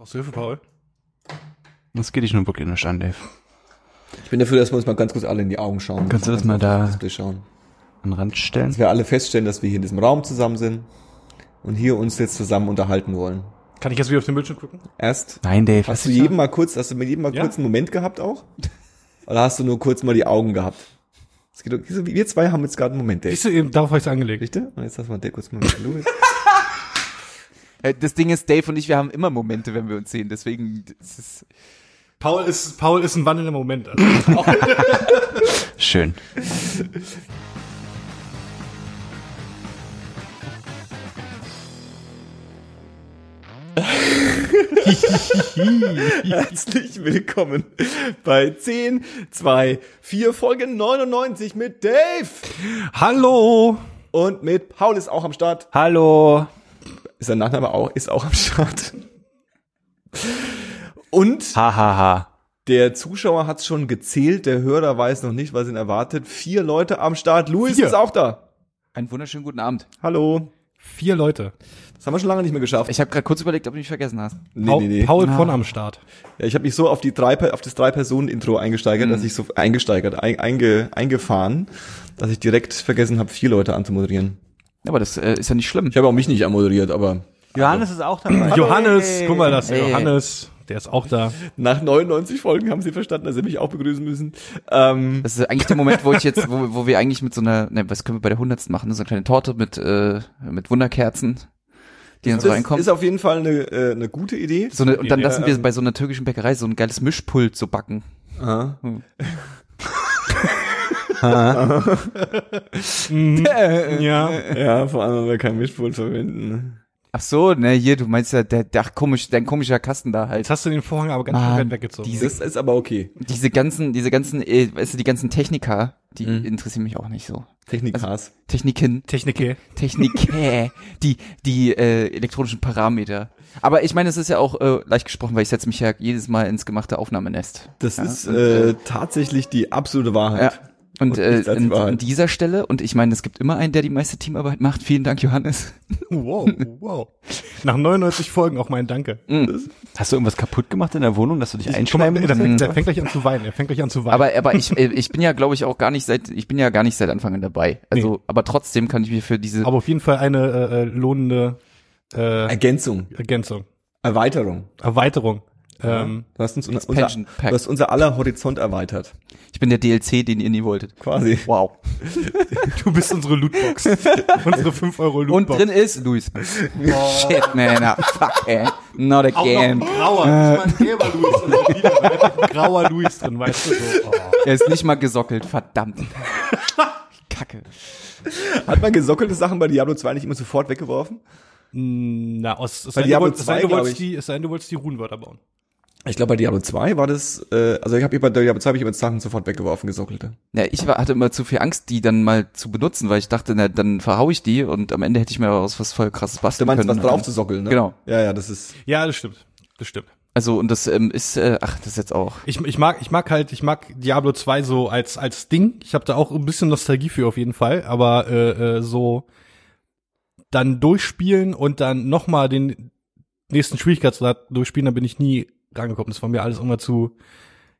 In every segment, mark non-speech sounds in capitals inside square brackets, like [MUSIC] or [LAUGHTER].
Brauchst du Hilfe, Paul? Das geht dich nun wirklich nicht an, Dave. Ich bin dafür, dass wir uns mal ganz kurz alle in die Augen schauen. Kannst du das mal da-? An den Rand stellen. Dass wir alle feststellen, dass wir hier in diesem Raum zusammen sind und hier uns jetzt zusammen unterhalten wollen. Kann ich jetzt wieder auf den Bildschirm gucken? Erst Nein, Dave. Hast du jedem mal kurz, hast du mit jedem mal Ja. kurz einen Moment gehabt auch? Oder hast du nur kurz mal die Augen gehabt? Es geht, wir zwei haben jetzt gerade einen Moment, Dave. Siehst du, eben, darauf habe ich es angelegt. Richtig? Und jetzt lass mal Dave kurz mal Louis. Äh, Das Ding ist, Dave und ich, wir haben immer Momente, wenn wir uns sehen. Deswegen, das ist Paul ist, Paul ist ein wandelnder Moment. Also. [LAUGHS] schön. [LAUGHS] Herzlich willkommen bei 10, 2, 4, Folge 99 mit Dave. Hallo! Und mit Paul ist auch am Start. Hallo. Ist sein Nachname auch, ist auch am Start. Und Ha, ha, ha. der Zuschauer hat es schon gezählt, der Hörer weiß noch nicht, was ihn erwartet. Vier Leute am Start. Luis Vier. ist auch da. Einen wunderschönen guten Abend. Hallo. Vier Leute. Das haben wir schon lange nicht mehr geschafft. Ich habe gerade kurz überlegt, ob du mich vergessen hast. nee, Paul, nee, nee. Paul Ah. von am Start. Ja, ich habe mich so auf die drei auf das drei Personen Intro eingesteigert, dass ich so eingesteigert ein, einge, eingefahren, dass ich direkt vergessen habe, vier Leute anzumoderieren. Aber das äh, ist ja nicht schlimm. Ich habe auch mich nicht anmoderiert, aber Johannes ist auch dabei. Johannes, guck mal, das ist Hey. Johannes. Der ist auch da. nach 99 Folgen haben sie verstanden, dass sie mich auch begrüßen müssen. Ähm, Das ist eigentlich der Moment, wo ich jetzt, wo, wo wir eigentlich mit so einer, ne, was können wir bei der hundertsten machen? So eine kleine Torte mit, äh, mit Wunderkerzen, die dann so das reinkommen. ist auf jeden Fall eine, äh, eine gute Idee. So eine, und dann Ja, lassen wir ähm, bei so einer türkischen Bäckerei so ein geiles Mischpult so backen. Aha. [LAUGHS] [LAUGHS] Ja. Ja, vor allem, weil wir kein Mischpult verwenden. Ach so, ne, hier, du meinst ja, der, der komisch, dein komischer Kasten da halt. Jetzt hast du den Vorhang aber ganz komplett weggezogen. diese- Das ist aber okay. Diese ganzen, diese ganzen, äh, weißt du, die ganzen Techniker, die Mhm. interessieren mich auch nicht so. Technikas. Techniken, Technik. Technik, [LAUGHS] die, die äh, elektronischen Parameter. Aber ich meine, es ist ja auch äh, leicht gesprochen, weil ich setze mich ja jedes Mal ins gemachte Aufnahmenest. Das Ja, ist und, äh, tatsächlich die absolute Wahrheit. Ja. Und, Und äh, an, an dieser Stelle, und ich meine, es gibt immer einen, der die meiste Teamarbeit macht. Vielen Dank, Johannes. [LAUGHS] Wow, wow. Nach 99 Folgen auch mein Danke. Hast du irgendwas kaputt gemacht in der Wohnung, dass du dich Guck mal, einschleimen der, musst? fängt, der fängt gleich an zu weinen. Er fängt gleich an zu weinen. Aber, aber ich, äh, ich bin ja, glaube ich, auch gar nicht seit, ich bin ja gar nicht seit Anfang an dabei. Also, Nee. aber trotzdem kann ich mir für diese, Aber auf jeden Fall eine äh, äh, lohnende äh, Ergänzung. Ergänzung. Erweiterung. Erweiterung. Ähm, Du hast uns unser, du hast unser aller Horizont erweitert. ich bin der DLC, den ihr nie wolltet. Quasi. Wow. du bist unsere Lootbox. [LAUGHS] unsere 5 Euro Und Lootbox. drin ist Luis. Shit, man. ah, Fuck, ey. Not auch noch again. ein grauer. Ich mein gelber. Und wieder ein grauer Louis drin, weißt du so. Oh. Er ist nicht mal gesockelt, verdammt. [LAUGHS] Kacke. Hat man gesockelte Sachen bei Diablo 2 nicht immer sofort weggeworfen? Na, aus, sei denn, du Diablo wolltest- es sei 2, denn, du wolltest ich. die, es sei denn, du wolltest die Runenwörter bauen. Ich glaube, bei Diablo 2 war das, äh, also ich habe bei Diablo 2 habe ich immer Sachen sofort weggeworfen, gesockelte. Ja, ich war, hatte immer zu viel Angst, die dann mal zu benutzen, weil ich dachte, na, dann verhau ich die und am Ende hätte ich mir aus was voll krasses Du basteln meinst, was können. drauf zu sockeln, ne? Genau. Ja, ja, das ist, Ja, das stimmt. Das stimmt. Also, und das ähm, ist, äh, ach, das ist jetzt auch. Ich, ich mag, ich mag halt, ich mag Diablo 2 so als, als Ding. Ich habe da auch ein bisschen Nostalgie für auf jeden Fall, aber äh, äh, so dann durchspielen und dann nochmal den nächsten Schwierigkeitsgrad durchspielen, da bin ich nie rangekommen. Das war mir alles immer zu.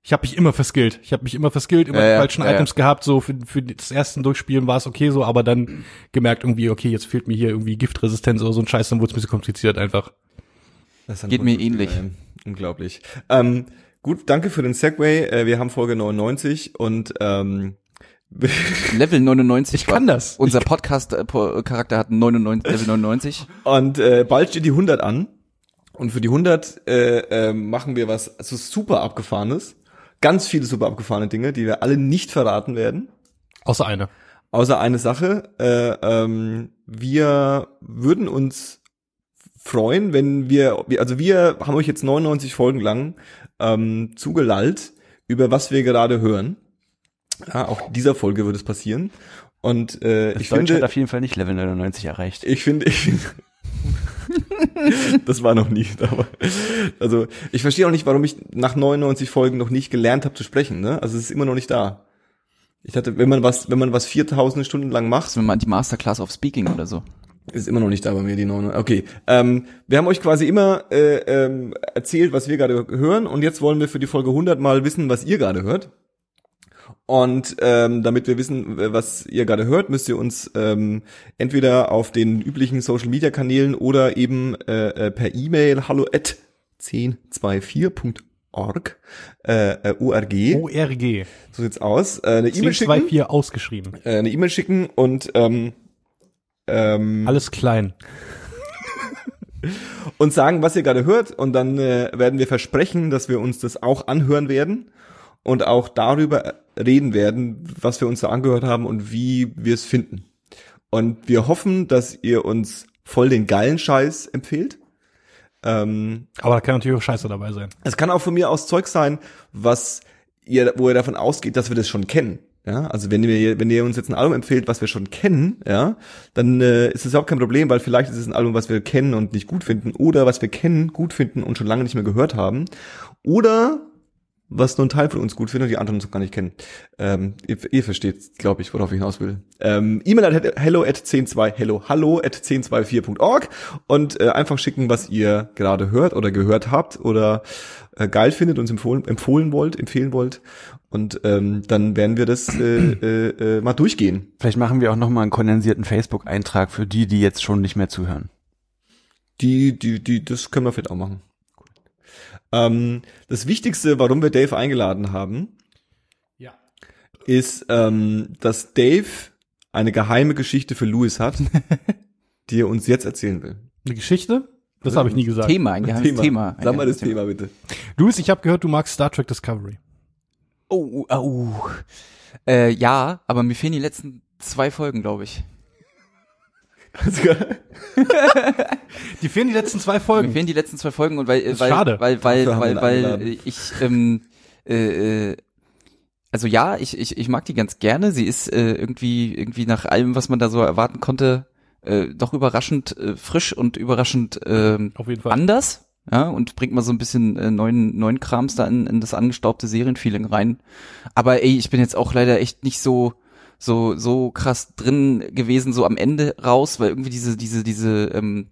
Ich habe mich immer verskillt. Ich habe mich immer verskillt, immer Ja, die ja, falschen ja, Items gehabt. So für, für das erste Durchspielen war es okay so, aber dann gemerkt irgendwie, okay, jetzt fehlt mir hier irgendwie Giftresistenz oder so ein Scheiß, dann wurde es ein bisschen kompliziert einfach. ist Geht mir ähnlich. ähm, Unglaublich. Ähm, gut, danke für den Segway. Äh, wir haben Folge 99 und ähm, [LAUGHS] Level 99. Ich kann war- das. Unser Podcast-Charakter hat 99, Level 99. Und äh, bald steht die 100 an. Und für die 100 äh, äh, machen wir was also super abgefahrenes. Ganz viele super abgefahrene Dinge, die wir alle nicht verraten werden. Außer eine. Außer eine Sache. Äh, ähm, wir würden uns freuen, wenn wir, also wir haben euch jetzt 99 Folgen lang ähm, zugelallt, über was wir gerade hören. Ja, auch dieser Folge wird es passieren. Und äh, Das ich Deutsch hat finde, auf jeden Fall nicht Level 99 erreicht. ich finde, ich finde, [LAUGHS] das war noch nie. Aber, also ich verstehe auch nicht, warum ich nach 99 Folgen noch nicht gelernt habe zu sprechen. Ne? Also es ist immer noch nicht da. Ich hatte, wenn man was, wenn man was 4000 Stunden lang macht, Das ist mal die Masterclass of Speaking oder so. Ist immer noch nicht da bei mir, die 9. Okay. Ähm, wir haben euch quasi immer äh, ähm, erzählt, was wir gerade hören und jetzt wollen wir für die Folge 100 mal wissen, was ihr gerade hört. Und ähm, damit wir wissen, was ihr gerade hört, müsst ihr uns ähm, entweder auf den üblichen Social Media Kanälen oder eben äh, äh, per E-Mail hallo at 1024.org äh, äh, URG, ORG. so sieht's aus, äh, eine E-Mail schicken, 1024 ausgeschrieben. äh, eine E-Mail schicken und ähm, ähm, Alles klein. [LAUGHS] und sagen, was ihr gerade hört. Und dann äh, werden wir versprechen, dass wir uns das auch anhören werden und auch darüber reden werden, was wir uns da angehört haben und wie wir es finden. Und wir hoffen, dass ihr uns voll den geilen Scheiß empfehlt. Ähm, Aber da kann natürlich auch Scheiße dabei sein. es kann auch von mir aus Zeug sein, was ihr, wo ihr davon ausgeht, dass wir das schon kennen. Ja, also wenn ihr, wenn ihr uns jetzt ein Album empfehlt, was wir schon kennen, ja, dann äh, ist es auch kein Problem, weil vielleicht ist es ein Album, was wir kennen und nicht gut finden, oder was wir kennen, gut finden und schon lange nicht mehr gehört haben, oder was nur ein Teil von uns gut findet und die anderen uns gar nicht kennen. Ähm, ihr, ihr versteht, glaube ich, worauf ich hinaus will. Ähm, E-Mail at hello at 102 hello hallo at 1024.org und äh, einfach schicken, was ihr gerade hört oder gehört habt oder äh, geil findet, uns empfohlen, empfohlen wollt, empfehlen wollt. Und ähm, dann werden wir das äh, [CLEARS THROAT] äh, äh, mal durchgehen. Vielleicht machen wir auch noch mal einen kondensierten Facebook-Eintrag für die, die jetzt schon nicht mehr zuhören. Die, die, die, das können wir vielleicht auch machen. Ähm, das Wichtigste, warum wir Dave eingeladen haben, Ja. ist, ähm, dass Dave eine geheime Geschichte für Louis hat, [LAUGHS] die er uns jetzt erzählen will. Eine Geschichte? Das habe ich nie gesagt. Thema, ein geheimes Thema. Ein Sag mal das geheimes Thema bitte. Luis, ich habe gehört, du magst Star Trek Discovery. Oh, oh, oh. Äh, ja, aber mir fehlen die letzten zwei Folgen, glaube ich. Die fehlen die letzten zwei Mir Folgen. fehlen die letzten zwei Folgen und weil, weil, schade. weil, weil, Dafür weil, weil ich, ähm, äh, äh, also ja, ich, ich, ich mag die ganz gerne. Sie ist äh, irgendwie, irgendwie nach allem, was man da so erwarten konnte, äh, doch überraschend äh, frisch und überraschend ähm, Auf jeden Fall. anders. Ja, und bringt mal so ein bisschen äh, neuen, neuen Krams da in, in das angestaubte Serienfeeling rein. Aber ey, ich bin jetzt auch leider echt nicht so, so, so krass drin gewesen, so am Ende raus, weil irgendwie diese, diese, diese, ähm,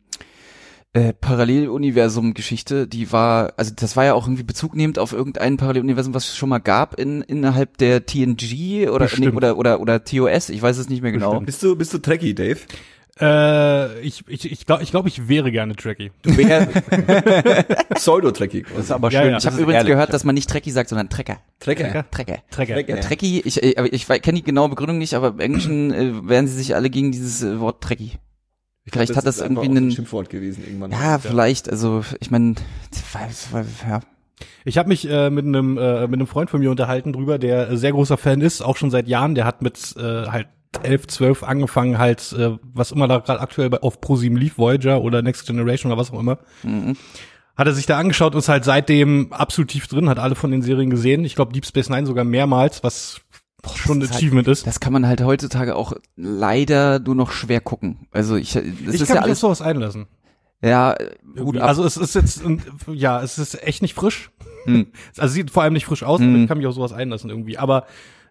äh, Paralleluniversum-Geschichte, die war, also das war ja auch irgendwie bezugnehmend auf irgendein Paralleluniversum, was es schon mal gab in, innerhalb der TNG oder, nee, oder, oder, oder TOS, ich weiß es nicht mehr genau. Bestimmt. Bist du, bist du Trekkie, Dave? Äh, ich ich, ich glaube, ich, glaub, ich wäre gerne Trekkie. Wer, [LAUGHS] Pseudo-Trekkie. Das ist aber Ja, schön. ja. ich das habe übrigens ehrlich. gehört, dass man nicht Trekkie sagt, sondern Trecker. Trecker. Trecker. Trekker. Trekker. Ja, Trekkie, ich, äh, aber ich kenne die genaue Begründung nicht, aber im Englischen äh, wehren sie sich alle gegen dieses äh, Wort Trekkie. Vielleicht hat das irgendwie auch ein einen, Schimpfwort gewesen irgendwann. ja, vielleicht, also ich meine, ja, Ich habe mich äh, mit einem äh, mit einem Freund von mir unterhalten drüber, der sehr großer Fan ist, auch schon seit Jahren. Der hat mit äh, halt 11, 12 angefangen, halt äh, was immer da gerade aktuell bei, auf ProSieben lief, Voyager oder Next Generation oder was auch immer. mhm. Hat er sich da angeschaut und ist halt seitdem absolut tief drin, hat alle von den Serien gesehen. Ich glaube Deep Space Nine sogar mehrmals, was schon ein halt- Achievement ist. Das kann man halt heutzutage auch leider nur noch schwer gucken. Also ich, das ich ist kann ja alles, sowas einlassen. ja, äh, gut ab. Also es ist jetzt, ja, es ist echt nicht frisch. Hm. [LAUGHS] Also sieht vor allem nicht frisch aus, aber Hm. ich kann mich auf sowas einlassen irgendwie. Aber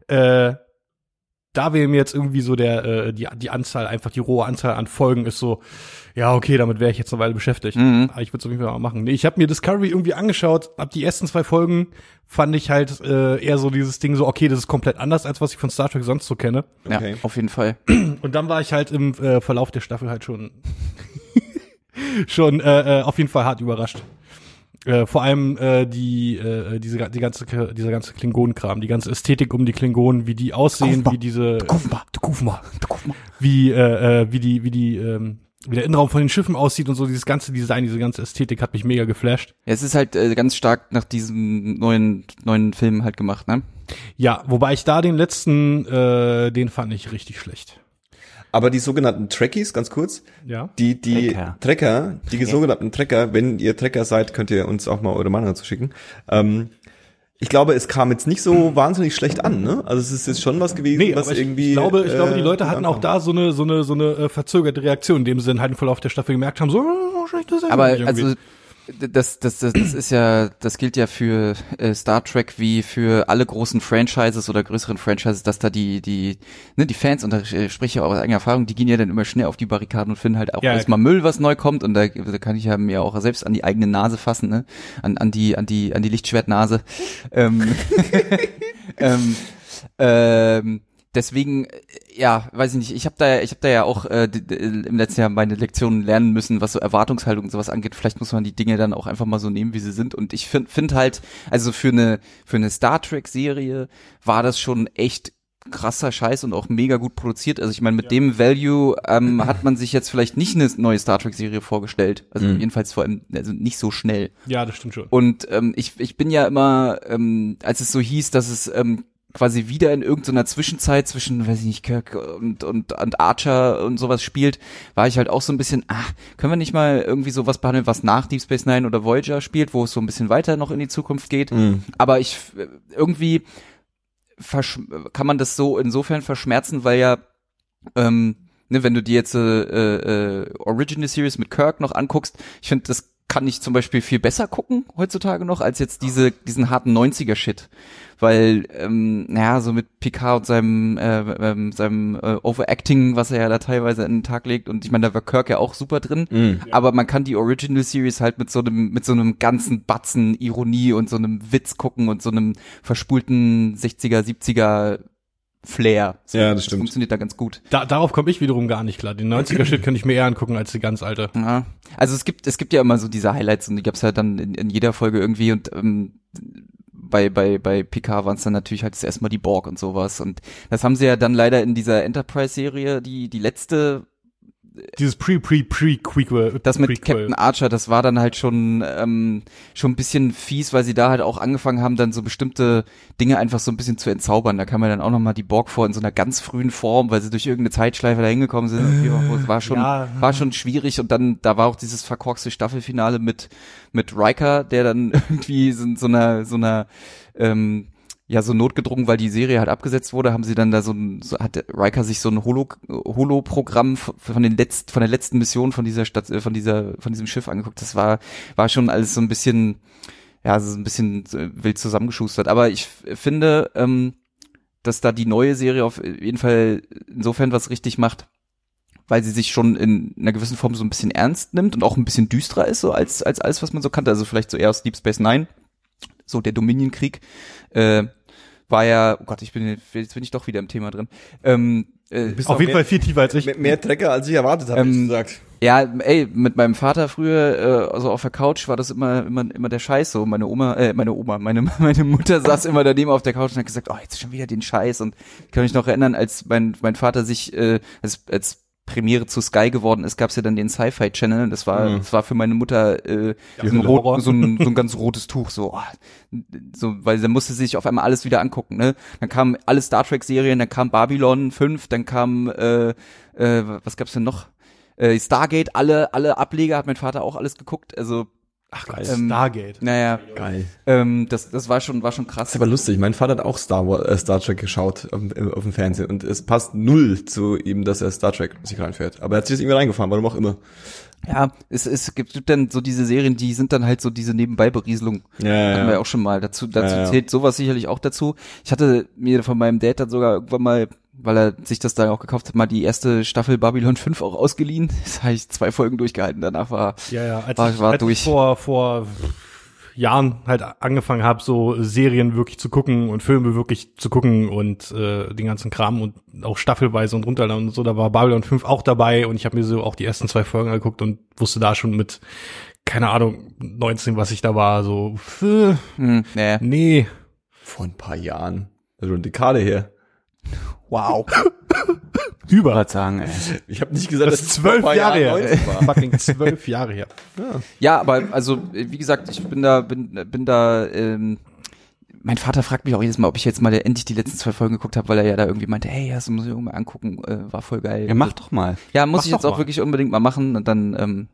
äh, da wäre mir jetzt irgendwie so der äh, die die Anzahl einfach die rohe Anzahl an Folgen ist so ja okay damit wäre ich jetzt eine Weile beschäftigt Mhm. aber ich würde es auf jeden Fall mal machen nee ich habe mir Discovery irgendwie angeschaut ab die ersten zwei Folgen fand ich halt äh, eher so dieses Ding so okay das ist komplett anders als was ich von Star Trek sonst so kenne Okay. Ja, auf jeden Fall. [CLEARS THROAT] und dann war ich halt im äh, Verlauf der Staffel halt schon [LAUGHS] schon äh, äh, auf jeden Fall hart überrascht. Äh, vor allem äh, die äh, diese die ganze dieser ganze Klingonenkram, die ganze Ästhetik um die Klingonen, wie die aussehen, Kufma. wie diese Kufma. Kufma, wie äh, äh, wie die wie die ähm, wie der Innenraum von den Schiffen aussieht und so dieses ganze Design, diese ganze Ästhetik hat mich mega geflasht. Ja, es ist halt äh, ganz stark nach diesem neuen neuen Film halt gemacht, ne? Ja, wobei ich da den letzten äh, den fand ich richtig schlecht. Aber die sogenannten Trekkies, ganz kurz, Ja. die, die Trecker. Trecker, die sogenannten Trecker, wenn ihr Trecker seid, könnt ihr uns auch mal eure Meinung dazu schicken. Ähm, ich glaube, es kam jetzt nicht so wahnsinnig schlecht an, ne? Also es ist jetzt schon was gewesen, Nee, was aber ich, irgendwie. ich glaube, ich glaube, die äh, Leute hatten auch da so eine so eine so eine äh, verzögerte Reaktion, indem sie dann halt im Verlauf der Staffel gemerkt haben, so oh, schlechte Serie Aber irgendwie. also das, das, das, das ist ja, das gilt ja für äh, Star Trek wie für alle großen Franchises oder größeren Franchises, dass da die, die, ne, die Fans, und da spreche ich auch aus eigener Erfahrung, die gehen ja dann immer schnell auf die Barrikaden und finden halt auch Ja, erstmal Müll, was neu kommt, und da, da kann ich ja mir auch selbst an die eigene Nase fassen, ne, an, an die, an die, an die Lichtschwertnase. Ähm, [LAUGHS] ähm, ähm, deswegen, äh, ja, weiß ich nicht, ich habe da, ich habe da ja auch äh, im letzten Jahr meine Lektionen lernen müssen, was so Erwartungshaltung und sowas angeht. Vielleicht muss man die Dinge dann auch einfach mal so nehmen, wie sie sind. Und ich finde find halt, also für eine für eine Star Trek Serie war das schon echt krasser Scheiß und auch mega gut produziert. Also ich meine, mit dem Value ähm, [CLEARS THROAT] hat man sich jetzt vielleicht nicht eine neue Star Trek Serie vorgestellt. Also Mhm. jedenfalls vor allem, also nicht so schnell. Ja, das stimmt schon. Und ähm, ich, ich bin ja immer, ähm, als es so hieß, dass es ähm, quasi wieder in irgendeiner Zwischenzeit zwischen, weiß ich nicht, Kirk und, und, und Archer und sowas spielt, war ich halt auch so ein bisschen, ah, können wir nicht mal irgendwie sowas behandeln, was nach Deep Space Nine oder Voyager spielt, wo es so ein bisschen weiter noch in die Zukunft geht. Mhm. Aber ich irgendwie kann man das so insofern verschmerzen, weil ja ähm, ne, wenn du dir jetzt äh, äh, Original Series mit Kirk noch anguckst, ich finde, das kann ich zum Beispiel viel besser gucken heutzutage noch als jetzt diese diesen harten 90er Shit, weil ähm, naja so mit Picard und seinem äh, ähm, seinem äh, Overacting, was er ja da teilweise an den Tag legt. Und ich meine, da war Kirk ja auch super drin, Mhm. aber man kann die Original Series halt mit so einem mit so einem ganzen Batzen Ironie und so einem Witz gucken und so einem verspulten 60er 70er Flair. So, Ja, das stimmt. funktioniert da ganz gut. Da, darauf komme ich wiederum gar nicht klar. Den 90er-Shit könnte ich mir eher angucken als die ganz alte. Ja. Also es gibt es gibt ja immer so diese Highlights und die gab's halt dann in, in jeder Folge irgendwie und ähm, bei bei bei PK waren es dann natürlich halt das erstmal die Borg und sowas und das haben sie ja dann leider in dieser Enterprise Serie die die letzte Dieses Pre-Pre-Pre-Quequel. das mit Prequel. Captain Archer, das war dann halt schon ähm, schon ein bisschen fies, weil sie da halt auch angefangen haben, dann so bestimmte Dinge einfach so ein bisschen zu entzaubern. Da kam ja dann auch noch mal die Borg vor in so einer ganz frühen Form, weil sie durch irgendeine Zeitschleife da hingekommen sind. Das war schon Ja. war schon schwierig und dann da war auch dieses verkorkste Staffelfinale mit mit Riker, der dann [LAUGHS] irgendwie so, so einer so einer ähm, ja, so notgedrungen, weil die Serie halt abgesetzt wurde, haben sie dann da so ein, so hat Riker sich so ein Holo, Holo-Programm f- von den letzten, von der letzten Mission von dieser Stadt, äh, von dieser, von diesem Schiff angeguckt. Das war, war schon alles so ein bisschen, ja, so ein bisschen äh, wild zusammengeschustert. Aber ich finde, ähm, dass da die neue Serie auf jeden Fall insofern was richtig macht, weil sie sich schon in einer gewissen Form so ein bisschen ernst nimmt und auch ein bisschen düsterer ist, so als, als alles, was man so kannte. Also vielleicht so eher aus Deep Space Nine, so der Dominion-Krieg, äh, war ja, oh Gott, ich bin, jetzt bin ich doch wieder im Thema drin. Ähm, äh, Bist Auf jeden mehr, Fall viel tiefer als ich. mehr, mehr Trecker, als ich erwartet habe, Ähm, gesagt. Ja, ey, mit meinem Vater früher, äh, also auf der Couch war das immer, immer, immer der Scheiß so. Meine Oma, äh, meine Oma, meine, [LAUGHS] meine Mutter saß immer daneben auf der Couch und hat gesagt, oh, jetzt schon wieder den Scheiß. Und ich kann mich noch erinnern, als mein, mein Vater sich, äh, als, als Premiere zu Sky geworden ist, gab's ja dann den Sci-Fi Channel. Das war, Mhm. das war für meine Mutter äh, so, ein rot, so, ein, [LAUGHS] so ein ganz rotes Tuch, so, oh, so, weil dann musste sie sich auf einmal alles wieder angucken, ne? Dann kamen alle Star Trek Serien, dann kam Babylon 5, dann kam, äh, äh, was gab's denn noch? Äh, Stargate, alle, alle Ableger hat mein Vater auch alles geguckt, also, Ach Gott, Ähm, Stargate. naja, Geil. ähm, das, das war schon, war schon Das krass. ist aber lustig. Mein Vater hat auch Star, Wars, äh, Star Trek geschaut auf, dem- auf dem Fernsehen und es passt null zu ihm, dass er Star Trek sich reinfährt. Aber er hat sich das irgendwie reingefahren, warum auch immer. Ja, es, es gibt dann so diese Serien, die sind dann halt so diese Nebenbei-Berieselung. Ja, Hatten wir ja auch schon mal. Dazu, dazu Ja, ja. zählt sowas sicherlich auch dazu. Ich hatte mir von meinem Dad dann sogar irgendwann mal, weil er sich das da auch gekauft hat, mal die erste Staffel Babylon 5 auch ausgeliehen. [LAUGHS] Das habe ich zwei Folgen durchgehalten. Danach war, Ja, ja. Als, War- ich, war als durch. ich vor, vor Jahren halt angefangen habe, so Serien wirklich zu gucken und Filme wirklich zu gucken und äh, den ganzen Kram und auch staffelweise und runterladen und so, da war Babylon 5 auch dabei und ich habe mir so auch die ersten zwei Folgen angeguckt und wusste da schon mit, keine Ahnung, 19, was ich da war, so, äh, hm, nee. nee. Vor ein paar Jahren. Also eine Dekade her. Wow. [COUGHS] Über. Gerade sagen, ey. Ich habe nicht gesagt, Das dass zwölf Jahre Jahren her. 90 war. Fucking zwölf Jahre her. Ja, aber also wie gesagt, ich bin da, bin, bin da. Ähm, mein Vater fragt mich auch jedes Mal, ob ich jetzt mal endlich die letzten zwei Folgen geguckt habe, weil er ja da irgendwie meinte, hey, das muss ich irgendwie mal angucken, äh, war voll geil. Ja, mach doch mal. Ja, muss Mach ich jetzt auch mal. wirklich unbedingt mal machen und dann ähm,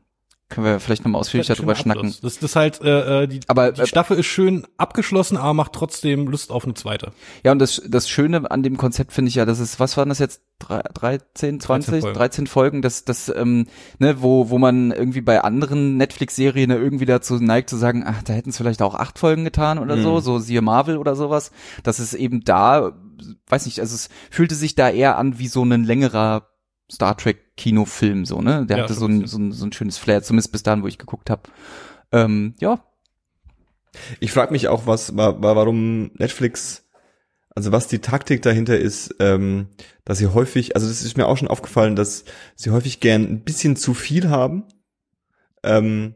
Können wir vielleicht nochmal ausführlicher drüber schnacken. Das, ist halt, äh, äh, die, Aber, die äh, Staffel ist schön abgeschlossen, aber macht trotzdem Lust auf eine zweite. Ja, und das, das Schöne an dem Konzept finde ich ja, das ist, was waren das jetzt? Drei- 13, 20, 13 Folgen. Folgen, das, das, ähm, ne, wo, wo man irgendwie bei anderen Netflix-Serien ne, irgendwie dazu neigt zu sagen, ach, da hätten es vielleicht auch acht Folgen getan oder so, so siehe Marvel oder sowas. Das ist eben da, weiß nicht, also es fühlte sich da eher an wie so ein längerer Star Trek Kinofilm, so, ne? Der Ja, hatte so ein so ein, so ein schönes Flair, zumindest bis dahin, wo ich geguckt habe. Ähm, ja, Ich frage mich auch, was, wa- wa- warum Netflix, also was die Taktik dahinter ist, ähm, dass sie häufig, also das ist mir auch schon aufgefallen, dass sie häufig gern ein bisschen zu viel haben. Ähm,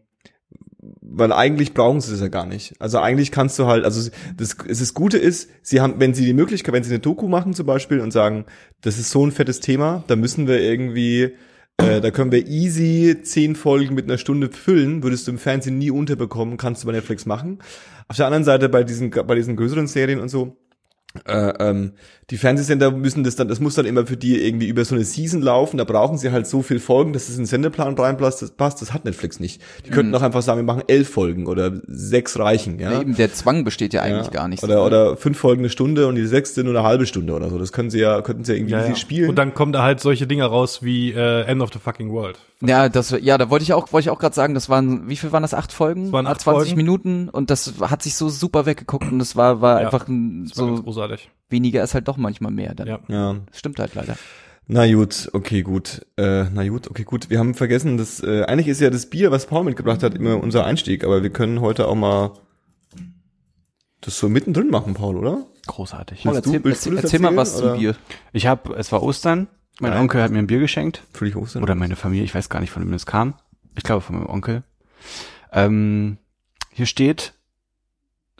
weil eigentlich brauchen sie das ja gar nicht. Also eigentlich kannst du halt, also das, das Gute ist, sie haben, wenn sie die Möglichkeit, wenn sie eine Doku machen zum Beispiel und sagen, das ist so ein fettes Thema, da müssen wir irgendwie, äh, da können wir easy zehn Folgen mit einer Stunde füllen, würdest du im Fernsehen nie unterbekommen, kannst du bei Netflix machen. Auf der anderen Seite bei diesen, bei diesen größeren Serien und so, äh, ähm, die Fernsehsender müssen das dann, das muss dann immer für die irgendwie über so eine Season laufen, da brauchen sie halt so viel Folgen, dass es in den Sendeplan reinpasst, das passt, das hat Netflix nicht. Die könnten auch einfach sagen, wir machen elf Folgen oder sechs reichen, ja. eben der Zwang besteht ja eigentlich Ja. gar nicht. Oder, oder fünf Folgen eine Stunde und die sechste nur eine halbe Stunde oder so. Das können sie ja, könnten sie ja irgendwie easy spielen. Und dann kommen da halt solche Dinger raus wie äh, End of the Fucking World. Ja, das, ja, da wollte ich auch, wollte ich auch gerade sagen, das waren, wie viel waren das? Acht Folgen? Das waren acht 20 Folgen. Minuten und das hat sich so super weggeguckt und das war, war Ja, einfach ein, Das war ganz so großartig. weniger ist halt doch manchmal mehr. Dann. Ja. ja. Das stimmt halt leider. Na gut, okay, gut. Äh, na gut, okay, gut. Wir haben vergessen, dass äh, eigentlich ist ja das Bier, was Paul mitgebracht hat, immer unser Einstieg, aber wir können heute auch mal das so mittendrin machen, Paul, oder? Großartig. Paul, du- erzähl, du erzähl, das erzähl mal was zum oder? Bier. Ich habe, es war Ostern. Mein Geil. Onkel hat mir ein Bier geschenkt. Völlig Ostern. Oder meine Familie, ich weiß gar nicht, von wem es kam. Ich glaube von meinem Onkel. Ähm, hier steht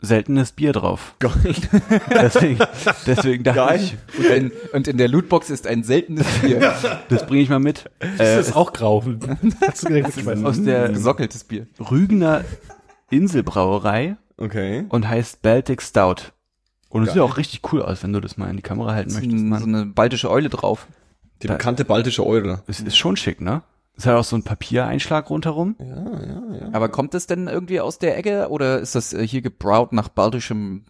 seltenes Bier drauf. Geil. [LAUGHS] Deswegen, deswegen dachte Geil. ich, Und in, und in der Lootbox ist ein seltenes Bier. das bringe ich mal mit. Das Äh, ist auch grau. Direkt geschmeißen. aus der Gesockeltes Bier. Rügener Inselbrauerei Okay. und heißt Baltic Stout. Und es sieht auch richtig cool aus, wenn du das mal in die Kamera halten Ist möchtest. Mann. so eine baltische Eule drauf. Die Da- bekannte baltische Eure. Es ist schon schick, ne? Es hat auch so einen Papiereinschlag rundherum. Ja, ja, ja. Aber kommt es denn irgendwie aus der Ecke oder ist das äh, hier gebraut nach baltischem?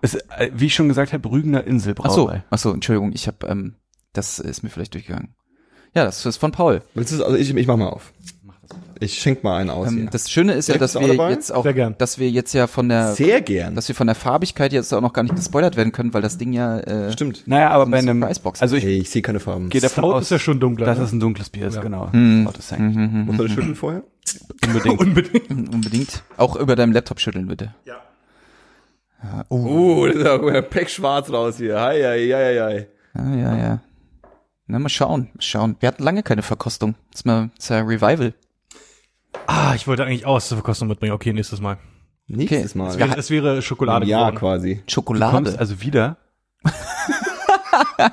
Es, äh, wie ich schon gesagt habe, Rügener Ach so, Inselbrauerei. ach so, Entschuldigung, ich habe, ähm, das ist mir vielleicht durchgegangen. Ja, das ist von Paul. Willst du, also ich, ich mach mal auf. Ich schenk mal einen aus Ähm, das Schöne ist ja, dass wir dabei? jetzt auch, dass wir jetzt ja von der, Sehr gern. dass wir von der Farbigkeit jetzt auch noch gar nicht gespoilert werden können, weil das Ding ja, äh, Stimmt. Naja, aber So bei eine einem, Surprise-Box. also ich Hey, ich sehe keine Farben. gehe davon Stout aus, ist ja schon dunkler. dass ne? es ein dunkles Bier ist, Ja. genau. Hm. Eigentlich mhm, Muss man das schütteln vorher? unbedingt. [LAUGHS] Unbedingt. [LAUGHS] unbedingt. Auch über deinem Laptop schütteln, bitte. Ja. Ja, oh. Oh, das ist auch Peck schwarz raus hier. Hei, hei, hei, hei. Ja, ja, ja. Na, mal schauen, mal schauen. Wir hatten lange keine Verkostung. Das ist mal, das ist ja Revival. Ah, ich wollte eigentlich auch was zur Verkostung mitbringen. Okay, nächstes Mal. Nächstes Okay. Mal. Ja, Es wäre Schokolade ja, quasi. Du kommst Schokolade. also wieder. [LAUGHS]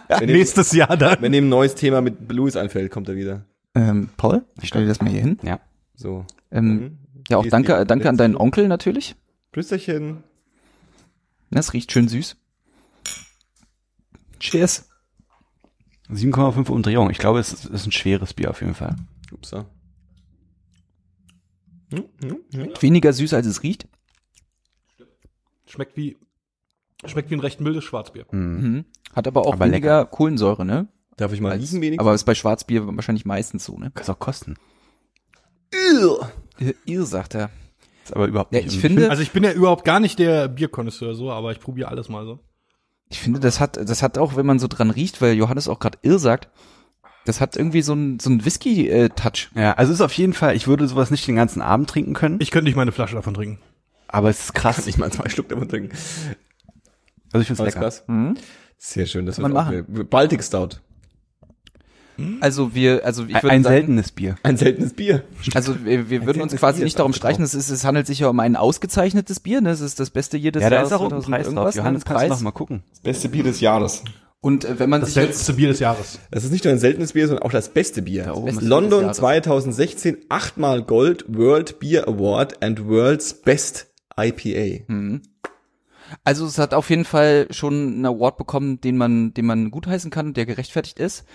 Wenn Nächstes Jahr dann. wenn ihm ein neues Thema mit Louis einfällt, kommt er wieder. Ähm, Paul, ich stelle dir das mal hier hin. Ja. So. Ähm, Mhm. ja, auch danke, danke an deinen Onkel natürlich. Prüsterchen. Das riecht schön süß. Cheers. 7,5 Umdrehungen. Ich glaube, es ist, es ist ein schweres Bier auf jeden Fall. Upsa. Hm, hm, hm. Weniger süß, als es riecht. Schmeckt wie, schmeckt wie ein recht mildes Schwarzbier. Mhm. Mhm. Hat aber auch Aber weniger Kohlensäure, ne? Darf ich mal Als, riechen wenigstens? aber ist bei Schwarzbier wahrscheinlich meistens so, ne? Kannst auch kosten. Ihr, ihr sagt er. Ist aber überhaupt Ja, nicht. ich finde, Also ich bin ja überhaupt gar nicht der Bierkonnoisseur so, aber ich probiere alles mal so. ich finde, das hat, das hat auch, wenn man so dran riecht, weil Johannes auch gerade irr sagt, das hat irgendwie so ein, so ein Whisky-Touch. Ja, also es ist auf jeden Fall, ich würde sowas nicht den ganzen Abend trinken können, Ich könnte nicht meine Flasche davon trinken. aber es ist Kann krass. ich mal zwei Schluck davon trinken. Also ich finde es Alles lecker. krass. Mhm. Sehr schön, das Kann wird man auch wir- Baltic Stout. Also wir, also ich Ein, würde ein sagen, seltenes Bier. Ein seltenes Bier. also wir, wir würden uns seltenes quasi Bier nicht darum auch streiten, es, ist, es handelt sich ja um ein ausgezeichnetes Bier, ne? Es ist das beste jedes Ja, da Jahres ist auch ein 2000 Preis drauf. irgendwas, ne? Johannes, kannst du Preis. noch mal gucken. Das beste Bier des Jahres. Und äh, wenn man Das sich jetzt letzte Bier des Jahres. Das ist nicht nur ein seltenes Bier, sondern auch das beste Bier. Da oben Beste London Jahres. 2016 achtmal Gold World Beer Award and World's Best IPA. Hm. Also es hat auf jeden Fall schon einen Award bekommen, den man, den man gutheißen kann, der gerechtfertigt ist.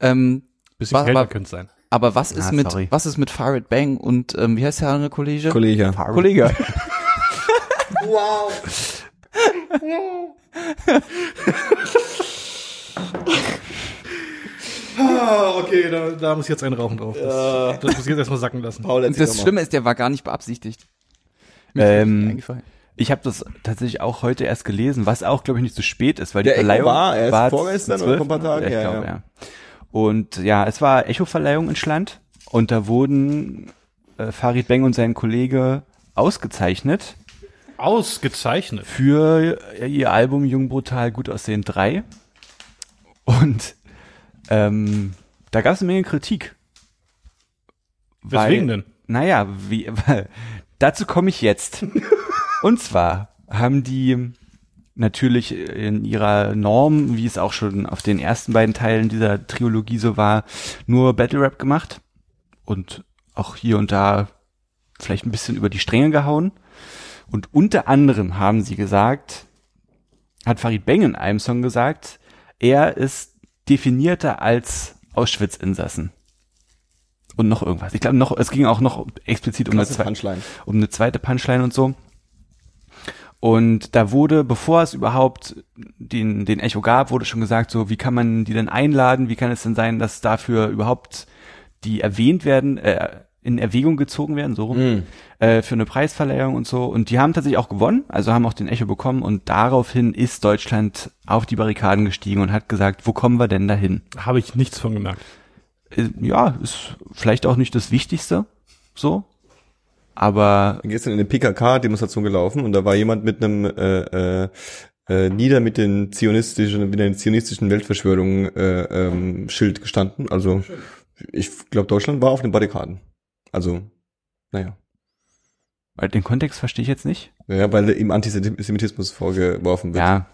Ähm, Bisschen War- kälter könnte es sein. Aber was ist Ah, mit, sorry. was ist mit Farid Bang und, ähm, wie heißt der andere Kollege? Kollege. Kollege. Ah, [LAUGHS] [LAUGHS] okay, da, da muss ich jetzt einen rauchen drauf. Das, Ja. das muss ich jetzt erstmal sacken lassen. Paul, das. Schlimme ist, der war gar nicht beabsichtigt. Ähm. Ich habe das tatsächlich auch heute erst gelesen, was auch, glaube ich, nicht so spät ist, weil Der die Echo Verleihung war erst war vorgestern zum oder vor ein paar 12.. Tagen? Ich Ja, glaube, ja. ja. Und ja, es war Echo-Verleihung in Schland und da wurden äh, Farid Beng und sein Kollege ausgezeichnet Ausgezeichnet. für ihr Album Jung Brutal Gut Aussehen 3. Und ähm, da gab es eine Menge Kritik. Weswegen denn? Naja, wie, [LAUGHS] weil, dazu komme ich jetzt. [LAUGHS] Und zwar haben die natürlich in ihrer Norm, wie es auch schon auf den ersten beiden Teilen dieser Trilogie so war, nur Battle Rap gemacht und auch hier und da vielleicht ein bisschen über die Stränge gehauen. Und unter anderem haben sie gesagt, hat Farid Beng in einem Song gesagt, er ist definierter als Auschwitz-Insassen. Und noch irgendwas. Ich glaube noch, es ging auch noch explizit um eine, Punchline. um eine zweite Punchline und so. Und da wurde, bevor es überhaupt den, den Echo gab, wurde schon gesagt, so, wie kann man die denn einladen? Wie kann es denn sein, dass dafür überhaupt die erwähnt werden, äh, in Erwägung gezogen werden, so rum, Mhm. äh, für eine Preisverleihung und so. Und die haben tatsächlich auch gewonnen, also haben auch den Echo bekommen und daraufhin ist Deutschland auf die Barrikaden gestiegen und hat gesagt, wo kommen wir denn dahin? Habe ich nichts von gemerkt. Äh, Ja, ist vielleicht auch nicht das Wichtigste, so. Aber Gestern in der PKK-Demonstration gelaufen und da war jemand mit einem äh, äh, äh, nieder mit den zionistischen, mit der zionistischen Weltverschwörung äh, ähm, Schild gestanden. Also ich glaube, Deutschland war auf den Barrikaden. Also, naja. äh, den Kontext verstehe ich jetzt nicht. Ja, weil ihm Antisemitismus vorgeworfen wird. Ja,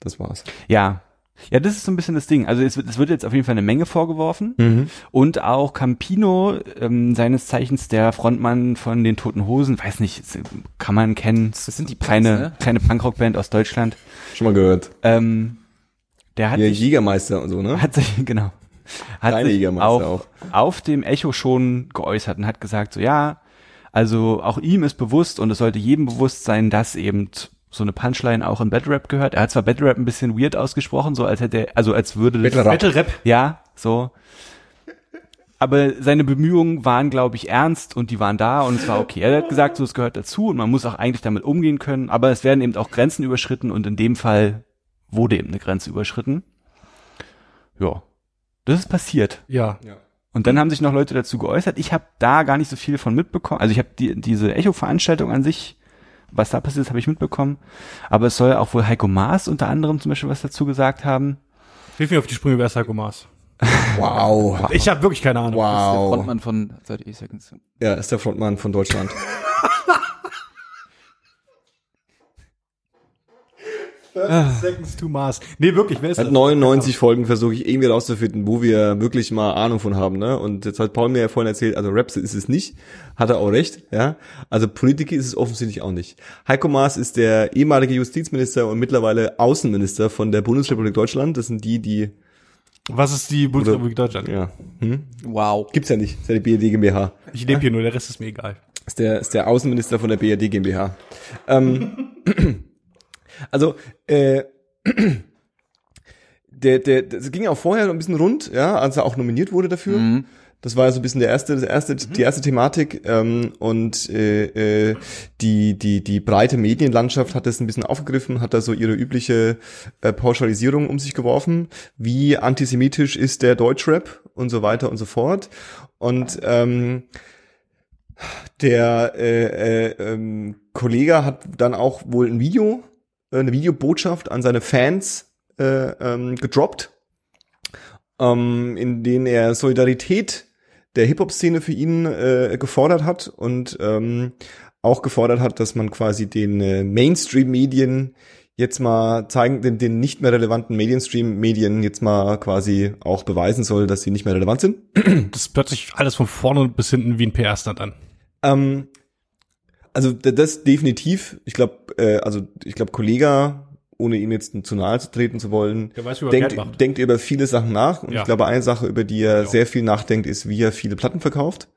Das war's. Ja. Ja, das ist so ein bisschen das Ding. Also es wird, es wird jetzt auf jeden Fall eine Menge vorgeworfen. Mhm. Und auch Campino, ähm, seines Zeichens der Frontmann von den Toten Hosen, weiß nicht, kann man kennen. Das sind die Punks, kleine, ne? kleine Punkrock-Band aus Deutschland. Schon mal gehört. Ähm, der hat sich, Jägermeister und so, ne? hat sich, [LAUGHS] genau, hat Kleine sich auch, auch. auf dem Echo schon geäußert und hat gesagt, so ja, also auch ihm ist bewusst und es sollte jedem bewusst sein, dass eben so eine Punchline auch in Battle Rap gehört. Er hat zwar Battle Rap ein bisschen weird ausgesprochen, so als hätte er, also als würde Battle Rap. Battle Rap. ja, so. Aber seine Bemühungen waren, glaube ich, ernst und die waren da und es war okay. Er hat gesagt, so es gehört dazu und man muss auch eigentlich damit umgehen können, aber es werden eben auch Grenzen überschritten und in dem Fall wurde eben eine Grenze überschritten. Ja. Das ist passiert. Ja. Und dann haben sich noch Leute dazu geäußert. Ich habe da gar nicht so viel von mitbekommen. Also ich habe die, diese Echo-Veranstaltung an sich, was da passiert ist, habe ich mitbekommen. Aber es soll auch wohl Heiko Maas unter anderem zum Beispiel was dazu gesagt haben. Hilf mir auf die Sprünge, wer ist Heiko Maas? Wow. Ich habe wirklich keine Ahnung. Der Wow. Frontmann von 30 Seconds. Ja, ist der Frontmann von Deutschland. [LAUGHS] Seconds to Mars. Nee, wirklich, wer ist Seit das? 99 Folgen versuche ich irgendwie rauszufinden, wo wir wirklich mal Ahnung von haben, ne? Und jetzt hat Paul mir ja vorhin erzählt, also Raps ist es nicht, hat er auch recht, ja? Also Politiker ist es offensichtlich auch nicht. Heiko Maas ist der ehemalige Justizminister und mittlerweile Außenminister von der Bundesrepublik Deutschland. Das sind die, die, Was ist die Bundesrepublik Deutschland? ja, hm? Wow. gibt's ja nicht, ist ja die BRD GmbH. Ich lebe hier nur, der Rest ist mir egal. Ist der, ist der Außenminister von der BRD GmbH. Ähm, [CLEARS THROAT] also, äh, [CLEARS THROAT] der, der, das ging auch vorher ein bisschen rund, ja, als er auch nominiert wurde dafür. Mhm. Das war so ein bisschen der erste, das erste, die erste Thematik ähm, und äh, äh, die die die breite Medienlandschaft hat das ein bisschen aufgegriffen, hat da so ihre übliche äh, Pauschalisierung um sich geworfen, wie antisemitisch ist der Deutschrap und so weiter und so fort und ähm, der äh, äh, ähm, Kollege hat dann auch wohl ein Video, eine Videobotschaft an seine Fans äh, ähm, gedroppt, ähm, in denen er Solidarität der Hip-Hop-Szene für ihn äh, gefordert hat und ähm, auch gefordert hat, dass man quasi den äh, Mainstream-Medien jetzt mal zeigen, den, den nicht mehr relevanten Mainstream-Medien jetzt mal quasi auch beweisen soll, dass sie nicht mehr relevant sind. Das sich alles von vorne bis hinten wie ein PR-Stand an. Ähm, also das definitiv. Ich glaube, äh, also ich glaube, Kollega ohne ihm jetzt zu nahe zu treten zu wollen, weiß, denkt, denkt über viele Sachen nach. Und Ja. ich glaube, eine Sache, über die er Ja. sehr viel nachdenkt, ist, wie er viele Platten verkauft.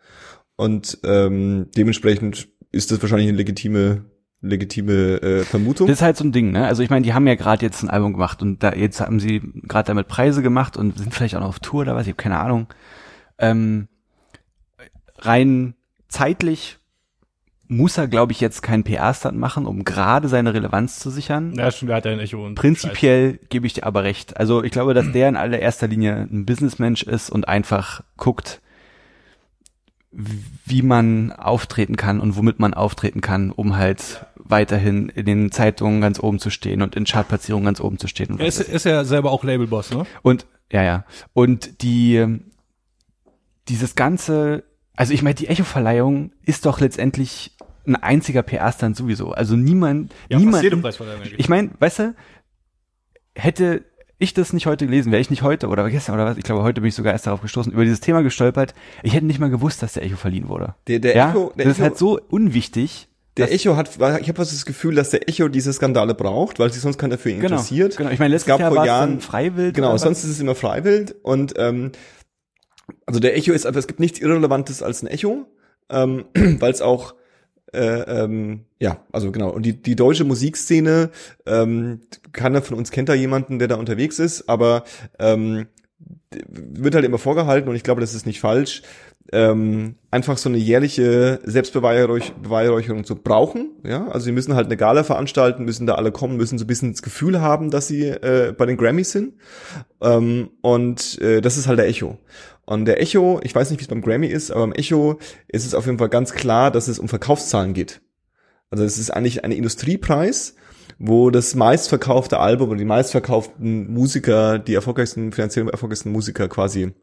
Und ähm, dementsprechend ist das wahrscheinlich eine legitime, legitime äh, Vermutung. Das ist halt so ein Ding, ne? Also ich meine, die haben ja gerade jetzt ein Album gemacht und da jetzt haben sie gerade damit Preise gemacht und sind vielleicht auch noch auf Tour oder was, ich habe keine Ahnung. Ähm, rein zeitlich muss er, glaube ich, jetzt keinen PR-Stand machen, um gerade seine Relevanz zu sichern. Ja, stimmt, der hat ja ein Echo und Prinzipiell gebe ich dir aber recht. Also ich glaube, dass der in allererster Linie ein Businessmensch ist und einfach guckt, wie man auftreten kann und womit man auftreten kann, um halt weiterhin in den Zeitungen ganz oben zu stehen und in Chartplatzierungen ganz oben zu stehen. Er ist, ist ja selber auch Labelboss, ne? und ja, ja. Und die dieses ganze, also ich meine, die Echo-Verleihung ist doch letztendlich ein einziger PR-Stand sowieso. Also niemand, niemand, Preisverleihung. ich meine, weißt du, hätte ich das nicht heute gelesen, wäre ich nicht heute oder gestern oder was, ich glaube, heute bin ich sogar erst darauf gestoßen, über dieses Thema gestolpert. Ich hätte nicht mal gewusst, dass der Echo verliehen wurde. Der, der ja, Echo, der das ist Echo, halt so unwichtig. der Echo hat, ich habe das Gefühl, dass der Echo diese Skandale braucht, weil sich sonst keiner für ihn Genau, interessiert. genau. Ich meine, Es letztes gab Jahr vor war es Jahren- dann Freiwild. Genau, sonst ist es immer freiwild und ähm, also der Echo ist, aber es gibt nichts Irrelevantes als ein Echo, ähm, [CLEARS THROAT] weil es auch äh, ähm, ja, also genau. Und die, die deutsche Musikszene, ähm, keiner von uns kennt da jemanden, der da unterwegs ist, aber ähm, wird halt immer vorgehalten und ich glaube, das ist nicht falsch, ähm, einfach so eine jährliche Selbstbeweihräucherung zu brauchen. Ja, also sie müssen halt eine Gala veranstalten, müssen da alle kommen, müssen so ein bisschen das Gefühl haben, dass sie äh, bei den Grammys sind. Ähm, und äh, das ist halt der Echo. Und der Echo, ich weiß nicht, wie es beim Grammy ist, aber beim Echo ist es auf jeden Fall ganz klar, dass es um Verkaufszahlen geht. Also es ist eigentlich ein Industriepreis, wo das meistverkaufte Album oder die meistverkauften Musiker, die erfolgreichsten, finanziell erfolgreichsten Musiker quasi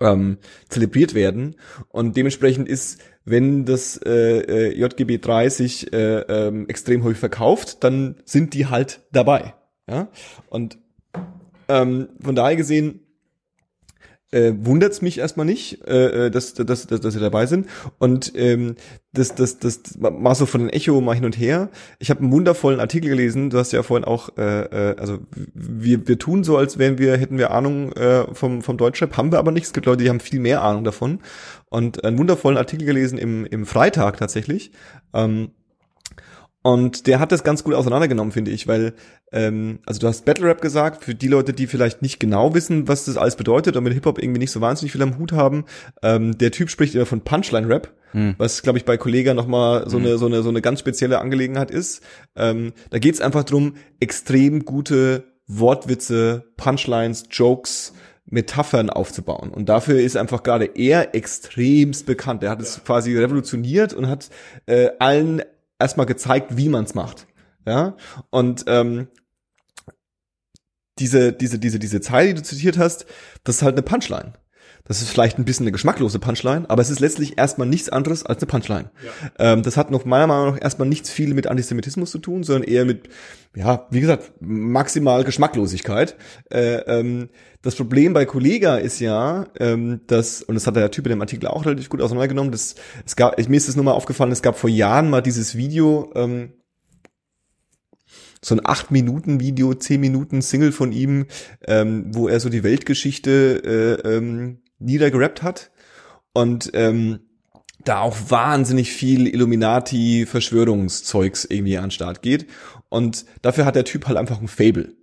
ähm, zelebriert werden. Und dementsprechend ist, wenn das äh, äh, JGB 30 äh, ähm, extrem häufig verkauft, dann sind die halt dabei. Ja? Und ähm, von daher gesehen äh, wundert's mich erstmal nicht, äh, äh, dass, dass, dass, dass sie dabei sind. Und ähm, das, das, das, mal so von den Echo mal hin und her. Ich habe einen wundervollen Artikel gelesen, du hast ja vorhin auch, äh, äh, also wir, wir tun so, als wären wir, hätten wir Ahnung äh, vom, vom Deutschrap, haben wir aber nicht. Es gibt Leute, die haben viel mehr Ahnung davon. Und einen wundervollen Artikel gelesen im, im Freitag tatsächlich. Ähm, und der hat das ganz gut auseinandergenommen, finde ich, weil, ähm, also du hast Battle Rap gesagt, für die Leute, die vielleicht nicht genau wissen, was das alles bedeutet und mit Hip-Hop irgendwie nicht so wahnsinnig viel am Hut haben, ähm, der Typ spricht immer von Punchline-Rap, Hm. was, glaube ich, bei Kollega nochmal so, eine, so, eine, so eine ganz spezielle Angelegenheit ist. Ähm, da geht's einfach drum, extrem gute Wortwitze, Punchlines, Jokes, Metaphern aufzubauen. Und dafür ist einfach gerade er extremst bekannt. Er hat es quasi revolutioniert und hat äh, allen erstmal gezeigt, wie man's macht. Ja. Und ähm, diese, diese, diese, diese Zeile, die du zitiert hast, das ist halt eine Punchline. Das ist vielleicht ein bisschen eine geschmacklose Punchline, aber es ist letztlich erstmal nichts anderes als eine Punchline. Ähm, das hat noch meiner Meinung nach erstmal nichts viel mit Antisemitismus zu tun, sondern eher mit, ja, wie gesagt, maximal Geschmacklosigkeit. Äh, ähm, das Problem bei Kollega ist ja, ähm, dass, und das hat der Typ in dem Artikel auch relativ gut auseinandergenommen, dass es gab, mir ist das nur mal aufgefallen, es gab vor Jahren mal dieses Video, ähm, so ein acht Minuten Video, zehn Minuten Single von ihm, ähm, wo er so die Weltgeschichte äh, ähm, niedergerappt hat und ähm, da auch wahnsinnig viel Illuminati-Verschwörungszeugs irgendwie an den Start geht und dafür hat der Typ halt einfach ein Fable.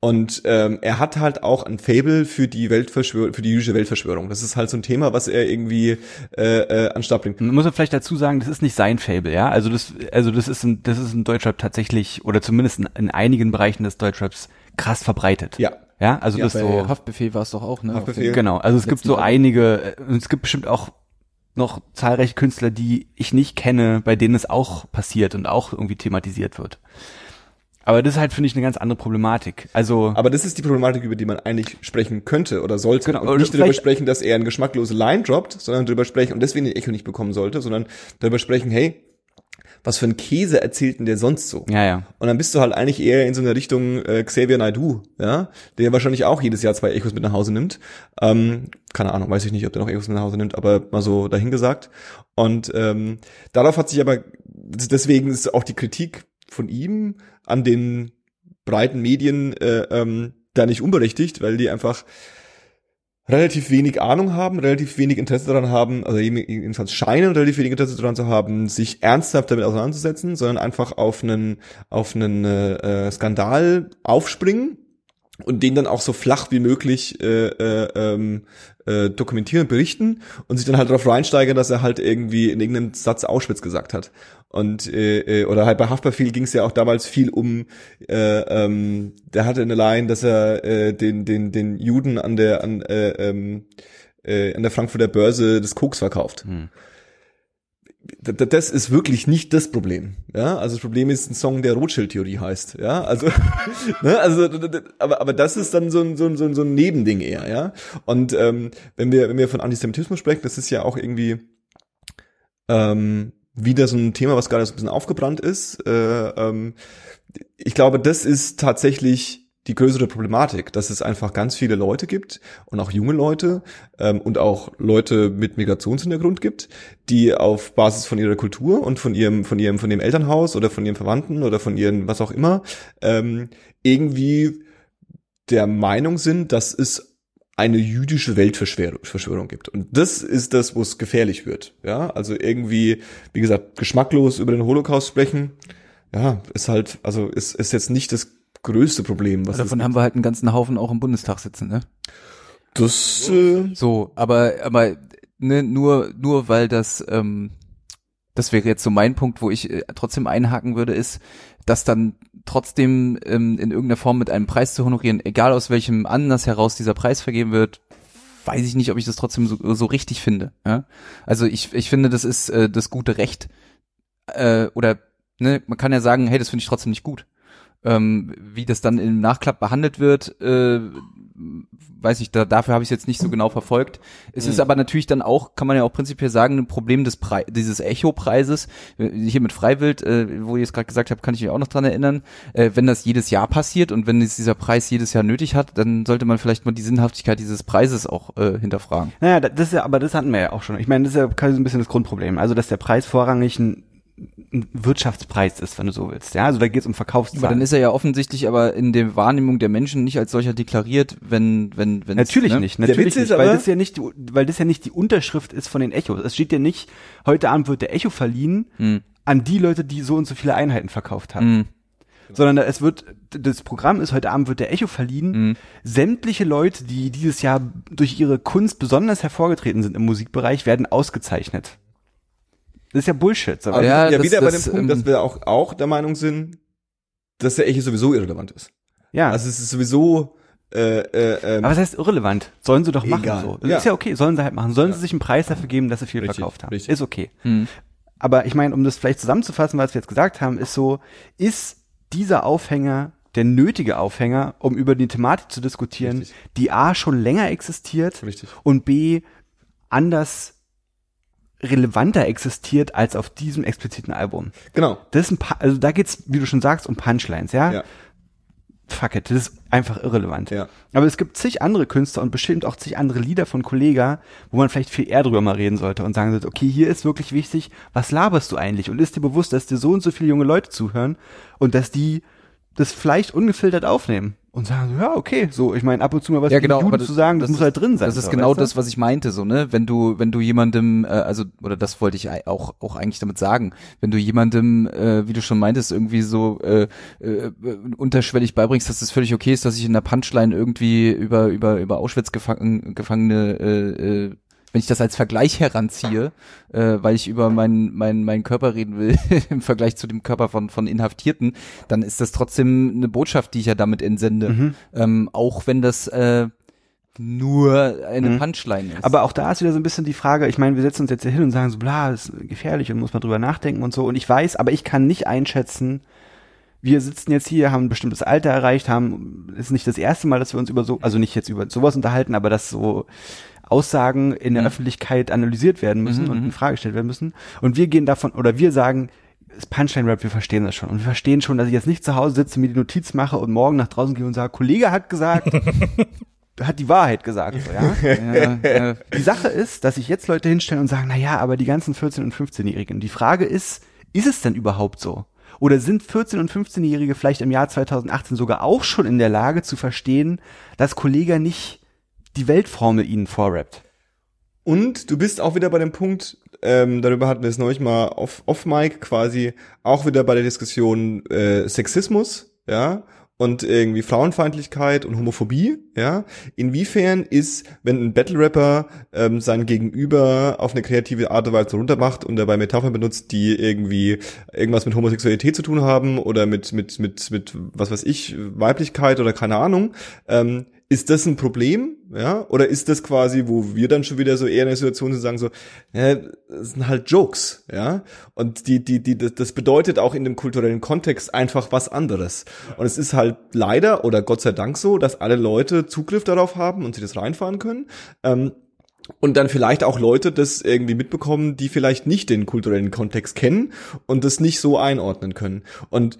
Und ähm, er hat halt auch ein Fable für die Weltverschwörung, für die jüdische Weltverschwörung. Das ist halt so ein Thema, was er irgendwie äh, äh, an bringt. Man muss ja vielleicht dazu sagen, das ist nicht sein Fable, ja. Also das, also das ist ein, das ist in Deutschrap tatsächlich oder zumindest in, in einigen Bereichen des Deutschraps krass verbreitet. Ja. Ja, also Ja, das Bei so. Haftbefehl war es doch auch, ne? Haftbefehl. Genau, also es gibt so einige, äh, und es gibt bestimmt auch noch zahlreiche Künstler, die ich nicht kenne, bei denen es auch passiert und auch irgendwie thematisiert wird. Aber das ist halt, finde ich, eine ganz andere Problematik. Also, Aber das ist die Problematik, über die man eigentlich sprechen könnte oder sollte. Genau, und nicht darüber sprechen, dass er eine geschmacklose Line droppt, sondern darüber sprechen, und deswegen den Echo nicht bekommen sollte, sondern darüber sprechen, hey, was für ein Käse erzählt denn der sonst so? ja, ja. Und dann bist du halt eigentlich eher in so einer Richtung äh, Xavier Naidoo, ja, der wahrscheinlich auch jedes Jahr zwei Echos mit nach Hause nimmt. Ähm, keine Ahnung, weiß ich nicht, ob der noch Echos mit nach Hause nimmt, aber mal so dahingesagt. Und ähm, darauf hat sich aber, deswegen ist auch die Kritik von ihm an den breiten Medien äh, ähm, da nicht unberechtigt, weil die einfach relativ wenig Ahnung haben, relativ wenig Interesse daran haben, also jedenfalls scheinen relativ wenig Interesse daran zu haben, sich ernsthaft damit auseinanderzusetzen, sondern einfach auf einen auf einen äh, Skandal aufspringen und den dann auch so flach wie möglich äh, äh, ähm, äh, dokumentieren, berichten und sich dann halt darauf reinsteigern, dass er halt irgendwie in irgendeinem Satz Auschwitz gesagt hat. Und äh, äh oder halt bei Haftbefehl ging es ja auch damals viel um, äh, ähm, der hatte eine Line, dass er äh, den den den Juden an der an äh, ähm, äh, an der Frankfurter Börse des Koks verkauft. Hm das ist wirklich nicht das Problem. Ja, also das Problem ist ein Song, der Rothschild-Theorie heißt. Ja, also, [LAUGHS] ne, also, aber, aber das ist dann so ein, so ein, so ein, so ein Nebending eher. Ja, und ähm, wenn wir, wenn wir von Antisemitismus sprechen, das ist ja auch irgendwie ähm, wieder so ein Thema, was gerade so ein bisschen aufgebrannt ist. Äh, ähm, ich glaube, das ist tatsächlich die größere Problematik, dass es einfach ganz viele Leute gibt und auch junge Leute ähm, und auch Leute mit Migrationshintergrund gibt, die auf Basis von ihrer Kultur und von ihrem von ihrem von ihrem Elternhaus oder von ihren Verwandten oder von ihren was auch immer ähm, irgendwie der Meinung sind, dass es eine jüdische Weltverschwörung gibt. Und das ist das, wo es gefährlich wird. Ja, also irgendwie, wie gesagt, geschmacklos über den Holocaust sprechen, ja, ist halt, also ist, ist jetzt nicht das größte Problem. Was Davon haben wir halt einen ganzen Haufen auch im Bundestag sitzen, ne? Das äh so, aber aber ne, nur nur weil das ähm, das wäre jetzt so mein Punkt, wo ich äh, trotzdem einhaken würde, ist, dass dann trotzdem ähm, in irgendeiner Form mit einem Preis zu honorieren, egal aus welchem Anlass heraus dieser Preis vergeben wird, weiß ich nicht, ob ich das trotzdem so, so richtig finde. Ja? Also ich, ich finde, das ist äh, das gute Recht. Äh, oder ne, man kann ja sagen, hey, das finde ich trotzdem nicht gut. Ähm, wie das dann im Nachklapp behandelt wird, äh, weiß ich, da, dafür habe ich es jetzt nicht so genau verfolgt. Es mhm. ist aber natürlich dann auch, kann man ja auch prinzipiell sagen, ein Problem des Pre dieses Echo-Preises. Hier mit Freiwild, äh, wo ich es gerade gesagt habe, kann ich mich auch noch dran erinnern. Äh, wenn das jedes Jahr passiert und wenn es dieser Preis jedes Jahr nötig hat, dann sollte man vielleicht mal die Sinnhaftigkeit dieses Preises auch äh, hinterfragen. Naja, das ist ja, aber das hatten wir ja auch schon. Ich meine, das ist ja quasi so ein bisschen das Grundproblem. Also, dass der Preis vorrangig ein ein Wirtschaftspreis ist, wenn du so willst. Ja, also da geht es um Verkaufszahlen. Aber dann ist er ja offensichtlich aber in der Wahrnehmung der Menschen nicht als solcher deklariert, wenn wenn wenn natürlich ne? nicht, natürlich nicht, weil das ja nicht, weil das ja nicht die Unterschrift ist von den Echos. Es steht ja nicht, heute Abend wird der Echo verliehen hm. an die Leute, die so und so viele Einheiten verkauft haben. Hm. Sondern es wird, das Programm ist, heute Abend wird der Echo verliehen. Hm. Sämtliche Leute, die dieses Jahr durch ihre Kunst besonders hervorgetreten sind im Musikbereich, werden ausgezeichnet. Das ist ja Bullshit. Aber ja, ja das, wieder das, bei dem Punkt, dass ähm, wir auch, auch der Meinung sind, dass der Echo sowieso irrelevant ist. Ja. Also es ist sowieso äh, äh, ähm, Aber was heißt irrelevant? Sollen sie doch machen egal. so. Das ja. ist ja okay, sollen sie halt machen. Sollen ja. sie sich einen Preis dafür geben, dass sie viel richtig, verkauft haben. Richtig. Ist okay. Hm. Aber ich meine, um das vielleicht zusammenzufassen, was wir jetzt gesagt haben, ist so, ist dieser Aufhänger der nötige Aufhänger, um über die Thematik zu diskutieren, richtig. die A schon länger existiert richtig. und B anders relevanter existiert als auf diesem expliziten Album. Genau. Das ist ein paar, also da geht's, wie du schon sagst, um Punchlines, ja? ja. Fuck it, das ist einfach irrelevant. Ja. Aber es gibt zig andere Künstler und bestimmt auch zig andere Lieder von Kollega, wo man vielleicht viel eher drüber mal reden sollte und sagen sollte, okay, hier ist wirklich wichtig, was laberst du eigentlich? Und ist dir bewusst, dass dir so und so viele junge Leute zuhören und dass die das vielleicht ungefiltert aufnehmen und sagen ja, okay, so, ich meine, ab und zu mal was ja, genau, Juden zu sagen, das, das muss halt drin sein. Das ist so, genau das, was ich meinte, so, ne, wenn du, wenn du jemandem, äh, also, oder das wollte ich auch, auch eigentlich damit sagen, wenn du jemandem, äh, wie du schon meintest, irgendwie so, äh, äh, unterschwellig beibringst, dass es völlig okay ist, dass ich in der Punchline irgendwie über, über, über Auschwitz gefangen, Gefangene, äh, äh, wenn ich das als Vergleich heranziehe, äh, weil ich über meinen meinen meinen Körper reden will [LAUGHS] im Vergleich zu dem Körper von von Inhaftierten, dann ist das trotzdem eine Botschaft, die ich ja damit entsende, mhm. ähm, auch wenn das äh, nur eine mhm. Punchline ist. Aber auch da ist wieder so ein bisschen die Frage, ich meine, wir setzen uns jetzt hier hin und sagen so, bla, ist gefährlich und muss man drüber nachdenken und so. Und ich weiß, aber ich kann nicht einschätzen, wir sitzen jetzt hier, haben ein bestimmtes Alter erreicht, haben, ist nicht das erste Mal, dass wir uns über so, also nicht jetzt über sowas unterhalten, aber das so Aussagen in der mhm. Öffentlichkeit analysiert werden müssen mhm. und in mhm. Frage gestellt werden müssen. Und wir gehen davon, oder wir sagen, das Punchline-Rap, wir verstehen das schon. Und wir verstehen schon, dass ich jetzt nicht zu Hause sitze, mir die Notiz mache und morgen nach draußen gehe und sage, Kollege hat gesagt, [LAUGHS] hat die Wahrheit gesagt. So, ja? [LAUGHS] ja, ja. Die Sache ist, dass sich jetzt Leute hinstellen und sagen, na ja, aber die ganzen 14- und 15-Jährigen. Die Frage ist, ist es denn überhaupt so? Oder sind 14- und 15-Jährige vielleicht im Jahr 2018 sogar auch schon in der Lage zu verstehen, dass Kollega nicht die Weltformel ihnen vorrappt? Und du bist auch wieder bei dem Punkt, ähm, darüber hatten wir es neulich mal off, off Mic quasi, auch wieder bei der Diskussion äh, Sexismus, ja, und irgendwie Frauenfeindlichkeit und Homophobie, ja. Inwiefern ist, wenn ein Battle-Rapper ähm, sein Gegenüber auf eine kreative Art und Weise runtermacht und dabei Metaphern benutzt, die irgendwie irgendwas mit Homosexualität zu tun haben oder mit, mit, mit, mit, was weiß ich, Weiblichkeit oder keine Ahnung, ähm, ist das ein Problem, ja? Oder ist das quasi, wo wir dann schon wieder so eher in der Situation sind, sagen so, ja, das sind halt Jokes, ja? Und die, die, die, das bedeutet auch in dem kulturellen Kontext einfach was anderes. Und es ist halt leider oder Gott sei Dank so, dass alle Leute Zugriff darauf haben und sie das reinfahren können. Ähm, und dann vielleicht auch Leute das irgendwie mitbekommen, die vielleicht nicht den kulturellen Kontext kennen und das nicht so einordnen können. Und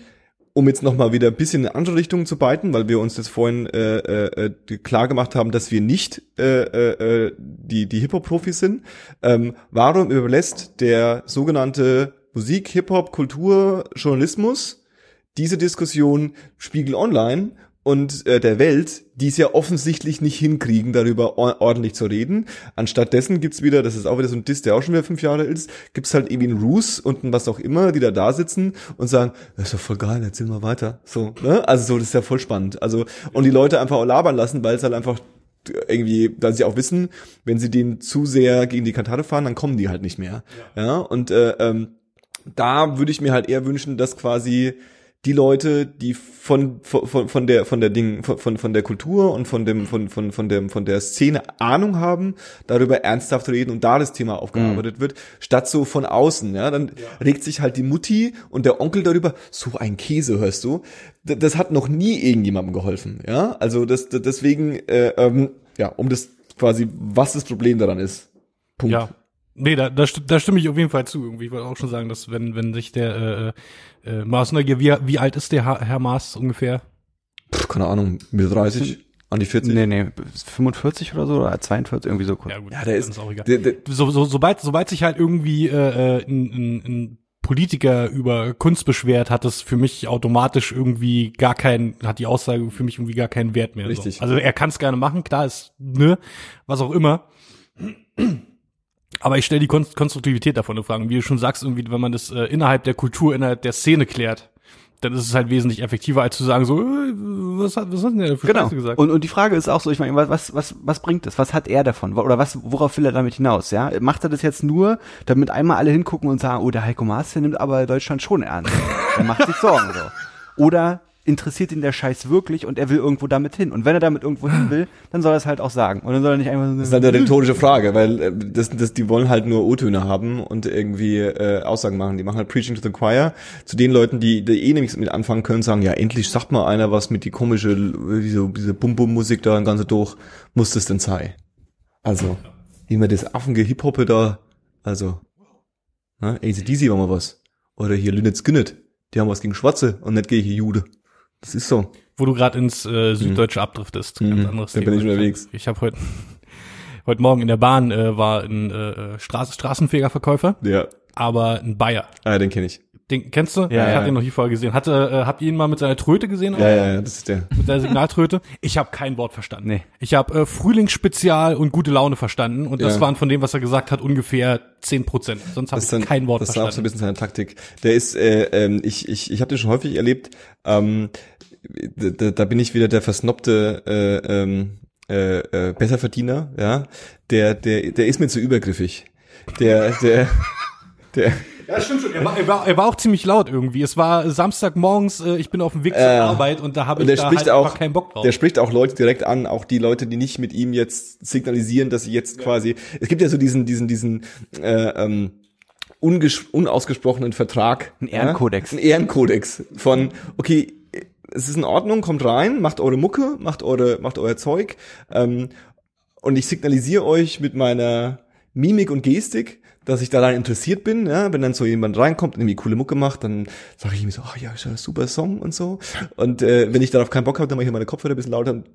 um jetzt nochmal wieder ein bisschen in eine andere Richtung zu beiten, weil wir uns das vorhin äh, äh, äh klar gemacht haben, dass wir nicht äh, äh, äh, die, die Hip-Hop-Profis sind. Ähm, warum überlässt der sogenannte Musik, Hip-Hop, Kultur, Journalismus diese Diskussion Spiegel Online und äh, der Welt, die es ja offensichtlich nicht hinkriegen, darüber or ordentlich zu reden. Anstattdessen gibt's wieder, das ist auch wieder so ein Diss, der auch schon wieder fünf Jahre alt ist, gibt's halt irgendwie einen Roos und ein was auch immer, die da da sitzen und sagen, das ist doch voll geil, erzähl mal weiter. So, ne? Also so, das ist ja voll spannend. Also, und die Leute einfach auch labern lassen, weil es halt einfach irgendwie, da sie auch wissen, wenn sie den zu sehr gegen die Kantare fahren, dann kommen die halt nicht mehr. Ja, ja? und äh, ähm, da würde ich mir halt eher wünschen, dass quasi die Leute, die von, von, von der, von der Ding, von, von der Kultur und von dem, von, von, von dem, von der Szene Ahnung haben, darüber ernsthaft reden und da das Thema aufgearbeitet mhm. wird, statt so von außen, ja, dann ja. regt sich halt die Mutti und der Onkel darüber, so ein Käse, hörst du? Das, das hat noch nie irgendjemandem geholfen, ja, also das, das deswegen, äh, ähm, ja, um das quasi, was das Problem daran ist. Punkt. Ja, Nee, da, da, da stimme ich auf jeden Fall zu. Irgendwie. Ich wollte auch schon sagen, dass wenn, wenn sich der äh, äh, Maas Neugier, wie, wie alt ist der Herr, Herr Maas ungefähr? Puh, keine Ahnung, Mitte 30, an die 40? Nee, nee, 45 oder so, oder 42, irgendwie so kurz. Ja, gut, ja der ist, ist auch egal. Der, der, so, so, sobald, sobald sich halt irgendwie äh, äh ein, ein, ein Politiker über Kunst beschwert, hat es für mich automatisch irgendwie gar keinen, hat die Aussage für mich irgendwie gar keinen Wert mehr. Richtig. So. Also er kann es gerne machen, klar ist, ne, was auch immer. Aber ich stelle die Konstruktivität davon in Frage. Wie du schon sagst, irgendwie, wenn man das äh, innerhalb der Kultur, innerhalb der Szene klärt, dann ist es halt wesentlich effektiver, als zu sagen, so, äh, was hat, was hat denn der für genau. gesagt? Und, und die Frage ist auch so, ich meine, was, was, was bringt das? Was hat er davon? Oder was, worauf will er damit hinaus? Ja, macht er das jetzt nur, damit einmal alle hingucken und sagen, oh, der Heiko Maas, der nimmt aber Deutschland schon ernst. er macht sich Sorgen so. Oder interessiert ihn der Scheiß wirklich und er will irgendwo damit hin. Und wenn er damit irgendwo hin will, dann soll er es halt auch sagen. Und dann soll er nicht einfach so Das ist halt eine rhetorische Frage, weil äh, das, das, die wollen halt nur O-Töne haben und irgendwie äh, Aussagen machen. Die machen halt Preaching to the Choir zu den Leuten, die, die eh nichts mit anfangen können, sagen, ja, endlich sagt mal einer was mit die komische, diese, diese Bum-Bum-Musik da, ganze durch, muss das denn sein? Also, wie man das affenge Hip-Hoppe da, also, ne, ACDC war mal was. Oder hier Lynette Skinnet, die haben was gegen Schwarze und nicht gegen Jude. Das ist so. Wo du gerade ins äh, Süddeutsche mhm. abdriftest. Ganz mhm. anderes da Thema. bin ich unterwegs. Ich habe heute [LAUGHS] heute Morgen in der Bahn äh, war ein äh, Straß Straßenfegerverkäufer. Ja. Aber ein Bayer. Ah, den kenne ich. Den kennst du? Ja, ich ja. hatte ihn noch nie vorher gesehen. Hatte, äh, habt ihr ihn mal mit seiner Tröte gesehen? Ja, ja, ja, das ist der. Mit der Signaltröte? Ich habe kein Wort verstanden. Nee. Ich habe äh, Frühlingsspezial und gute Laune verstanden und das ja. waren von dem, was er gesagt hat, ungefähr zehn Prozent. Sonst habe ich dann, kein Wort das verstanden. Das ist auch so ein bisschen seine Taktik. Der ist, äh, ähm, ich, ich, ich habe den schon häufig erlebt. Ähm, da, da bin ich wieder der versnobte äh, ähm, äh, äh, Besserverdiener, ja. Der, der, der ist mir zu übergriffig. Der, der, [LAUGHS] der. Ja, stimmt schon. Er war, er, war, er war auch ziemlich laut irgendwie. Es war Samstagmorgens, äh, ich bin auf dem Weg zur äh, Arbeit und da habe ich da halt auch, einfach keinen Bock drauf. Der spricht auch Leute direkt an, auch die Leute, die nicht mit ihm jetzt signalisieren, dass sie jetzt ja. quasi. Es gibt ja so diesen, diesen, diesen äh, ähm, unausgesprochenen Vertrag. Ein Ehrenkodex. Ja? Ein Ehrenkodex von, okay, es ist in Ordnung, kommt rein, macht eure Mucke, macht eure, macht euer Zeug. Ähm, und ich signalisiere euch mit meiner Mimik und Gestik, dass ich daran interessiert bin. Ja? Wenn dann so jemand reinkommt und irgendwie coole Mucke macht, dann sage ich ihm so, oh ja, ist ja ein super Song und so. Und äh, wenn ich darauf keinen Bock habe, dann mache ich meine Kopfhörer ein bisschen lauter und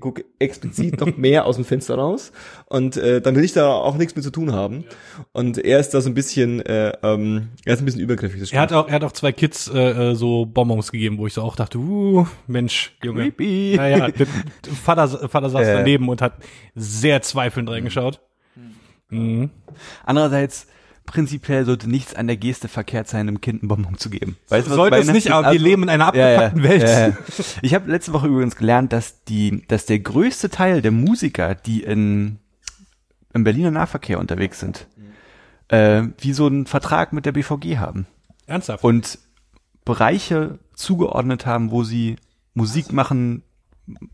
guck explizit noch mehr aus dem Fenster raus und äh, dann will ich da auch nichts mit zu tun haben. Und er ist da so ein bisschen, äh, ähm, er ist ein bisschen übergriffig. Er hat auch, er hat auch zwei Kids äh, äh, so Bonbons gegeben, wo ich so auch dachte, uh, Mensch, Junge. Creepy. Naja, [LAUGHS] Vater, Vater saß Ja. daneben und hat sehr zweifelnd reingeschaut. Mhm. Andererseits, prinzipiell sollte nichts an der Geste verkehrt sein, einem Kind einen Bonbon zu geben. Weißt was Sollte es nicht, aber wir Also- leben in einer Ja, ja, abgepackten Welt. ja, ja. [LAUGHS] Ich habe letzte Woche übrigens gelernt, dass die, dass der größte Teil der Musiker, die in im Berliner Nahverkehr unterwegs sind, äh, wie so einen Vertrag mit der BVG haben Ernsthaft? und Bereiche zugeordnet haben, wo sie Musik machen,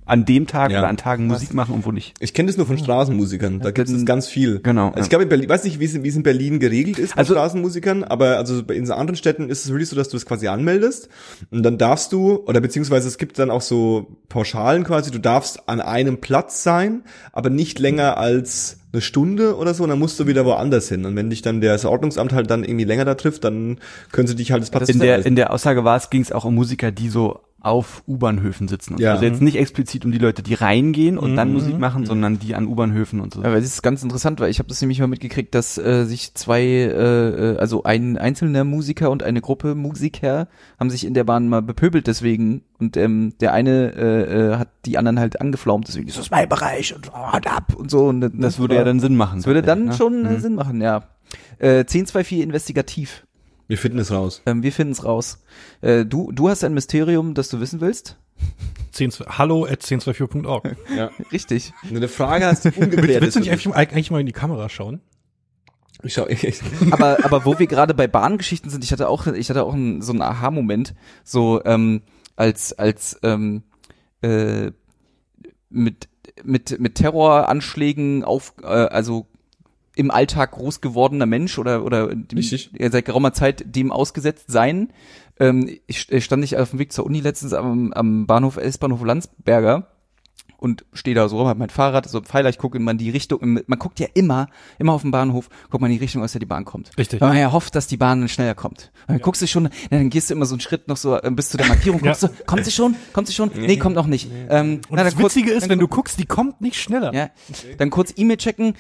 an dem Tag Ja. oder an Tagen Musik machen und wo nicht. Ich kenne das nur von Straßenmusikern, da gibt es ganz viel. Genau, Also ich glaube, in Berlin, weiß nicht, wie es, wie es in Berlin geregelt ist bei Also- Straßenmusikern, aber also bei- in so anderen Städten ist es wirklich so, dass du das quasi anmeldest und dann darfst du, oder beziehungsweise es gibt dann auch so Pauschalen quasi, du darfst an einem Platz sein, aber nicht länger als eine Stunde oder so, und dann musst du wieder woanders hin. Und wenn dich dann das Ordnungsamt halt dann irgendwie länger da trifft, dann können sie dich halt das Platz In der, in der Aussage war es, ging es auch um Musiker, die so auf U-Bahnhöfen sitzen. Und. Ja. Also jetzt nicht explizit um die Leute, die reingehen und dann Musik machen, sondern die an U-Bahnhöfen und so. Aber es ist ganz interessant, weil ich habe das nämlich mal mitgekriegt, dass äh, sich zwei, äh, äh, also ein einzelner Musiker und eine Gruppe Musiker haben sich in der Bahn mal bepöbelt deswegen und ähm, der eine äh, äh, hat die anderen halt angeflaumt, deswegen das ist mein Bereich und haut ab und so. Und Das würde ja dann Sinn machen. das würde dann ne? schon äh, Sinn machen, ja. Äh, 1024 investigativ. Wir finden es raus. Ähm, wir finden's raus. Äh, du, du hast ein Mysterium, das du wissen willst? 10, hallo at 1024.org. Ja. [LAUGHS] Richtig. Eine Frage hast du ungeklärt. Willst du nicht eigentlich, eigentlich mal in die Kamera schauen? ich schau, [LAUGHS] ich, aber aber wo wir gerade bei Bahngeschichten sind, ich hatte auch ich hatte auch einen, so einen Aha-Moment, so ähm, als als ähm, äh, mit mit mit Terroranschlägen auf äh, also im Alltag groß gewordener Mensch oder oder dem, seit geraumer Zeit dem ausgesetzt sein. Ähm, ich ich stand ich auf dem Weg zur Uni letztens am, am Bahnhof S-Bahnhof Landsberger und stehe da so, hab mein Fahrrad, so ein Pfeiler, ich gucke immer in die Richtung, man guckt ja immer, immer auf dem Bahnhof, guckt man in die Richtung, aus der die Bahn kommt. Richtig. Weil man ja hofft, dass die Bahn dann schneller kommt. Dann guckst du schon, dann gehst du immer so einen Schritt noch so äh, bis zu der Markierung, [LAUGHS] guckst du, kommt sie schon, kommt sie schon? Nee, kommt noch nicht. Ähm, Und na, das kurz- Witzige ist, dann wenn du gu- guckst, die kommt nicht schneller. ja, dann kurz E-Mail checken,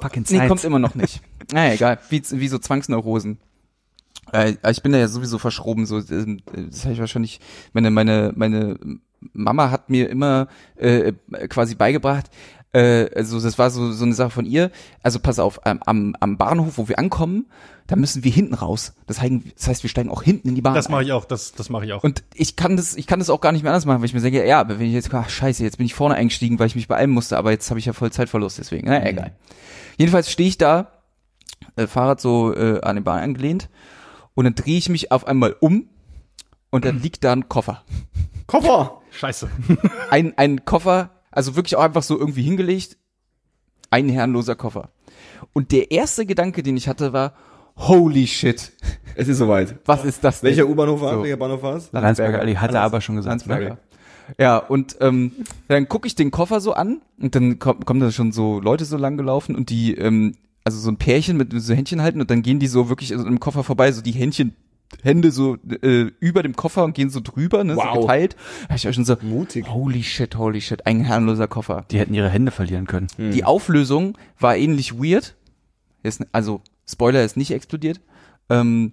Fucking nee, Zeit. kommt immer noch nicht. [LAUGHS] Naja, egal, wie, wie so Zwangsneurosen. Äh, ich bin da ja sowieso verschroben, so das habe ich wahrscheinlich meine meine meine Mama hat mir immer äh, quasi beigebracht, äh, also das war so so eine Sache von ihr. Also pass auf, am, am, Bahnhof, wo wir ankommen, da müssen wir hinten raus. Das, heißt, wir steigen auch hinten in die Bahn. Das mache ich auch, das, das mache ich auch. Und ich kann das, ich kann das auch gar nicht mehr anders machen, weil ich mir sage, ja, aber wenn ich jetzt, ach, scheiße, jetzt bin ich vorne eingestiegen, weil ich mich beeilen musste, aber jetzt habe ich ja voll Zeitverlust, deswegen, na, egal. Jedenfalls stehe ich da, äh, Fahrrad so äh, an die Bahn angelehnt und dann drehe ich mich auf einmal um und dann [CLEARS THROAT] liegt da ein Koffer. Koffer! Scheiße. [LAUGHS] Ein, ein Koffer, also wirklich auch einfach so irgendwie hingelegt, ein herrenloser Koffer. Und der erste Gedanke, den ich hatte, war, holy shit, Es ist soweit. was ist das denn? Welcher U-Bahnhof war? So. Welcher Bahnhof war es? Landsberger Allee hat er aber schon gesagt. Ne? Landsberger. Ja, und ähm, dann gucke ich den Koffer so an und dann kommen kommen da schon so Leute so lang gelaufen und die, ähm, also so ein Pärchen mit so Händchen halten und dann gehen die so wirklich im Koffer vorbei, so die Händchen, Hände so äh, über dem Koffer und gehen so drüber, ne, so Wow. geteilt. Da ich war schon so, Mutig. holy shit, holy shit, ein herrenloser Koffer. Die hätten ihre Hände verlieren können. Die Auflösung war ähnlich weird. Ist, also, Spoiler ist nicht explodiert. Ähm,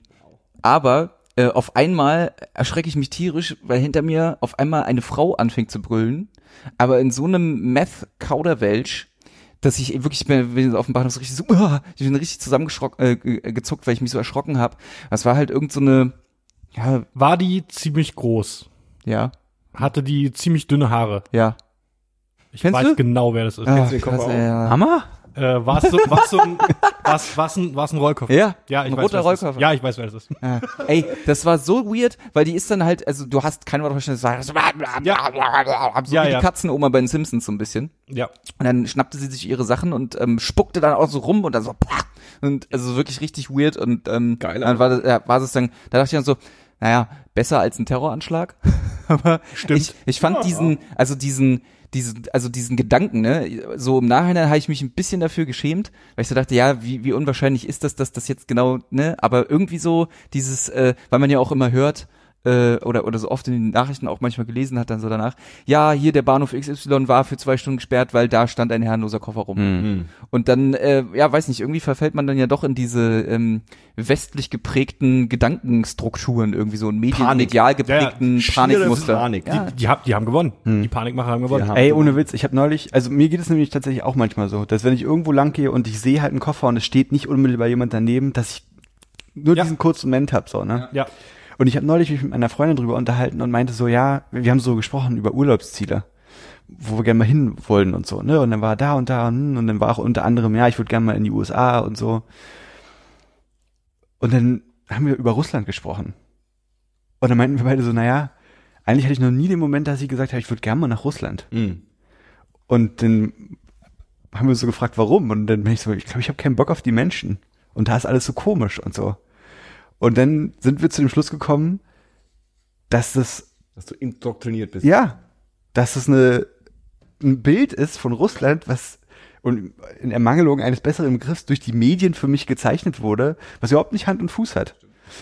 aber äh, auf einmal erschrecke ich mich tierisch, weil hinter mir auf einmal eine Frau anfängt zu brüllen. Aber in so einem Meth-Kauderwelsch, dass ich wirklich ich bin, bin auf dem Bahnhof so richtig so, uah, [LAUGHS] ich bin richtig zusammengezuckt, äh, ge- gezuckt, weil ich mich so erschrocken habe. Das war halt irgend so eine, ja, War die ziemlich groß? ja, Hatte die ziemlich dünne Haare? ja. Ich Kennst weiß du? genau, wer das ist. Ah, den Koffer krass, auch? ja. Hammer? Äh, war es so, war's so ein, war's, war's ein, war's ein Rollkoffer? Ja, Ja, ich ein weiß, roter wer das ist. Rollkoffer. Ja, ich weiß, wer das ist. Ja. Ey, das war so weird, weil die ist dann halt, also du hast kein Wort verstanden, das war so Ja, wie ja. die Katzenoma bei den Simpsons so ein bisschen. Ja. Und dann schnappte sie sich ihre Sachen und ähm, spuckte dann auch so rum und dann so und also wirklich richtig weird und ähm, Geil, dann war das, ja, war es dann, da dachte ich dann so, naja, besser als ein Terroranschlag. [LAUGHS] Aber Stimmt. ich, ich fand diesen, also diesen, diesen, also diesen Gedanken, ne, so im Nachhinein habe ich mich ein bisschen dafür geschämt, weil ich so dachte, ja, wie, wie unwahrscheinlich ist das, dass das jetzt genau, ne, aber irgendwie so dieses, äh, weil man ja auch immer hört, äh, oder oder so oft in den Nachrichten auch manchmal gelesen hat, dann so danach, ja, hier der Bahnhof XY war für zwei Stunden gesperrt, weil da stand ein herrenloser Koffer rum. Hm. Und dann, äh, ja, weiß nicht, irgendwie verfällt man dann ja doch in diese ähm, westlich geprägten Gedankenstrukturen, irgendwie so Panik. medial geprägten Schiere Panikmuster. Panik. Ja. Die, haben, die haben gewonnen. Die Panikmacher haben gewonnen. Die haben- Ey, ohne Witz, ich habe neulich, also mir geht es nämlich tatsächlich auch manchmal so, dass wenn ich irgendwo lang gehe und ich sehe halt einen Koffer und es steht nicht unmittelbar jemand daneben, dass ich nur Ja. diesen kurzen Moment hab, so, ne? ja. Und ich habe neulich mich mit meiner Freundin drüber unterhalten und meinte so, ja, wir haben so gesprochen über Urlaubsziele, wo wir gerne mal hin wollen und so, ne? Und dann war da und da und, und dann war auch unter anderem, ja, ich würde gerne mal in die USA und so. Und dann haben wir über Russland gesprochen. Und dann meinten wir beide so, naja, eigentlich hatte ich noch nie den Moment, dass ich gesagt habe, ich würde gerne mal nach Russland. Hm. Und dann haben wir so gefragt, warum? Und dann bin ich so, ich glaube, ich habe keinen Bock auf die Menschen. Und da ist alles so komisch und so. Und dann sind wir zu dem Schluss gekommen, dass das, Dass du indoktriniert bist. ja, dass das eine, ein Bild ist von Russland, was und in Ermangelung eines besseren Begriffs durch die Medien für mich gezeichnet wurde, was überhaupt nicht Hand und Fuß hat.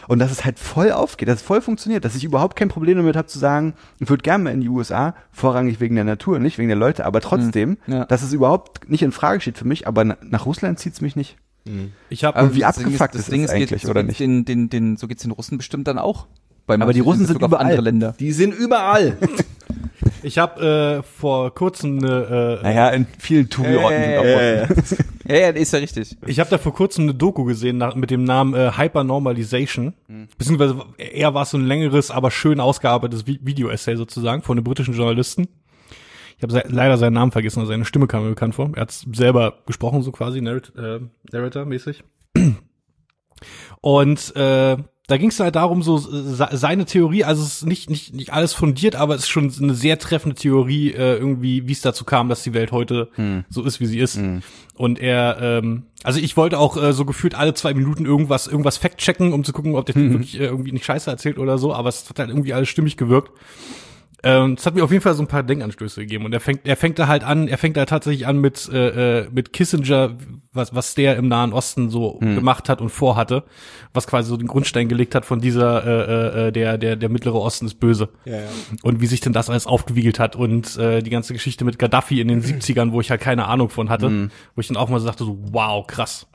Und dass es halt voll aufgeht, dass es voll funktioniert, dass ich überhaupt kein Problem damit habe zu sagen, ich würde gerne mal in die USA, vorrangig wegen der Natur, nicht wegen der Leute, aber trotzdem, ja. dass es überhaupt nicht in Frage steht für mich, aber na- nach Russland zieht's mich nicht. Ich habe Aber wie das Ding abgefuckt das ist Ding das geht- eigentlich, so oder nicht? Den, den, den, so geht's den Russen bestimmt dann auch. Bei Aber die Russen in sind überall. andere Länder. Die sind überall. [LAUGHS] ich hab, äh, vor kurzem eine äh, Naja, in vielen Touri-Orten sind auch Äh. [LAUGHS] Ja, ja, ist ja richtig. Ich habe da vor kurzem eine Doku gesehen nach, mit dem Namen äh, Hypernormalization. Beziehungsweise eher war es so ein längeres, aber schön ausgearbeitetes Vi- Video-Essay sozusagen von einem britischen Journalisten. Ich habe leider seinen Namen vergessen, aber seine Stimme kam mir bekannt vor. Er hat selber gesprochen, so quasi, Narrat äh, Narrator-mäßig. Und äh, da ging es halt darum, so se seine Theorie, also es ist nicht, nicht, nicht alles fundiert, aber es ist schon eine sehr treffende Theorie, äh, irgendwie, wie es dazu kam, dass die Welt heute so ist, wie sie ist. Und er, ähm, also ich wollte auch äh, so gefühlt alle zwei Minuten irgendwas, irgendwas fact-checken, um zu gucken, ob der Typ wirklich äh, irgendwie nicht Scheiße erzählt oder so, aber es hat halt irgendwie alles stimmig gewirkt. Ähm, es hat mir auf jeden Fall so ein paar Denkanstöße gegeben. Und er fängt, er fängt da halt an, er fängt da tatsächlich an mit äh, äh, mit Kissinger, was was der im Nahen Osten so gemacht hat und vorhatte, was quasi so den Grundstein gelegt hat von dieser äh, äh, der der der mittlere Osten ist böse. Ja, ja. und wie sich denn das alles aufgewiegelt hat und äh, die ganze Geschichte mit Gaddafi in den [CLEARS THROAT] 70ern, wo ich halt keine Ahnung von hatte, wo ich dann auch mal so dachte so wow krass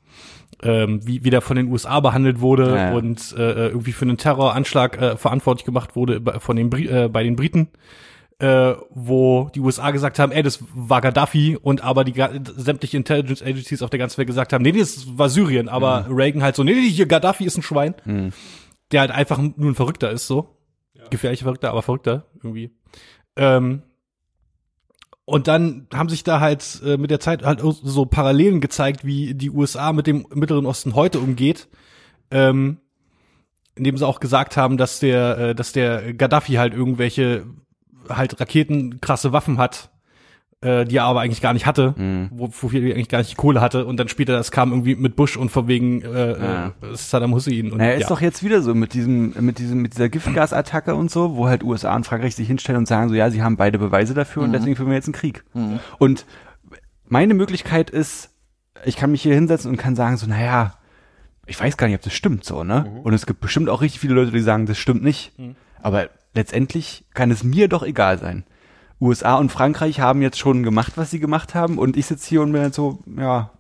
ähm, wie, wie der von den USA behandelt wurde Ja, ja. und äh, irgendwie für einen Terroranschlag äh, verantwortlich gemacht wurde bei- von den Bri äh, bei den Briten, äh, wo die USA gesagt haben, ey, das war Gaddafi und aber die sämtliche Intelligence Agencies auf der ganzen Welt gesagt haben, nee, nee, das war Syrien, aber Reagan halt so, nee, nee, hier Gaddafi ist ein Schwein, der halt einfach nur ein Verrückter ist, so. Gefährlicher Verrückter, aber Verrückter irgendwie. Ähm, und dann haben sich da halt äh, mit der Zeit halt so Parallelen gezeigt, wie die USA mit dem Mittleren Osten heute umgeht. Ähm, indem sie auch gesagt haben, dass der, äh, dass der Gaddafi halt irgendwelche halt Raketen, krasse Waffen hat, äh, die er aber eigentlich gar nicht hatte, wo, wofür er eigentlich gar nicht die Kohle hatte. Und dann später, das kam irgendwie mit Bush und von wegen äh, Ja. äh, Saddam Hussein. Und, Naja, ist ja. doch jetzt wieder so mit diesem, mit diesem, mit dieser Giftgasattacke und so, wo halt USA und Frankreich sich hinstellen und sagen so, ja, sie haben beide Beweise dafür und deswegen führen wir jetzt einen Krieg. Und meine Möglichkeit ist, ich kann mich hier hinsetzen und kann sagen so, naja, ich weiß gar nicht, ob das stimmt so, ne? Und es gibt bestimmt auch richtig viele Leute, die sagen, das stimmt nicht. Aber letztendlich kann es mir doch egal sein. USA und Frankreich haben jetzt schon gemacht, was sie gemacht haben und ich sitze hier und bin halt so, ja.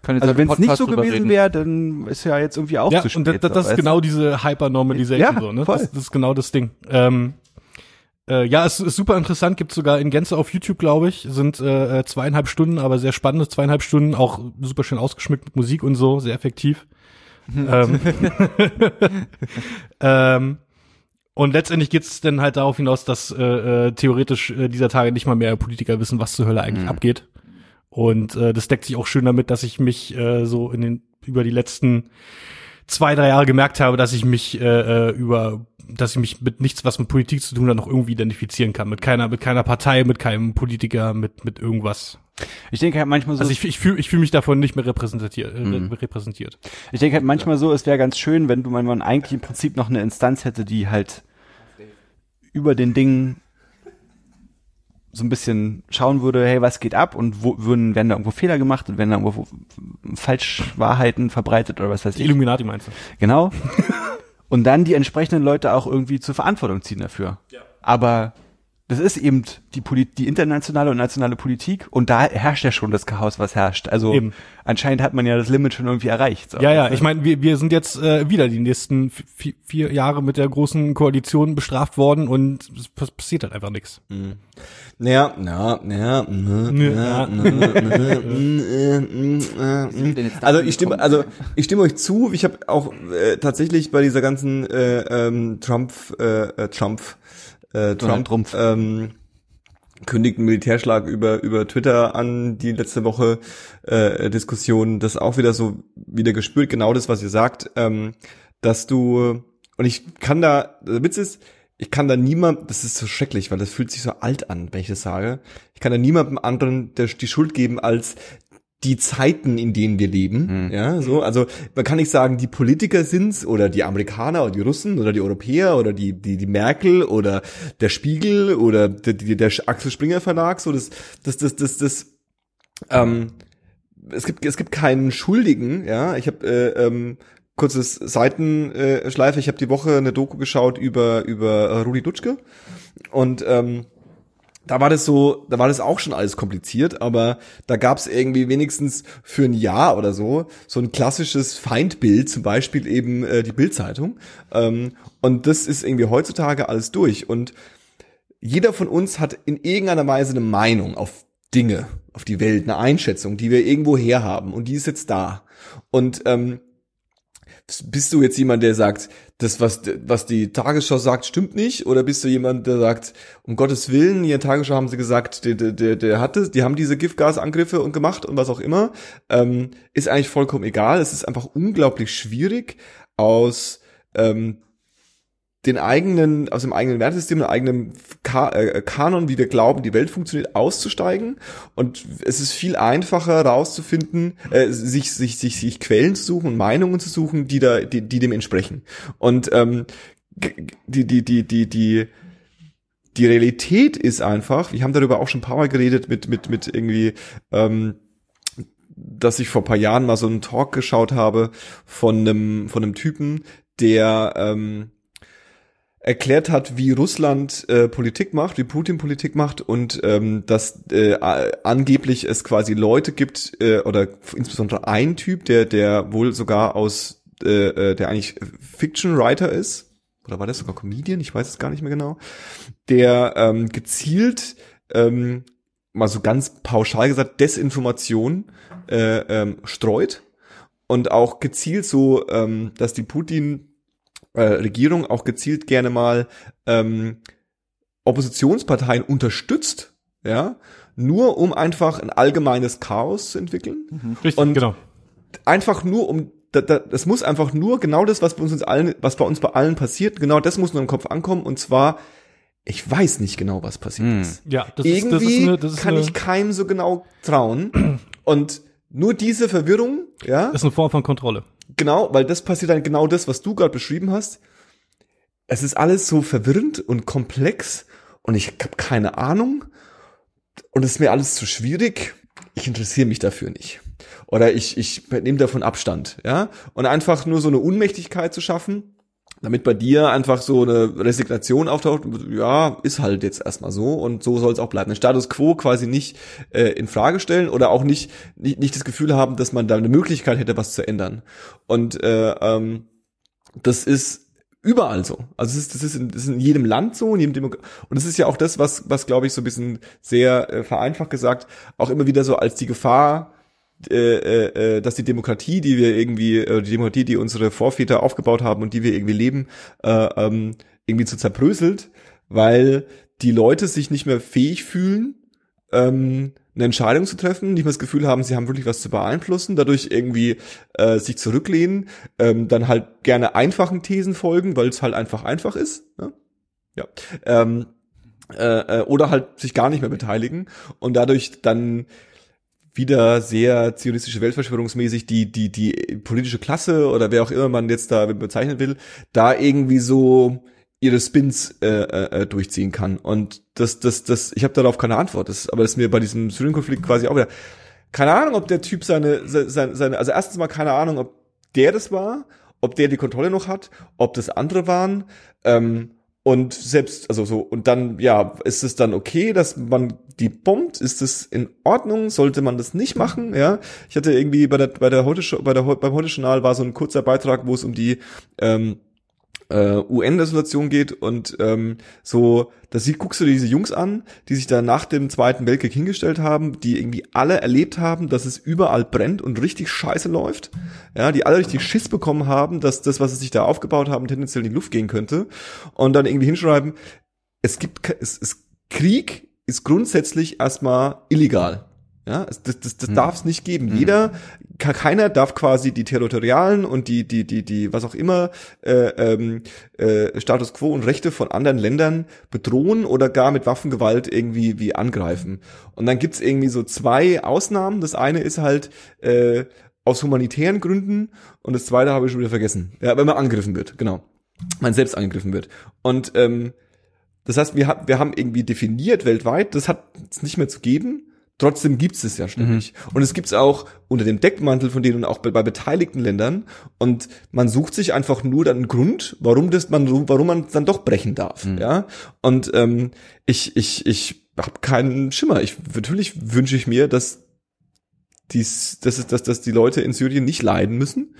Jetzt Also halt wenn es nicht so gewesen wäre, dann ist ja jetzt irgendwie auch ja, zu spät. und das, das, ist genau diese Hypernormalization Ja, so, ne? Das, das ist genau das Ding. Ähm, äh, ja, es ist super interessant, gibt sogar in Gänze auf YouTube, glaube ich, sind äh, äh, zweieinhalb Stunden, aber sehr spannende zweieinhalb Stunden, auch super schön ausgeschmückt mit Musik und so, sehr effektiv. ähm, [LAUGHS] ähm, und letztendlich geht's dann halt darauf hinaus, dass äh, äh, theoretisch äh, dieser Tage nicht mal mehr Politiker wissen, was zur Hölle eigentlich abgeht. Und äh, das deckt sich auch schön damit, dass ich mich äh, so in den über die letzten zwei, drei Jahre gemerkt habe, dass ich mich äh, äh, über, dass ich mich mit nichts, was mit Politik zu tun hat, noch irgendwie identifizieren kann. Mit keiner, mit keiner Partei, mit keinem Politiker, mit, mit irgendwas. Ich denke halt manchmal so, Also ich, ich fühle ich fühl mich davon nicht mehr repräsentiert. Äh, Mhm. repräsentiert. ich denke halt manchmal so, es wäre ganz schön, wenn du wenn man eigentlich im Prinzip noch eine Instanz hätte, die halt über den Dingen so ein bisschen schauen würde, hey, was geht ab und wo würden, werden da irgendwo Fehler gemacht und werden da irgendwo Falschwahrheiten verbreitet oder was weiß ich. Illuminati meinst du? Genau. und dann die entsprechenden Leute auch irgendwie zur Verantwortung ziehen dafür. Ja. Aber das ist eben die, Polit die internationale und nationale Politik und da herrscht ja schon das Chaos, was herrscht. Also eben. anscheinend hat man ja das Limit schon irgendwie erreicht. So. Ja, ja, ich meine, wir, wir sind jetzt äh, wieder die nächsten vier Jahre mit der großen Koalition bestraft worden und es passiert halt einfach nichts. Mhm. Naja, na, na, na, also ich stimme, also ich stimme euch zu. Ich habe auch äh, tatsächlich bei dieser ganzen äh, ähm, Trump, äh, Trump äh, Trump, Trump. Ähm, kündigt einen Militärschlag über über Twitter an die letzte Woche äh, Diskussion das auch wieder so wieder gespürt genau das was ihr sagt ähm, dass du und ich kann da der Witz ist ich kann da niemand das ist so schrecklich weil das fühlt sich so alt an wenn ich das sage ich kann da niemandem anderen der, die Schuld geben als die Zeiten, in denen wir leben, mhm. ja, so, also man kann nicht sagen, die Politiker sind's oder die Amerikaner oder die Russen oder die Europäer oder die die die Merkel oder der Spiegel oder der, der, der Axel Springer Verlag, so das das das das das ähm, es gibt es gibt keinen Schuldigen, ja, ich habe äh, ähm, kurzes Seitenschleife, ich habe die Woche eine Doku geschaut über über Rudi Dutschke. Und ähm, da war das so, da war das auch schon alles kompliziert, aber da gab es irgendwie wenigstens für ein Jahr oder so so ein klassisches Feindbild, zum Beispiel eben äh, die Bildzeitung. Ähm, und das ist irgendwie heutzutage alles durch. Und jeder von uns hat in irgendeiner Weise eine Meinung auf Dinge, auf die Welt, eine Einschätzung, die wir irgendwo herhaben und die ist jetzt da. Und ähm, bist du jetzt jemand, der sagt, das, was, was die Tagesschau sagt, stimmt nicht? Oder bist du jemand, der sagt, um Gottes Willen, hier in Tagesschau haben sie gesagt, der, der, der, der hatte, die haben diese Giftgasangriffe und gemacht und was auch immer. Ähm, ist eigentlich vollkommen egal. Es ist einfach unglaublich schwierig, aus ähm, den eigenen, aus dem eigenen Wertesystem, dem eigenen Ka äh, Kanon, wie wir glauben, die Welt funktioniert, auszusteigen. Und es ist viel einfacher herauszufinden, äh, sich, sich, sich, sich Quellen zu suchen und Meinungen zu suchen, die da, die, die dem entsprechen. Und ähm, die, die, die, die, die, die Realität ist einfach, wir haben darüber auch schon ein paar Mal geredet mit, mit, mit irgendwie, ähm, dass ich vor paar Jahren mal so einen Talk geschaut habe von einem, von einem Typen, der ähm, erklärt hat, wie Russland äh, Politik macht, wie Putin Politik macht und ähm, dass äh, angeblich es quasi Leute gibt äh, oder insbesondere ein Typ, der der wohl sogar aus äh, äh, der eigentlich Fiction Writer ist oder war das sogar Comedian, ich weiß es gar nicht mehr genau, der ähm, gezielt ähm, mal so ganz pauschal gesagt Desinformation äh, ähm, streut und auch gezielt so, ähm, dass die Putin äh, Regierung auch gezielt gerne mal ähm, Oppositionsparteien unterstützt, ja, nur um einfach ein allgemeines Chaos zu entwickeln. Mhm. Richtig, und genau. Einfach nur um da, da, das muss einfach nur genau das, was bei uns allen, was bei uns bei allen passiert, genau das muss nur im Kopf ankommen und zwar ich weiß nicht genau, was passiert hm. ist. Ja, das Irgendwie ist, das ist eine, das ist kann eine ich keinem so genau trauen. Und nur diese Verwirrung, ja. Das ist eine Form von Kontrolle. Genau, weil das passiert dann genau das, was du gerade beschrieben hast. Es ist alles so verwirrend und komplex und ich habe keine Ahnung und es ist mir alles zu schwierig. Ich interessiere mich dafür nicht. Oder ich, ich nehme davon Abstand, ja. Und einfach nur so eine Unmächtigkeit zu schaffen, damit bei dir einfach so eine Resignation auftaucht, ja, ist halt jetzt erstmal so und so soll es auch bleiben. Den Status quo quasi nicht äh, in Frage stellen oder auch nicht, nicht, nicht das Gefühl haben, dass man da eine Möglichkeit hätte, was zu ändern. Und äh, ähm, das ist überall so. Also es ist, das ist, in, das ist in jedem Land so, in jedem Demo und das ist ja auch das, was, was glaube ich so ein bisschen sehr äh, vereinfacht gesagt, auch immer wieder so als die Gefahr äh, äh, äh, dass die Demokratie, die wir irgendwie, äh, die Demokratie, die unsere Vorväter aufgebaut haben und die wir irgendwie leben, äh, ähm, irgendwie zu zerbröselt, weil die Leute sich nicht mehr fähig fühlen, ähm, eine Entscheidung zu treffen, nicht mehr das Gefühl haben, sie haben wirklich was zu beeinflussen, dadurch irgendwie äh, sich zurücklehnen, ähm, dann halt gerne einfachen Thesen folgen, weil es halt einfach einfach ist. Ne? Ja. Ähm, äh, äh, oder halt sich gar nicht mehr beteiligen und dadurch dann wieder sehr zionistische Weltverschwörungsmäßig die, die, die politische Klasse oder wer auch immer man jetzt da bezeichnen will, da irgendwie so ihre Spins äh, äh, durchziehen kann. Und das, das, das, ich habe darauf keine Antwort. Das, aber das ist mir bei diesem Syrien-Konflikt quasi auch wieder. Keine Ahnung, ob der Typ seine, seine, seine, also erstens mal keine Ahnung, ob der das war ob der die Kontrolle noch hat, ob das andere waren. Ähm, und selbst, also so, und dann, ja, ist es dann okay, dass man die bombt? Ist es in Ordnung? Sollte man das nicht machen? Ja, ich hatte irgendwie bei der, bei der heute, bei der, beim Heute-Journal war so ein kurzer Beitrag, wo es um die, ähm, äh, UN-Resolution geht und ähm, so, da sie, guckst du dir diese Jungs an, die sich da nach dem Zweiten Weltkrieg hingestellt haben, die irgendwie alle erlebt haben, dass es überall brennt und richtig scheiße läuft, ja, die alle richtig Schiss bekommen haben, dass das, was sie sich da aufgebaut haben, tendenziell in die Luft gehen könnte und dann irgendwie hinschreiben, es gibt, es, es, Krieg ist grundsätzlich erstmal illegal. Ja, das, das, das darf es nicht geben. Jeder, ke- keiner darf quasi die territorialen und die, die, die, die, was auch immer, äh, ähm, äh, Status quo und Rechte von anderen Ländern bedrohen oder gar mit Waffengewalt irgendwie wie angreifen. Und dann gibt's irgendwie so zwei Ausnahmen. Das eine ist halt äh, aus humanitären Gründen und das zweite habe ich schon wieder vergessen. Ja, wenn man angegriffen wird, genau. Man selbst angegriffen wird. Und ähm, das heißt, wir, ha- wir haben irgendwie definiert weltweit, das hat es nicht mehr zu geben. Trotzdem gibt es es ja ständig. Und es gibt es auch unter dem Deckmantel von denen und auch bei, bei beteiligten Ländern. Und man sucht sich einfach nur dann einen Grund, warum das man, warum man dann doch brechen darf. Ja. Und ähm, ich, ich, ich habe keinen Schimmer. Ich natürlich wünsche ich mir, dass dies, dass, es, dass, dass die Leute in Syrien nicht leiden müssen.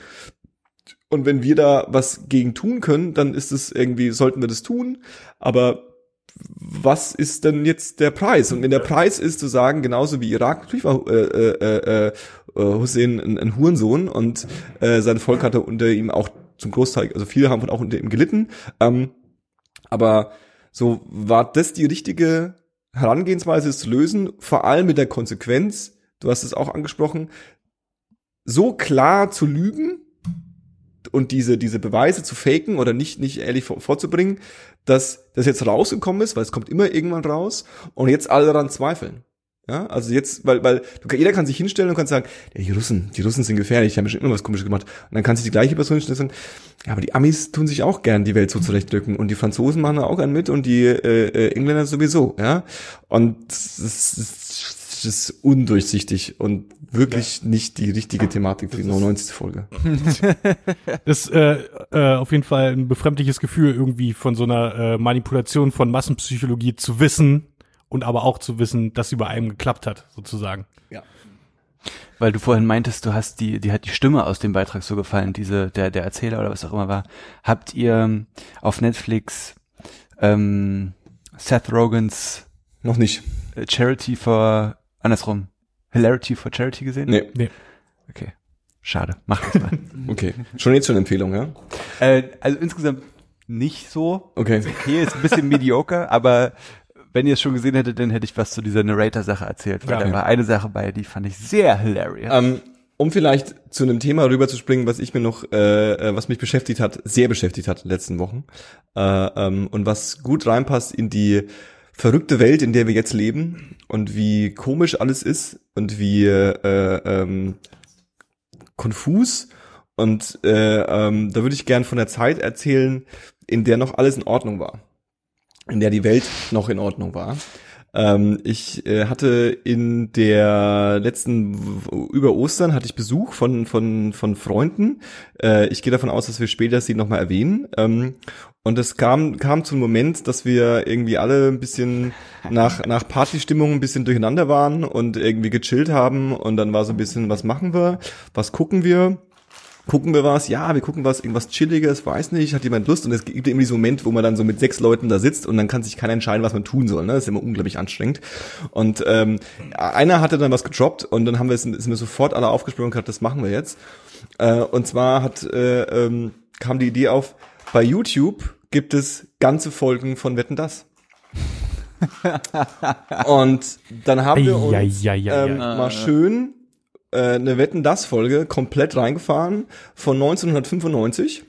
Und wenn wir da was gegen tun können, dann ist es irgendwie, sollten wir das tun. Aber was ist denn jetzt der Preis? Und wenn der Preis ist zu sagen, genauso wie Irak, natürlich war äh, äh, äh, Hussein ein, ein Hurensohn und äh, sein Volk hatte unter ihm auch zum Großteil, also viele haben auch unter ihm gelitten. Ähm, aber so war das die richtige Herangehensweise, es zu lösen, vor allem mit der Konsequenz, du hast es auch angesprochen, so klar zu lügen und diese, diese Beweise zu faken oder nicht, nicht ehrlich vor, vorzubringen, dass das jetzt rausgekommen ist, weil es kommt immer irgendwann raus und jetzt alle daran zweifeln. Ja, also jetzt, weil, weil jeder kann sich hinstellen und kann sagen, ja, die Russen, die Russen sind gefährlich, die haben bestimmt immer was komisches gemacht. Und dann kann sich die gleiche Person hinstellen und sagen, ja, aber die Amis tun sich auch gern die Welt so zurechtdrücken und die Franzosen machen da auch gern mit und die äh, äh, Engländer sowieso, ja. Und das ist, das ist undurchsichtig und wirklich nicht die richtige Thematik für die 99. Folge. [LAUGHS] Das äh, äh, auf jeden Fall ein befremdliches Gefühl, irgendwie von so einer äh, Manipulation von Massenpsychologie zu wissen und aber auch zu wissen, dass sie bei einem geklappt hat, sozusagen. Ja. Weil du vorhin meintest, du hast die, die hat die Stimme aus dem Beitrag so gefallen, diese, der, der Erzähler oder was auch immer war. Habt ihr ähm, auf Netflix ähm, Seth Rogans Noch nicht. äh, Charity for, andersrum, Hilarity for Charity gesehen? Nee, Okay. Schade. Mach das mal. [LAUGHS] okay. Schon jetzt schon Empfehlung, ja? äh, also insgesamt nicht so. Okay. Okay, ist ein bisschen mediocre, [LAUGHS] aber wenn ihr es schon gesehen hättet, dann hätte ich was zu dieser Narrator-Sache erzählt. Weil Ja. da war eine Sache bei, die fand ich sehr hilarious. Ähm, um vielleicht zu einem Thema rüberzuspringen, was ich mir noch, äh, äh, was mich beschäftigt hat, sehr beschäftigt hat in den letzten Wochen äh, ähm, und was gut reinpasst in die verrückte Welt, in der wir jetzt leben und wie komisch alles ist und wie äh, ähm, konfus und äh, ähm, da würde ich gern von der Zeit erzählen, in der noch alles in Ordnung war, in der die Welt noch in Ordnung war. Ähm, ich äh, hatte in der letzten über Ostern hatte ich Besuch von von von Freunden. Äh, ich gehe davon aus, dass wir später sie noch mal erwähnen. Ähm, und es kam kam zum Moment, dass wir irgendwie alle ein bisschen nach nach Partystimmung ein bisschen durcheinander waren und irgendwie gechillt haben und dann war so ein bisschen, was machen wir, was gucken wir? Gucken wir was, ja, wir gucken was, irgendwas Chilliges, weiß nicht, hat jemand Lust und es gibt immer diesen Moment, wo man dann so mit sechs Leuten da sitzt und dann kann sich keiner entscheiden, was man tun soll, ne? Das ist immer unglaublich anstrengend. Und ähm, einer hatte dann was gedroppt und dann haben wir es, sind wir sofort alle aufgesprungen und gesagt, das machen wir jetzt. Äh, und zwar hat äh, ähm, kam die Idee auf, bei YouTube gibt es ganze Folgen von Wetten das. [LAUGHS] und dann haben wir uns Eieieiei. ähm, mal schön äh, eine Wetten das Folge komplett reingefahren von 1995.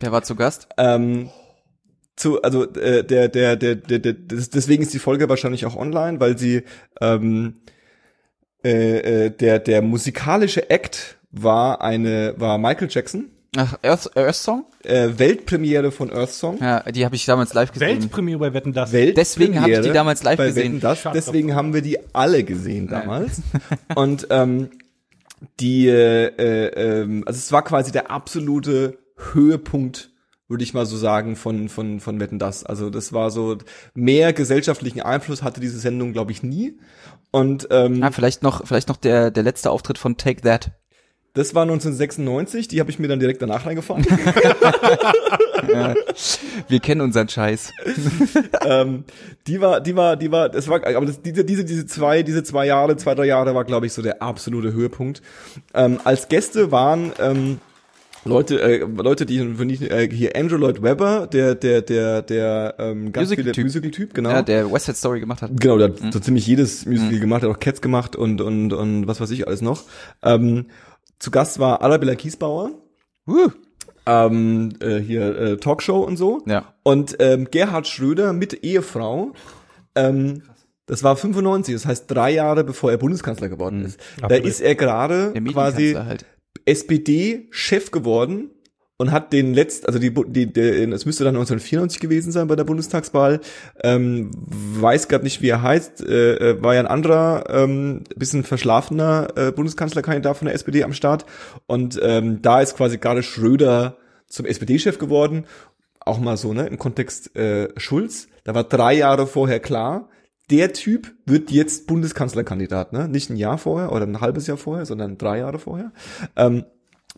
Wer war zu Gast? Ähm, zu, also äh, der, der, der, der, der, des- deswegen ist die Folge wahrscheinlich auch online, weil sie ähm, äh, äh, der, der musikalische Act war eine, war Michael Jackson, Ach, Earth, Earth Song? äh, Weltpremiere von Earth Song. Ja, die habe ich damals live gesehen. Weltpremiere bei Wetten das. Weltpremiere Deswegen hab ich die damals live bei gesehen. Wetten das, deswegen haben wir die alle gesehen damals. [LAUGHS] Und ähm, die, äh, äh, ähm, also es war quasi der absolute Höhepunkt, würde ich mal so sagen, von, von, von Wetten das. Also das war so, mehr gesellschaftlichen Einfluss hatte diese Sendung, glaube ich, nie. Und ähm, Ah, vielleicht noch, vielleicht noch der, der letzte Auftritt von Take That. Das war 1996, die habe ich mir dann direkt danach reingefahren. [LAUGHS] Wir kennen unseren Scheiß. [LAUGHS] ähm, die war, die war, die war, das war, aber das, diese, diese, diese zwei, diese zwei Jahre, zwei, drei Jahre war, glaube ich, so der absolute Höhepunkt. Ähm, als Gäste waren ähm, Leute, äh, Leute, die äh, hier Andrew Lloyd Webber, der, der, der, der ähm, ganz Musical-Typ. viele Musical-Typ, genau. Ja, der West Side Story gemacht hat. Genau, der hat so ziemlich jedes Musical gemacht, hat auch Cats gemacht und und und was weiß ich alles noch. Ähm, zu Gast war Arabella Kiesbauer, Uh. ähm, äh, hier äh, Talkshow und so. Ja. Und ähm, Gerhard Schröder mit Ehefrau. Ähm, das war 95, das heißt drei Jahre bevor er Bundeskanzler geworden ist. Da Absolut. ist er gerade quasi halt. SPD-Chef geworden und hat den letzt, also die, die, der, es müsste dann 1994 gewesen sein bei der Bundestagswahl, ähm, weiß gerade nicht, wie er heißt, äh, äh, war ja ein anderer, ähm, bisschen verschlafener äh, Bundeskanzlerkandidat von der SPD am Start. Und ähm, da ist quasi gerade Schröder zum SPD-Chef geworden, auch mal so, ne, im Kontext äh, Schulz, da war drei Jahre vorher klar, der Typ wird jetzt Bundeskanzlerkandidat, ne? Nicht ein Jahr vorher oder ein halbes Jahr vorher, sondern drei Jahre vorher. Ähm,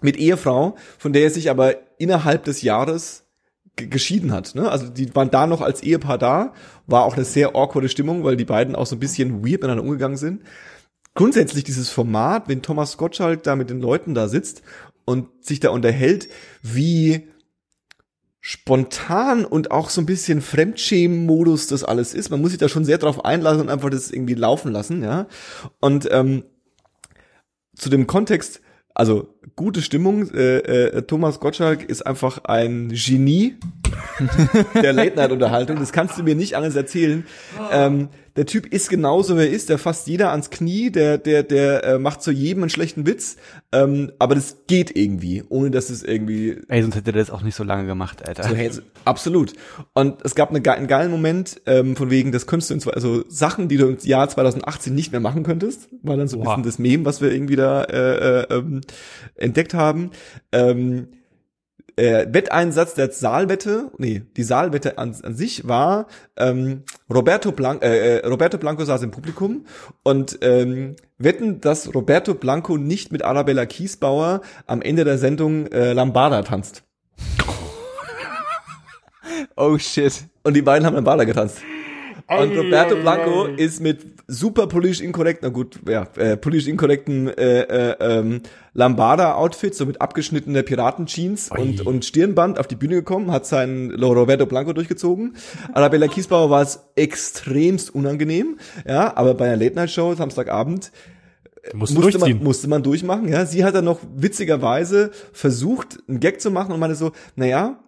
mit Ehefrau, von der er sich aber innerhalb des Jahres ge- geschieden hat. Ne? Also die waren da noch als Ehepaar da, war auch eine sehr awkwarde Stimmung, weil die beiden auch so ein bisschen weird miteinander umgegangen sind. Grundsätzlich dieses Format, wenn Thomas Gottschalk da mit den Leuten da sitzt und sich da unterhält, wie spontan und auch so ein bisschen Fremdschämen-Modus das alles ist. Man muss sich da schon sehr drauf einlassen und einfach das irgendwie laufen lassen, ja. Und ähm, zu dem Kontext, also gute Stimmung, äh, äh, Thomas Gottschalk ist einfach ein Genie [LAUGHS] der Late-Night-Unterhaltung. Das kannst du mir nicht anders erzählen. Ähm, der Typ ist genauso, wer er ist. Der fasst jeder ans Knie. Der, der, der äh, macht zu jedem einen schlechten Witz. Ähm, aber das geht irgendwie, ohne dass es irgendwie Ey, sonst hätte der das auch nicht so lange gemacht, Alter. so, hey, so- absolut. Und es gab eine, einen geilen Moment, ähm, von wegen, das könntest du in zwei, also Sachen, die du im Jahr 2018 nicht mehr machen könntest, war dann so ein Boah. bisschen das Mem, was wir irgendwie da äh, äh, ähm, entdeckt haben. Ähm, äh, Wetteinsatz der Saalwette, nee, die Saalwette an, an sich war, ähm, Roberto, Blanco, äh, äh, Roberto Blanco saß im Publikum und ähm, wetten, dass Roberto Blanco nicht mit Arabella Kiesbauer am Ende der Sendung äh, Lambada tanzt. [LAUGHS] Oh shit. Und die beiden haben Lambada getanzt. Und Roberto Blanco ist mit super politisch inkorrekt, na gut, ja, äh, politisch inkorrekten äh, äh, ähm, Lambada-Outfit, so mit abgeschnittener Piraten-Jeans und, und Stirnband auf die Bühne gekommen, hat seinen Roberto Blanco durchgezogen. Arabella Kiesbauer war es extremst unangenehm, ja, aber bei einer Late-Night-Show, Samstagabend, musst du musste man, musste man durchmachen, ja. Sie hat dann noch witzigerweise versucht, einen Gag zu machen und meinte so, naja,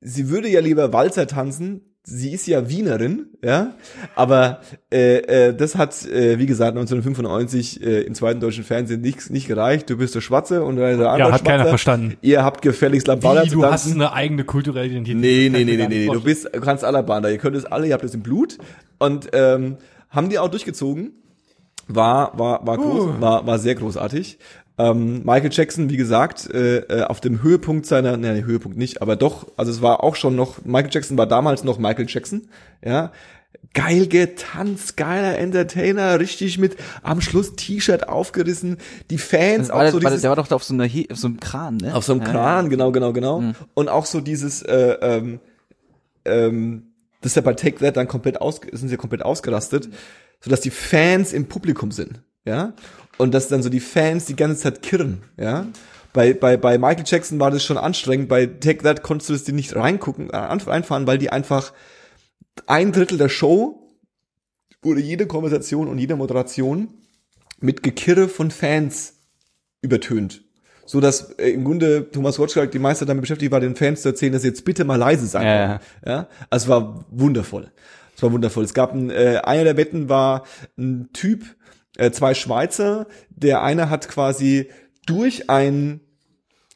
sie würde ja lieber Walzer tanzen, sie ist ja Wienerin, ja, aber äh, äh, das hat, äh, wie gesagt, 1995 äh, im zweiten deutschen Fernsehen nicht, nicht gereicht. Du bist der Schwarze und der andere Ja, hat Schwarze. keiner verstanden. Ihr habt gefälligst Lambada Wie, zu du hast tanzen. eine eigene kulturelle Identität. Nee, nee, nee, nee, nicht nee, du bist, du kannst Alabanda, ihr könnt es alle, ihr habt es im Blut und ähm, haben die auch durchgezogen. War, war, war groß, war, war sehr großartig. Ähm, Michael Jackson, wie gesagt, äh, äh, auf dem Höhepunkt seiner, nee, Höhepunkt nicht, aber doch, also es war auch schon noch, Michael Jackson war damals noch Michael Jackson, ja. Geil getanzt, geiler Entertainer, richtig mit am Schluss T-Shirt aufgerissen, die Fans auch der, so dieses, der war doch da auf so, einer, auf so einem Kran, ne? auf so einem Ja, Kran, genau, genau, genau. Mhm. Und auch so dieses, äh, ähm, ähm, das ist ja bei Take That dann komplett aus, sind sie komplett ausgerastet, so dass die Fans im Publikum sind, ja. Und dass dann so die Fans die ganze Zeit kirren, ja. Bei, bei, bei Michael Jackson war das schon anstrengend, bei Take That konntest du das dir nicht reingucken, äh, reinfahren, weil die einfach ein Drittel der Show wurde jede Konversation und jede Moderation mit Gekirre von Fans übertönt. So dass äh, im Grunde Thomas Gottschalk die meiste damit beschäftigt war, den Fans zu erzählen, dass sie jetzt bitte mal leise sein Ja, wollen. Ja, also es war wundervoll. Es war wundervoll. Es gab ein, äh, einer der Wetten war ein Typ, äh, zwei Schweizer. Der eine hat quasi durch ein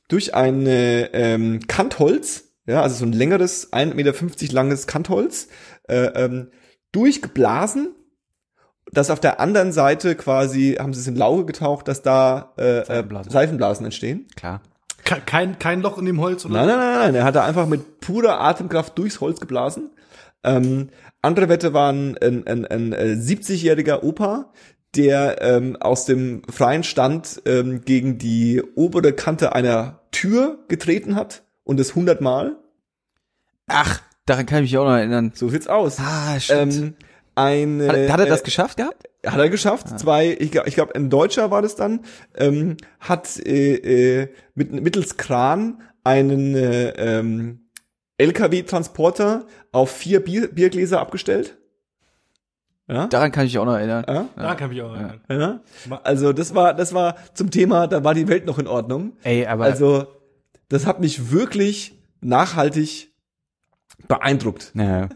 durch ein äh, ähm, Kantholz, ja, also so ein längeres 1,50 Meter langes Kantholz, äh, ähm, durchgeblasen dass auf der anderen Seite quasi, haben sie es in Lauge getaucht, dass da äh, Seifenblasen. Äh, Seifenblasen entstehen. Klar. Ke- Kein, kein Loch in dem Holz oder? Nein, nein, nein, nein, er hat da einfach mit purer Atemkraft durchs Holz geblasen. Ähm, andere Wette waren ein, ein, ein, äh, 70-jähriger Opa, der ähm, aus dem freien Stand ähm, gegen die obere Kante einer Tür getreten hat und es 100 Mal. Ach, daran kann ich mich auch noch erinnern. So sieht's aus. Ah, stimmt. Ähm, ein, hat, hat er das äh, geschafft gehabt? Hat er geschafft. Zwei, ich glaube, ich glaub, ein Deutscher war das dann, ähm, hat äh, äh, mit, mittels Kran einen äh, ähm, LKW-Transporter auf vier Bier, Biergläser abgestellt. Ja? Daran kann ich mich auch noch erinnern. ja? Da kann ich auch erinnern. ja? Also das war, das war zum Thema, da war die Welt noch in Ordnung. Ey, aber Also das hat mich wirklich nachhaltig beeindruckt. Ja.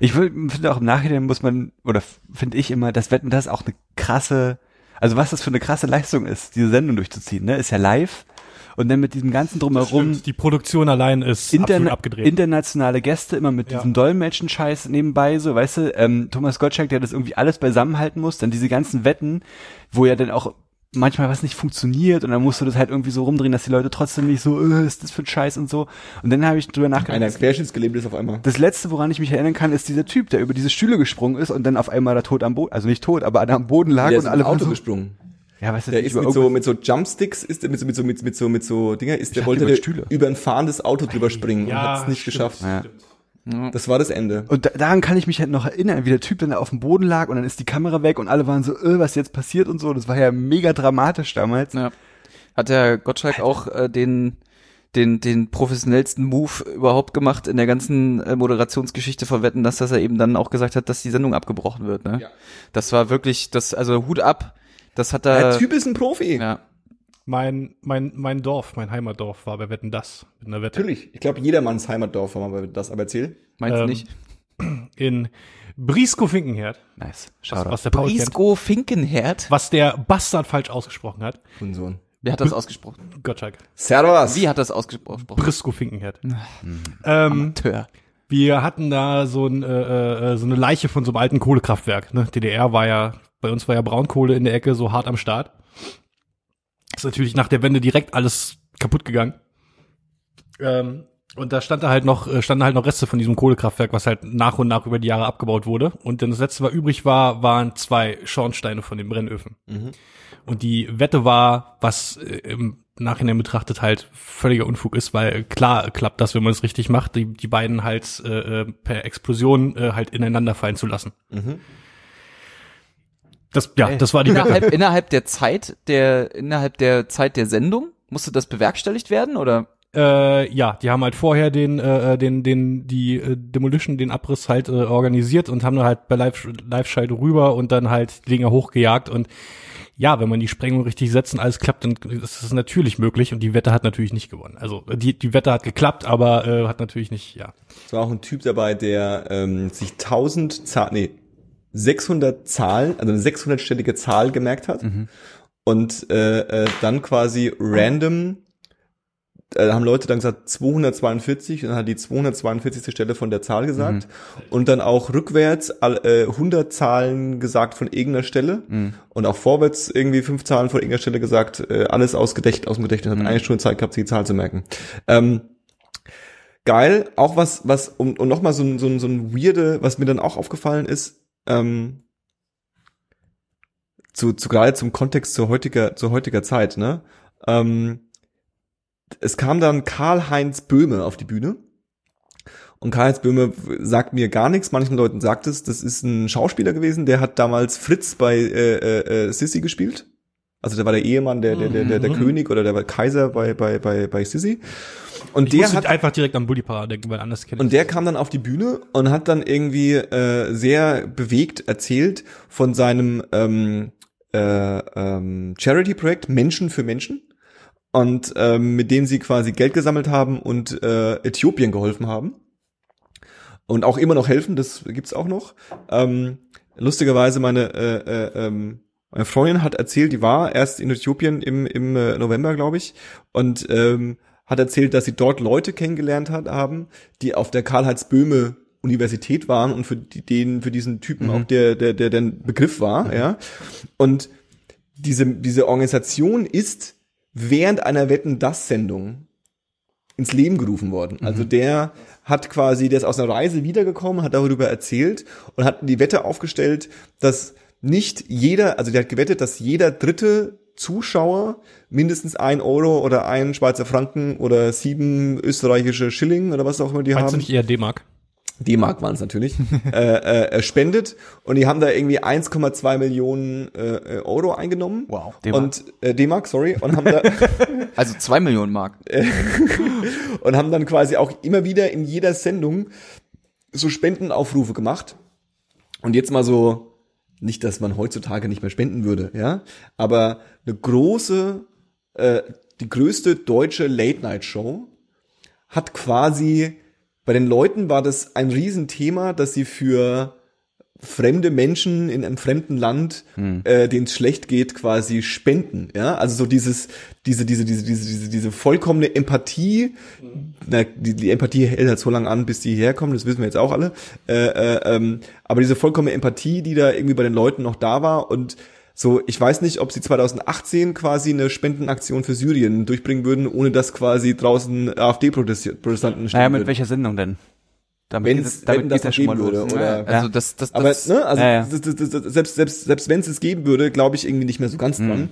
Ich finde auch im Nachhinein muss man, oder finde ich immer, das Wetten, das auch eine krasse, also was das für eine krasse Leistung ist, diese Sendung durchzuziehen, ne? Ist ja live. Und dann mit diesem ganzen drumherum Stimmt, die Produktion allein ist absolut interna abgedreht. internationale Gäste immer mit Ja. diesem Dolmetschen-Scheiß nebenbei, so, weißt du, ähm, Thomas Gottschalk, der das irgendwie alles beisammenhalten muss, dann diese ganzen Wetten, wo ja dann auch manchmal was nicht funktioniert und dann musst du das halt irgendwie so rumdrehen, dass die Leute trotzdem nicht so, äh, ist das für ein Scheiß und so. Und dann habe ich drüber nachgedacht. Einer querschnittsgelähmt ist auf einmal. Das letzte, woran ich mich erinnern kann, ist dieser Typ, der über diese Stühle gesprungen ist und dann auf einmal da tot am Boden, also nicht tot, aber da am Boden lag Der und ist alle Auto waren so, gesprungen. Ja, weißt du, Der ist mit so, mit so Jumpsticks, ist der mit so, mit so, mit, mit so, mit so Dinger, ist der dachte, wollte über der Stühle. über ein fahrendes Auto drüber springen und hat es nicht stimmt, geschafft. Ja. Das war das Ende. Und da, daran kann ich mich halt noch erinnern, wie der Typ dann da auf dem Boden lag und dann ist die Kamera weg und alle waren so, äh, was jetzt passiert und so. Das war ja mega dramatisch damals. Ja. Hat der Gottschalk auch äh, den den den professionellsten Move überhaupt gemacht in der ganzen äh, Moderationsgeschichte von Wetten, dass dass er eben dann auch gesagt hat, dass die Sendung abgebrochen wird. Ne? Ja. Das war wirklich das also Hut ab. Das hat Der er. Typ ist ein Profi. ja. Mein, mein, mein Dorf, mein Heimatdorf war bei Wetten das mit einer Wette. Natürlich. Ich glaube, jedermanns Heimatdorf war mal das, aber erzähl. Meinst du Ähm, nicht? [CLEARS THROAT] In Brisco-Finkenherd, Nice. was, Shoutout. was der Brisco Finkenherd. was der Bastard falsch ausgesprochen hat. Unsohn. Wer hat das ausgesprochen? Gottschalk. Servus. Wie hat das ausgesprochen? Brisco-Finkenherd. Ähm, Tör. wir hatten da so, ein, äh, äh, so eine Leiche von so einem alten Kohlekraftwerk. Ne? DDR war ja, bei uns war ja Braunkohle in der Ecke so hart am Start. Ist natürlich nach der Wende direkt alles kaputt gegangen. Ähm, und da stand da halt noch, äh, standen halt noch Reste von diesem Kohlekraftwerk, was halt nach und nach über die Jahre abgebaut wurde. Und dann das letzte, was übrig war, waren zwei Schornsteine von den Brennöfen. Und die Wette war, was äh, im Nachhinein betrachtet halt völliger Unfug ist, weil klar klappt das, wenn man es richtig macht, die, die beiden halt äh, äh, per Explosion äh, halt ineinander fallen zu lassen. Das, ja, das war die Wette. Innerhalb, innerhalb der Zeit der innerhalb der Zeit der Sendung musste das bewerkstelligt werden oder? Äh, ja, die haben halt vorher den, äh, den, den, die äh, Demolition, den Abriss halt äh, organisiert und haben dann halt bei Live- Live-Schalte rüber und dann halt die Dinger hochgejagt und ja, wenn man die Sprengung richtig setzt und alles klappt, dann ist es natürlich möglich und die Wette hat natürlich nicht gewonnen. Also die, die Wette hat geklappt, aber äh, hat natürlich nicht, ja. Es war auch ein Typ dabei, der ähm, sich 1000 Zahlen, nee, 600 Zahlen, also eine 600-stellige Zahl gemerkt hat und äh, äh, dann quasi random äh, haben Leute dann gesagt 242 und dann hat die 242. Stelle von der Zahl gesagt und dann auch rückwärts äh, 100 Zahlen gesagt von irgendeiner Stelle und auch vorwärts irgendwie fünf Zahlen von irgendeiner Stelle gesagt, äh, alles aus Gedächt, aus dem Gedächtnis, hat eine Stunde Zeit gehabt, sich die Zahl zu merken. Ähm, geil, auch was, was, um, um nochmal so ein, so ein, so ein weirde, was mir dann auch aufgefallen ist, ähm, zu, zu gerade zum Kontext zur heutiger, zur heutiger Zeit, ne? Ähm, es kam dann Karl-Heinz Böhme auf die Bühne. Und Karl-Heinz Böhme sagt mir gar nichts. Manchen Leuten sagt es, das ist ein Schauspieler gewesen, der hat damals Fritz bei äh, äh, äh, Sissy gespielt. Also der war der Ehemann, der, der, der, der, der Mhm. König oder der war Kaiser bei, bei, bei, bei Sissy. Und Ich der hat einfach direkt an Bully Parade denken, weil anders kenne und der kam dann auf die Bühne und hat dann irgendwie äh, sehr bewegt erzählt von seinem ähm, äh, ähm, Charity-Projekt Menschen für Menschen und ähm, mit dem sie quasi Geld gesammelt haben und äh, Äthiopien geholfen haben und auch immer noch helfen, das gibt's auch noch. Ähm, lustigerweise meine äh, äh, ähm, meine Freundin hat erzählt, die war erst in Äthiopien im, im äh, November, glaube ich, und ähm, hat erzählt, dass sie dort Leute kennengelernt hat, haben, die auf der Karl-Heinz Böhme Universität waren und für die, den, für diesen Typen auch der, der, der, der Begriff war, ja. Und diese, diese Organisation ist während einer Wetten das Sendung ins Leben gerufen worden. Also der hat quasi, der ist aus einer Reise wiedergekommen, hat darüber erzählt und hat die Wette aufgestellt, dass nicht jeder, also der hat gewettet, dass jeder dritte Zuschauer mindestens ein Euro oder ein Schweizer Franken oder sieben österreichische Schilling oder was auch immer die Meinst du haben. nicht eher D-Mark? D-Mark waren es natürlich, [LAUGHS] äh, äh, spendet und die haben da irgendwie 1,2 Millionen äh, äh, Euro eingenommen. Wow. D-Mark. Und äh, D-Mark, sorry, und haben da [LAUGHS] Also zwei Millionen Mark. [LAUGHS] und haben dann quasi auch immer wieder in jeder Sendung so Spendenaufrufe gemacht. Und jetzt mal so, nicht, dass man heutzutage nicht mehr spenden würde, ja, aber eine große, äh, die größte deutsche Late-Night-Show hat quasi, bei den Leuten war das ein Riesenthema, dass sie für fremde Menschen in einem fremden Land, äh, denen es schlecht geht, quasi spenden. Ja, also so dieses, diese, diese, diese, diese, diese, diese vollkommene Empathie. Na, die, die Empathie hält halt so lange an, bis die herkommen. Das wissen wir jetzt auch alle. Äh, äh, ähm, aber diese vollkommene Empathie, die da irgendwie bei den Leuten noch da war und so, ich weiß nicht, ob sie 2018 quasi eine Spendenaktion für Syrien durchbringen würden, ohne dass quasi draußen AfD-Protestanten stehen Naja, mit würden. welcher Sendung denn? Damit Wenn geht damit wenn das ja noch schon mal geben würde, los. oder Also das, das, aber das, ne, also ja, ja. Das, das, das, das, selbst selbst selbst wenn es es geben würde, glaube ich irgendwie nicht mehr so ganz Mhm. dran.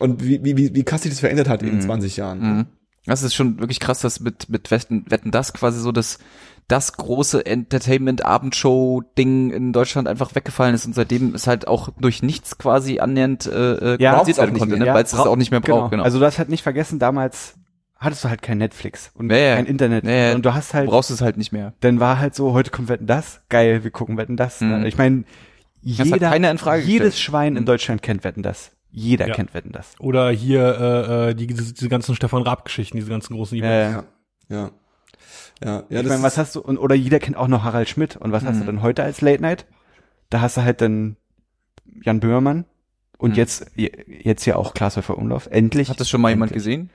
Und wie wie wie wie krass sich das verändert hat in 20 Jahren. Mhm. Das ist schon wirklich krass, dass mit, mit Wetten, Wetten das quasi so das, das große Entertainment-Abendshow-Ding in Deutschland einfach weggefallen ist und seitdem ist halt auch durch nichts quasi annähernd äh, äh, Ja, auch werden konnte, ne? weil es das auch nicht mehr braucht. Genau. Also du hast halt nicht vergessen, damals hattest du halt kein Netflix und Ja, ja. kein Internet. Ja, ja. Und du hast halt, du brauchst es halt nicht mehr. dann war halt so, heute kommt Wetten das, geil, wir gucken Wetten das. Mhm. Ich meine, jeder, Frage jedes gestellt. Schwein in Mhm. Deutschland kennt Wetten das. Jeder Ja. kennt Wetten das. Oder hier äh, äh, die, diese, diese ganzen Stefan Raab-Geschichten, diese ganzen großen Ja, ja. Ja. Ja. Ja, ja, ich meine, was hast du, und, oder jeder kennt auch noch Harald Schmidt. Und was hast du Mhm. dann heute als Late Night? Da hast du halt dann Jan Böhmermann und Mhm. jetzt, jetzt ja auch Glashäufer Umlauf. Endlich. Hat das schon mal jemand Endlich. gesehen?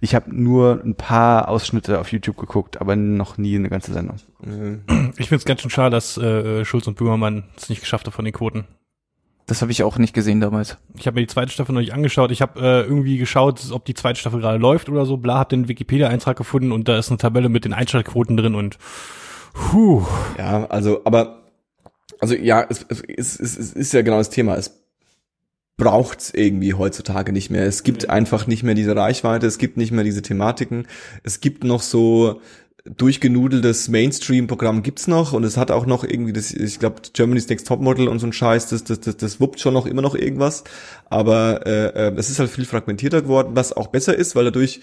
Ich habe nur ein paar Ausschnitte auf YouTube geguckt, aber noch nie eine ganze Sendung. Ich finde es ganz schön schade, dass äh, Schulz und Böhmermann es nicht geschafft haben von den Quoten. Das habe ich auch nicht gesehen damals. Ich habe mir die zweite Staffel noch nicht angeschaut. Ich habe äh, irgendwie geschaut, ob die zweite Staffel gerade läuft oder so. Bla, hab den Wikipedia-Eintrag gefunden und da ist eine Tabelle mit den Einschaltquoten drin und puh. ja, also, aber, also ja, es, es, es, es es ist ja genau das Thema. Es braucht's irgendwie heutzutage nicht mehr. Es gibt einfach nicht mehr diese Reichweite, es gibt nicht mehr diese Thematiken. Es gibt noch so durchgenudeltes Mainstream-Programm gibt's noch und es hat auch noch irgendwie das, ich glaube, Germany's Next Topmodel und so ein Scheiß, das, das, das, das wuppt schon noch immer noch irgendwas. Aber äh, äh, es ist halt viel fragmentierter geworden, was auch besser ist, weil dadurch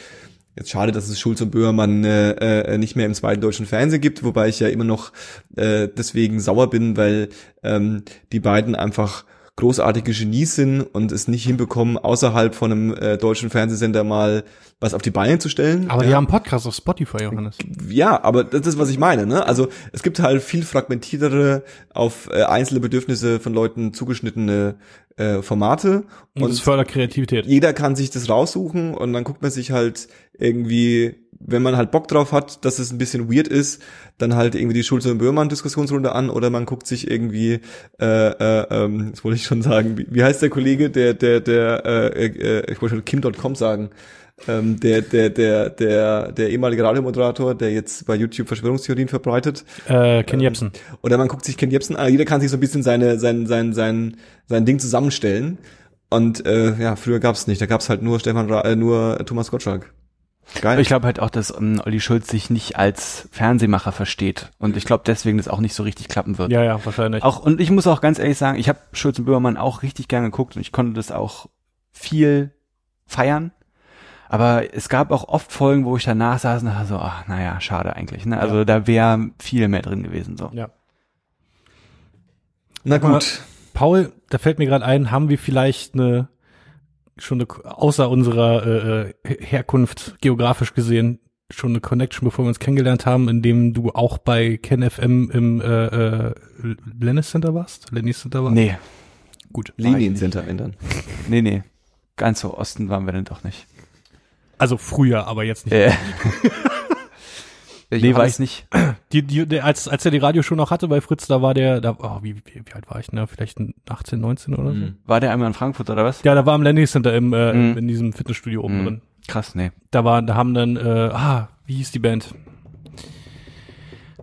Jetzt schade, dass es Schulz und Böhmermann äh, äh, nicht mehr im zweiten deutschen Fernsehen gibt, wobei ich ja immer noch äh, deswegen sauer bin, weil ähm, die beiden einfach großartige Genies sind und es nicht hinbekommen, außerhalb von einem äh, deutschen Fernsehsender mal was auf die Beine zu stellen. Aber ja. die haben einen Podcast auf Spotify, Johannes. Ja, aber das ist, was ich meine. Ne? Also es gibt halt viel fragmentiertere, auf äh, einzelne Bedürfnisse von Leuten zugeschnittene äh, Formate. Und es fördert Kreativität. jeder kann sich das raussuchen und dann guckt man sich halt irgendwie, wenn man halt Bock drauf hat, dass es ein bisschen weird ist, dann halt irgendwie die Schulze und Böhmermann Diskussionsrunde an oder man guckt sich irgendwie, äh, äh, ähm, das wollte ich schon sagen, wie, wie heißt der Kollege, der, der, der, äh, äh, ich wollte schon Kim.com sagen, ähm, der, der, der, der, der ehemalige Radiomoderator, der jetzt bei YouTube Verschwörungstheorien verbreitet. Äh, Ken Jebsen. Oder man guckt sich Ken Jebsen an, jeder kann sich so ein bisschen seine, sein, sein, sein, sein Ding zusammenstellen. Und äh, ja, früher gab's nicht. Da gab's halt nur Stefan Ra äh, nur Thomas Gottschalk. Geil. Ich glaube halt auch, dass ähm, Olli Schulz sich nicht als Fernsehmacher versteht. Und ich glaube deswegen, das auch nicht so richtig klappen wird. Ja, ja, wahrscheinlich. Auch, und ich muss auch ganz ehrlich sagen, ich habe Schulz und Böhmermann auch richtig gern geguckt und ich konnte das auch viel feiern. Aber es gab auch oft Folgen, wo ich danach saß und dachte so, ach, naja, schade eigentlich. Ne? Also da wäre viel mehr drin gewesen. so. ja. Na gut. Paul, da fällt mir gerade ein, haben wir vielleicht eine schon eine, außer unserer äh, äh, Herkunft geografisch gesehen schon eine Connection, bevor wir uns kennengelernt haben, indem du auch bei Ken FM im äh, äh, Lennis Center warst? Lennis Center warst? Nee, Gut. Liniencenter ändern. nee, nee. Ganz so Osten waren wir denn doch nicht. Also früher, aber jetzt nicht. Äh, [LAUGHS] Nee, war ich nicht. [CLEARS THROAT] Die, die, als, als er die Radioshow noch hatte bei Fritz, da war der, da, oh, wie, wie, wie alt war ich, ne? Vielleicht ein 18, 19 oder so? Mhm. War der einmal in Frankfurt oder was? Ja, da war im Landing Center im, äh, Mhm. in diesem Fitnessstudio oben Mhm. drin. Krass, nee. Da war, da haben dann, äh, ah, wie hieß die Band?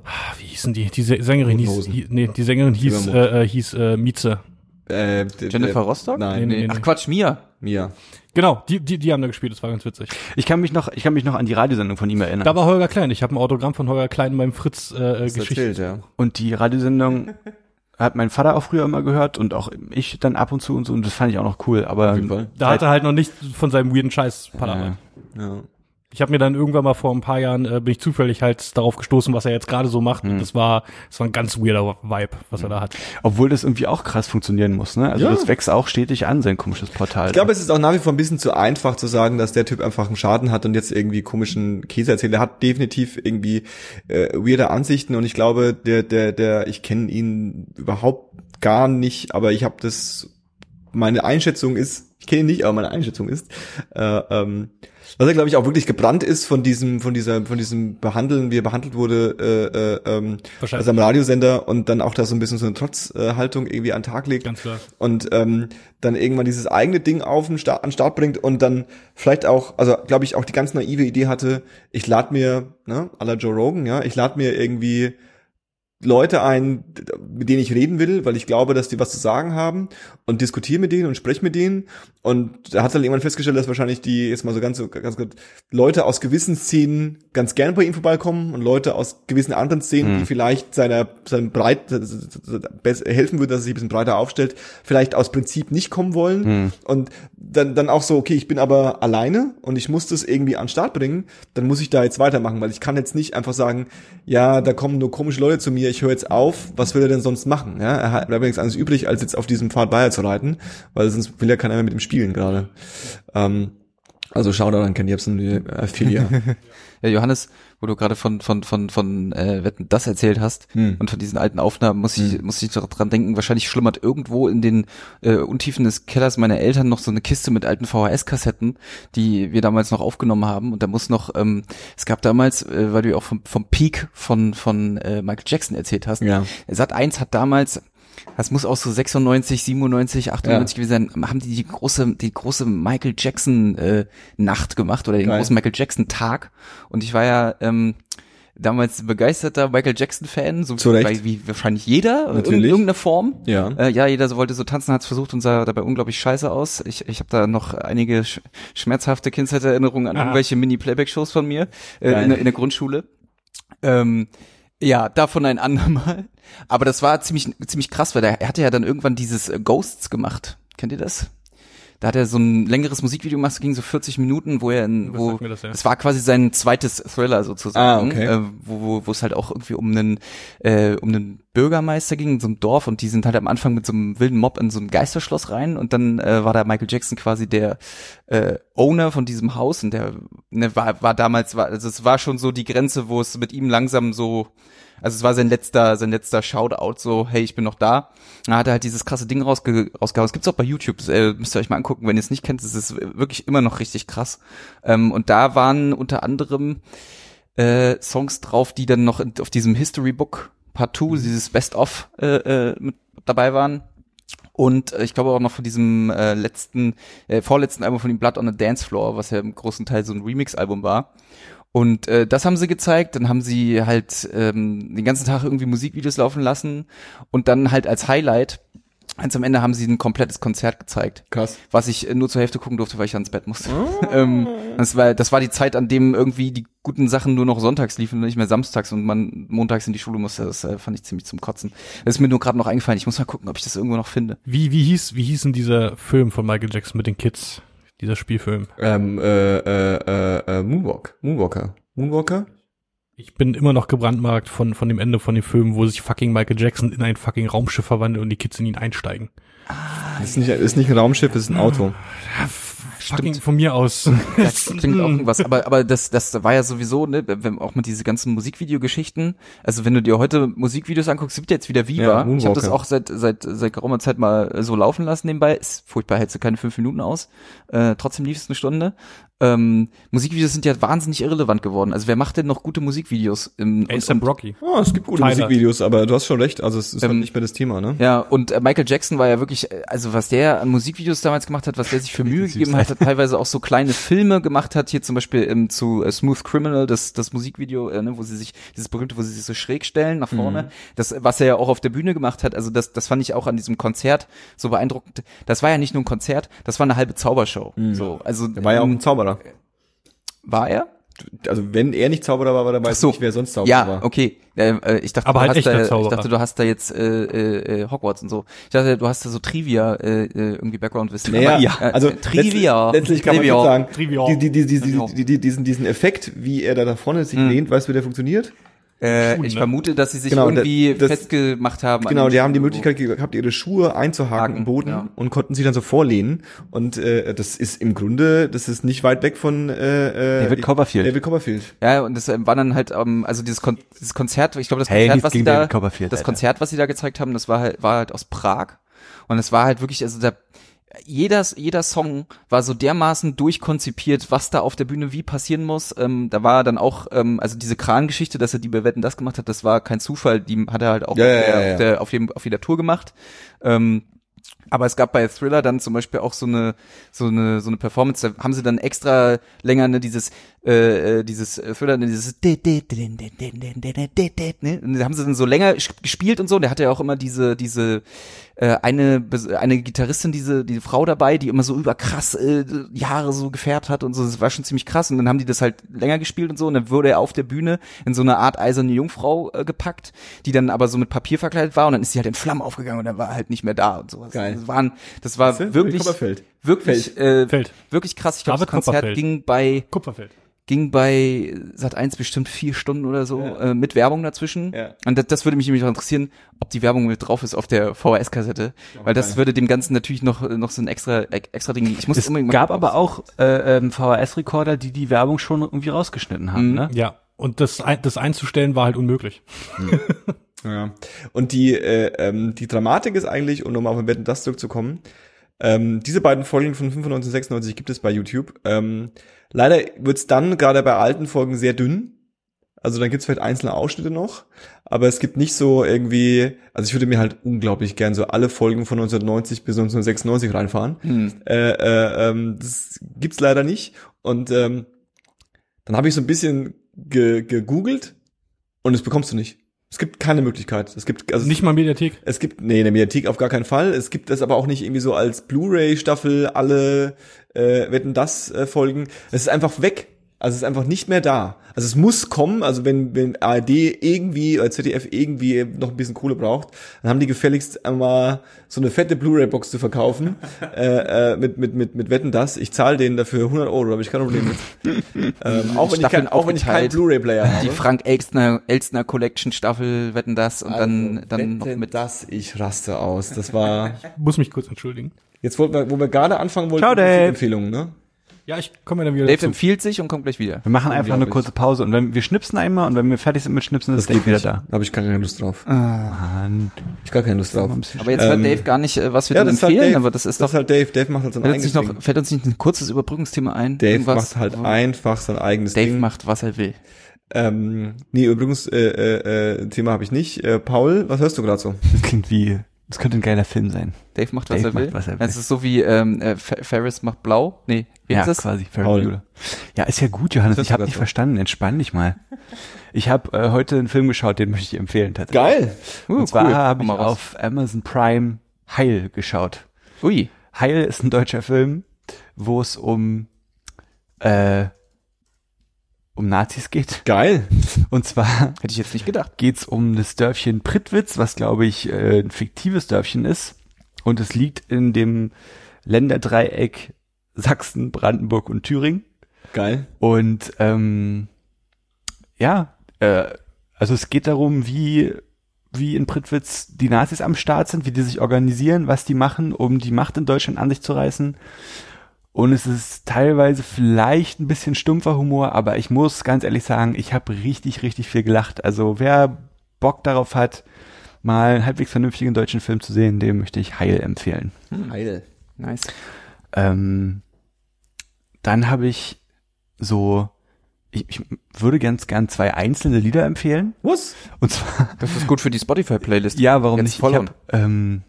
Ah, Wie hießen die? Die Sä- Sängerin hieß, hie- nee, die Sängerin hieß, äh, äh, hieß äh, Mieze. Äh, Jennifer Rostock? Nein, Nee, nee, Ach Quatsch, Mia. Mia. Genau, die, die, die haben da gespielt, das war ganz witzig. Ich kann mich noch, ich kann mich noch an die Radiosendung von ihm erinnern. Da war Holger Klein. Ich habe ein Autogramm von Holger Klein beim Fritz äh, Geschichte. erzählt, ja. Und die Radiosendung [LAUGHS] hat mein Vater auch früher immer gehört und auch ich dann ab und zu und so und das fand ich auch noch cool. Aber. Da hat er halt noch nicht von seinem weirden Scheiß palavert. Ja. Ich habe mir dann irgendwann mal vor ein paar Jahren äh, bin ich zufällig halt darauf gestoßen, was er jetzt gerade so macht. Und das war das war ein ganz weirder Vibe, was er da hat. obwohl das irgendwie auch krass funktionieren muss, ne? Also Ja. das wächst auch stetig an, sein komisches Portal. Ich glaube, es ist auch nach wie vor ein bisschen zu einfach zu sagen, dass der Typ einfach einen Schaden hat und jetzt irgendwie komischen Käse erzählt. Er hat definitiv irgendwie äh, weirde Ansichten und ich glaube, der, der, der, ich kenne ihn überhaupt gar nicht, aber ich habe das, meine Einschätzung ist, ich kenne ihn nicht, aber meine Einschätzung ist, äh, ähm, dass er, glaube ich, auch wirklich gebrannt ist von diesem, von dieser, von diesem Behandeln, wie er behandelt wurde, äh, äh, ähm, also am Radiosender und dann auch da so ein bisschen so eine Trotzhaltung irgendwie an den Tag legt Ganz klar. und ähm, dann irgendwann dieses eigene Ding auf den Start, an den Start bringt und dann vielleicht auch, also glaube ich auch die ganz naive Idee hatte, ich lade mir, ne, à la Joe Rogan, ja, ich lade mir irgendwie Leute ein, mit denen ich reden will, weil ich glaube, dass die was zu sagen haben und diskutiere mit denen und spreche mit denen. Und da hat dann irgendwann festgestellt, dass wahrscheinlich die, jetzt mal so ganz, ganz gut, Leute aus gewissen Szenen ganz gern bei ihm vorbeikommen und Leute aus gewissen anderen Szenen, die vielleicht seiner, seinem Breit, helfen würden, dass er sich ein bisschen breiter aufstellt, vielleicht aus Prinzip nicht kommen wollen. Und dann, dann auch so, okay, ich bin aber alleine und ich muss das irgendwie an den Start bringen, dann muss ich da jetzt weitermachen, weil ich kann jetzt nicht einfach sagen, ja, da kommen nur komische Leute zu mir, ich höre jetzt auf, was will er denn sonst machen? Ja, er hat bleibt nichts anderes übrig, als jetzt auf diesem Pfad weiter zu reiten, weil sonst will ja keiner mehr mit ihm spielen gerade. Ähm, also Shoutout an Ken Jebsen, Filia. Ja, Johannes, wo du gerade von von von von äh, Wetten das erzählt hast Hm. und von diesen alten Aufnahmen muss ich muss ich dran denken. Wahrscheinlich schlummert irgendwo in den äh, Untiefen des Kellers meiner Eltern noch so eine Kiste mit alten VHS-Kassetten, die wir damals noch aufgenommen haben. Und da muss noch, ähm, es gab damals, äh, weil du ja auch vom vom Peak von von äh, Michael Jackson erzählt hast. Ja. Sat 1 hat damals das muss auch so 96, 97, 98 gewesen sein, haben die die große, die große Michael Jackson äh, Nacht gemacht oder den Geil. großen Michael Jackson Tag. Und ich war ja ähm, damals begeisterter Michael Jackson Fan, so wie, wie wahrscheinlich jeder in Natürlich. irgendeiner Form. Ja. Äh, ja, jeder so wollte so tanzen, hat es versucht und sah dabei unglaublich scheiße aus. Ich, ich habe da noch einige sch schmerzhafte Kindheitserinnerungen an Aha. irgendwelche Mini-Playback-Shows von mir äh, in, der- in der Grundschule. Ähm, ja, davon ein andermal. Aber das war ziemlich, ziemlich krass, weil er hatte ja dann irgendwann dieses äh, Ghosts gemacht. Kennt ihr das? Da hat er so ein längeres Musikvideo gemacht, das ging so 40 Minuten, wo er in, wo, das, ja? es war quasi sein zweites Thriller sozusagen, Ah, okay. äh, wo, wo, wo es halt auch irgendwie um einen, äh, um einen Bürgermeister ging in so einem Dorf und die sind halt am Anfang mit so einem wilden Mob in so ein Geisterschloss rein und dann äh, war da Michael Jackson quasi der äh, Owner von diesem Haus und der ne, war, war damals, war, also es war schon so die Grenze, wo es mit ihm langsam so also es war sein letzter, sein letzter Shoutout, so, hey, ich bin noch da. Da hat er halt dieses krasse Ding rausge rausgehauen. Das gibt's auch bei YouTube, das äh, müsst ihr euch mal angucken, wenn ihr es nicht kennt, das ist wirklich immer noch richtig krass. Ähm, und da waren unter anderem äh, Songs drauf, die dann noch in, auf diesem History Book Part 2, dieses Best of äh, äh, mit dabei waren. Und äh, ich glaube auch noch von diesem äh, letzten, äh, vorletzten Album von ihm, Blood on the Dance Floor, was ja im großen Teil so ein Remix-Album war. Und äh, das haben sie gezeigt, dann haben sie halt ähm, den ganzen Tag irgendwie Musikvideos laufen lassen und dann halt als Highlight, ganz am Ende haben sie ein komplettes Konzert gezeigt Krass. was ich äh, nur zur Hälfte gucken durfte, weil ich ans Bett musste. [LAUGHS] ähm, das war das war die Zeit, an dem irgendwie die guten Sachen nur noch sonntags liefen und nicht mehr samstags und man montags in die Schule musste. Das äh, fand ich ziemlich zum Kotzen. Das ist mir nur gerade noch eingefallen. Ich muss mal gucken, ob ich das irgendwo noch finde. Wie, wie hieß, wie hieß denn dieser Film von Michael Jackson mit den Kids? Dieser Spielfilm. Ähm, äh, äh, äh, äh, Moonwalk. Moonwalker. Moonwalker? Ich bin immer noch gebrandmarkt von, von dem Ende von dem Film, wo sich fucking Michael Jackson in ein fucking Raumschiff verwandelt und die Kids in ihn einsteigen. Das ist nicht, ist nicht ein Raumschiff, ist ein Auto. Fucking von mir aus. [LAUGHS] [LAUGHS] Das klingt auch irgendwas, aber aber das das war ja sowieso ne, wenn auch mit diese ganzen Musikvideogeschichten. Also wenn du dir heute Musikvideos anguckst, gibt jetzt wieder Viva. Ja, ich habe das auch seit seit seit geraumer Zeit mal so laufen lassen nebenbei. Ist furchtbar, hältst du keine fünf Minuten aus. Äh, trotzdem lief es eine Stunde. ähm, Musikvideos sind ja wahnsinnig irrelevant geworden. Also wer macht denn noch gute Musikvideos? Im, und, ASAP Rocky. Ja, es gibt gute Tyler. Musikvideos, aber du hast schon recht, also es ist halt Ähm, nicht mehr das Thema, ne? ja, und äh, Michael Jackson war ja wirklich, äh, also was der an Musikvideos damals gemacht hat, was der sich für [LAUGHS] Mühe gegeben hat, hat teilweise auch so kleine Filme gemacht hat, hier zum Beispiel ähm, zu äh, Smooth Criminal, das, das Musikvideo, äh, ne, wo sie sich, dieses berühmte, wo sie sich so schräg stellen nach vorne, das, was er ja auch auf der Bühne gemacht hat, also das, das fand ich auch an diesem Konzert so beeindruckend. Das war ja nicht nur ein Konzert, das war eine halbe Zaubershow. So, also Der war ja auch ähm, ein Zauberer. war er? Also wenn er nicht Zauberer war, war dann weiß so. ich nicht, wer sonst Zauberer Ja, war. okay. Äh, äh, ich dachte, Aber du halt hast da, ich Zauberer. dachte, du hast da jetzt äh, äh, äh, Hogwarts und so. Ich dachte, du hast da so Trivia äh, äh, irgendwie Background-Wissen. Naja, ja, äh, also Trivia. Letzt, letztlich kann Trivia. man sagen, Trivia. Die, die, die, die, die, die, diesen, diesen Effekt, wie er da nach vorne sich lehnt, weißt du, wie der funktioniert? Äh, Schuhen, ich ne? vermute, dass sie sich Genau, irgendwie das- festgemacht haben. Genau, die haben die Möglichkeit ge- gehabt, ihre Schuhe einzuhaken Haken, im Boden ja. und konnten sie dann so vorlehnen. Und äh, das ist im Grunde, das ist nicht weit weg von äh, äh, David Copperfield. David Copperfield. Ja, und das ähm, war dann halt, ähm, also dieses, Kon dieses Konzert, ich glaube, das Hey, Konzert, nichts was sie da, das Alter. Konzert, was sie da gezeigt haben, das war halt, war halt aus Prag. Und es war halt wirklich, also da, jeder, jeder Song war so dermaßen durchkonzipiert, was da auf der Bühne wie passieren muss. Ähm, da war dann auch, ähm, also diese Kran-Geschichte, dass er die bei Wetten das gemacht hat, das war kein Zufall, die hat er halt auch Ja, auf, der, ja, ja. Auf, der, auf, dem, auf jeder Tour gemacht. Ähm, aber es gab bei Thriller dann zum Beispiel auch so eine so eine so eine Performance. Da haben sie dann extra länger ne dieses äh, äh, dieses äh, Thriller ne, dieses ne? Und da haben sie dann so länger gespielt und so. Und der hatte ja auch immer diese diese äh, eine eine Gitarristin diese diese Frau dabei, die immer so überkrass äh, die Haare so gefärbt hat und so. Das war schon ziemlich krass. Und dann haben die das halt länger gespielt und so. Und dann wurde er auf der Bühne in so eine Art eiserne Jungfrau äh, gepackt, die dann aber so mit Papier verkleidet war. Und dann ist sie halt in Flammen aufgegangen und dann war er halt nicht mehr da und sowas. Geil. Das waren das war du? wirklich. Wirklich äh, Feld. wirklich krass. Ich glaube, das Konzert Copperfield. ging bei Kupferfeld. ging bei Sat 1 bestimmt vier Stunden oder so Ja. äh, mit Werbung dazwischen. Ja. Und das, das würde mich nämlich noch interessieren, ob die Werbung mit drauf ist auf der VHS-Kassette, weil das geil. würde dem Ganzen natürlich noch noch so ein extra extra Ding. Ich muss Es das unbedingt mal gab aber auch äh, ähm, VHS-Rekorder, die die Werbung schon irgendwie rausgeschnitten haben, Mhm. ne? Ja. Und das, ein- das einzustellen war halt unmöglich. [LAUGHS] Ja. Und die, äh, ähm, die Dramatik ist eigentlich, um nochmal auf den Wetten das zurückzukommen, ähm, diese beiden Folgen von 95 und 96 gibt es bei YouTube. Ähm, leider wird's dann gerade bei alten Folgen sehr dünn. Also dann gibt's vielleicht einzelne Ausschnitte noch, aber es gibt nicht so irgendwie, also ich würde mir halt unglaublich gern so alle Folgen von 1990 bis 1996 reinfahren. Hm. Äh, äh, ähm, das gibt's leider nicht. Und ähm, dann habe ich so ein bisschen ge gegoogelt und das bekommst du nicht. Es gibt keine Möglichkeit. Es gibt also Nicht mal Mediathek. es gibt nee in der Mediathek auf gar keinen Fall. Es gibt es aber auch nicht irgendwie so als Blu-ray Staffel alle äh, wetten das äh, Folgen. Es ist einfach weg. Also es ist einfach nicht mehr da. Also es muss kommen. Also wenn wenn ARD irgendwie oder ZDF irgendwie noch ein bisschen Kohle braucht, dann haben die gefälligst einmal so eine fette Blu-ray Box zu verkaufen [LAUGHS] äh, äh, mit mit mit mit wetten das. Ich zahle denen dafür 100 Euro. Da habe ich kein Problem mit. [LAUGHS] ähm, auch wenn ich kein, auch wenn ich keinen aufgeteilt. Blu-ray Player habe. Die Frank Elstner Elstner Collection Staffel wetten das und dann Also, dann noch Wetten mit das. Ich raste aus. Das war [LAUGHS] Muss mich kurz entschuldigen. Jetzt wollten wir, wo wir gerade anfangen wollten, Ciao. Empfehlungen, ne? Ja, ich komme ja dann wieder Dave dazu. empfiehlt sich und kommt gleich wieder. Wir machen einfach eine kurze Pause und wenn wir schnipsen einmal und wenn wir fertig sind mit Schnipsen, ist Dave wieder nicht. da. Da habe ich gar keine Lust drauf. Mann. Ich gar keine Lust drauf. Aber jetzt Ähm, hört Dave gar nicht, äh, was wir Ja, dann das halt empfehlen, Dave. aber das ist das doch ist halt Dave. Dave macht halt sein fällt uns eigenes nicht noch Ding. fällt uns nicht ein kurzes Überbrückungsthema ein? Dave Irgendwas, macht halt wo- einfach sein eigenes Dave Ding. macht, was er will. Ähm, nee, übrigens, äh, äh, äh, Thema habe ich nicht. Äh, Paul, was hörst du gerade so? Das klingt wie, das könnte ein geiler Film sein. Dave macht, was Dave er will. macht, was er will. Es ist so wie ähm, äh, Fer- Ferris macht blau. Nee, wie ja, ist das? quasi. Ferris Bueller. Ja, ist ja gut, Johannes. Ich habe dich dazu? verstanden. Entspann dich mal. Ich habe äh, heute einen Film geschaut, den möchte ich empfehlen tatsächlich. Geil. Uh, Und zwar cool. habe ich auf Amazon Prime Heil geschaut. Ui. Heil ist ein deutscher Film, wo es um äh, um Nazis geht. Geil. [LAUGHS] Und zwar Hätte ich jetzt nicht gedacht. geht's um das Dörfchen Prittwitz, was glaube ich äh, ein fiktives Dörfchen ist. Und es liegt in dem Länderdreieck Sachsen, Brandenburg und Thüringen. Geil. Und ähm, ja, äh, also es geht darum, wie wie in Prittwitz die Nazis am Start sind, wie die sich organisieren, was die machen, um die Macht in Deutschland an sich zu reißen. Und es ist teilweise vielleicht ein bisschen stumpfer Humor, aber ich muss ganz ehrlich sagen, ich habe richtig, richtig viel gelacht. Also wer Bock darauf hat, mal einen halbwegs vernünftigen deutschen Film zu sehen, dem möchte ich Heil empfehlen. Heil. Nice. Ähm, dann habe ich so, ich, ich würde ganz gern zwei einzelne Lieder empfehlen. Was? Und zwar, Das ist gut für die Spotify-Playlist. ja, warum Jetzt nicht? Ich voll hab, ähm,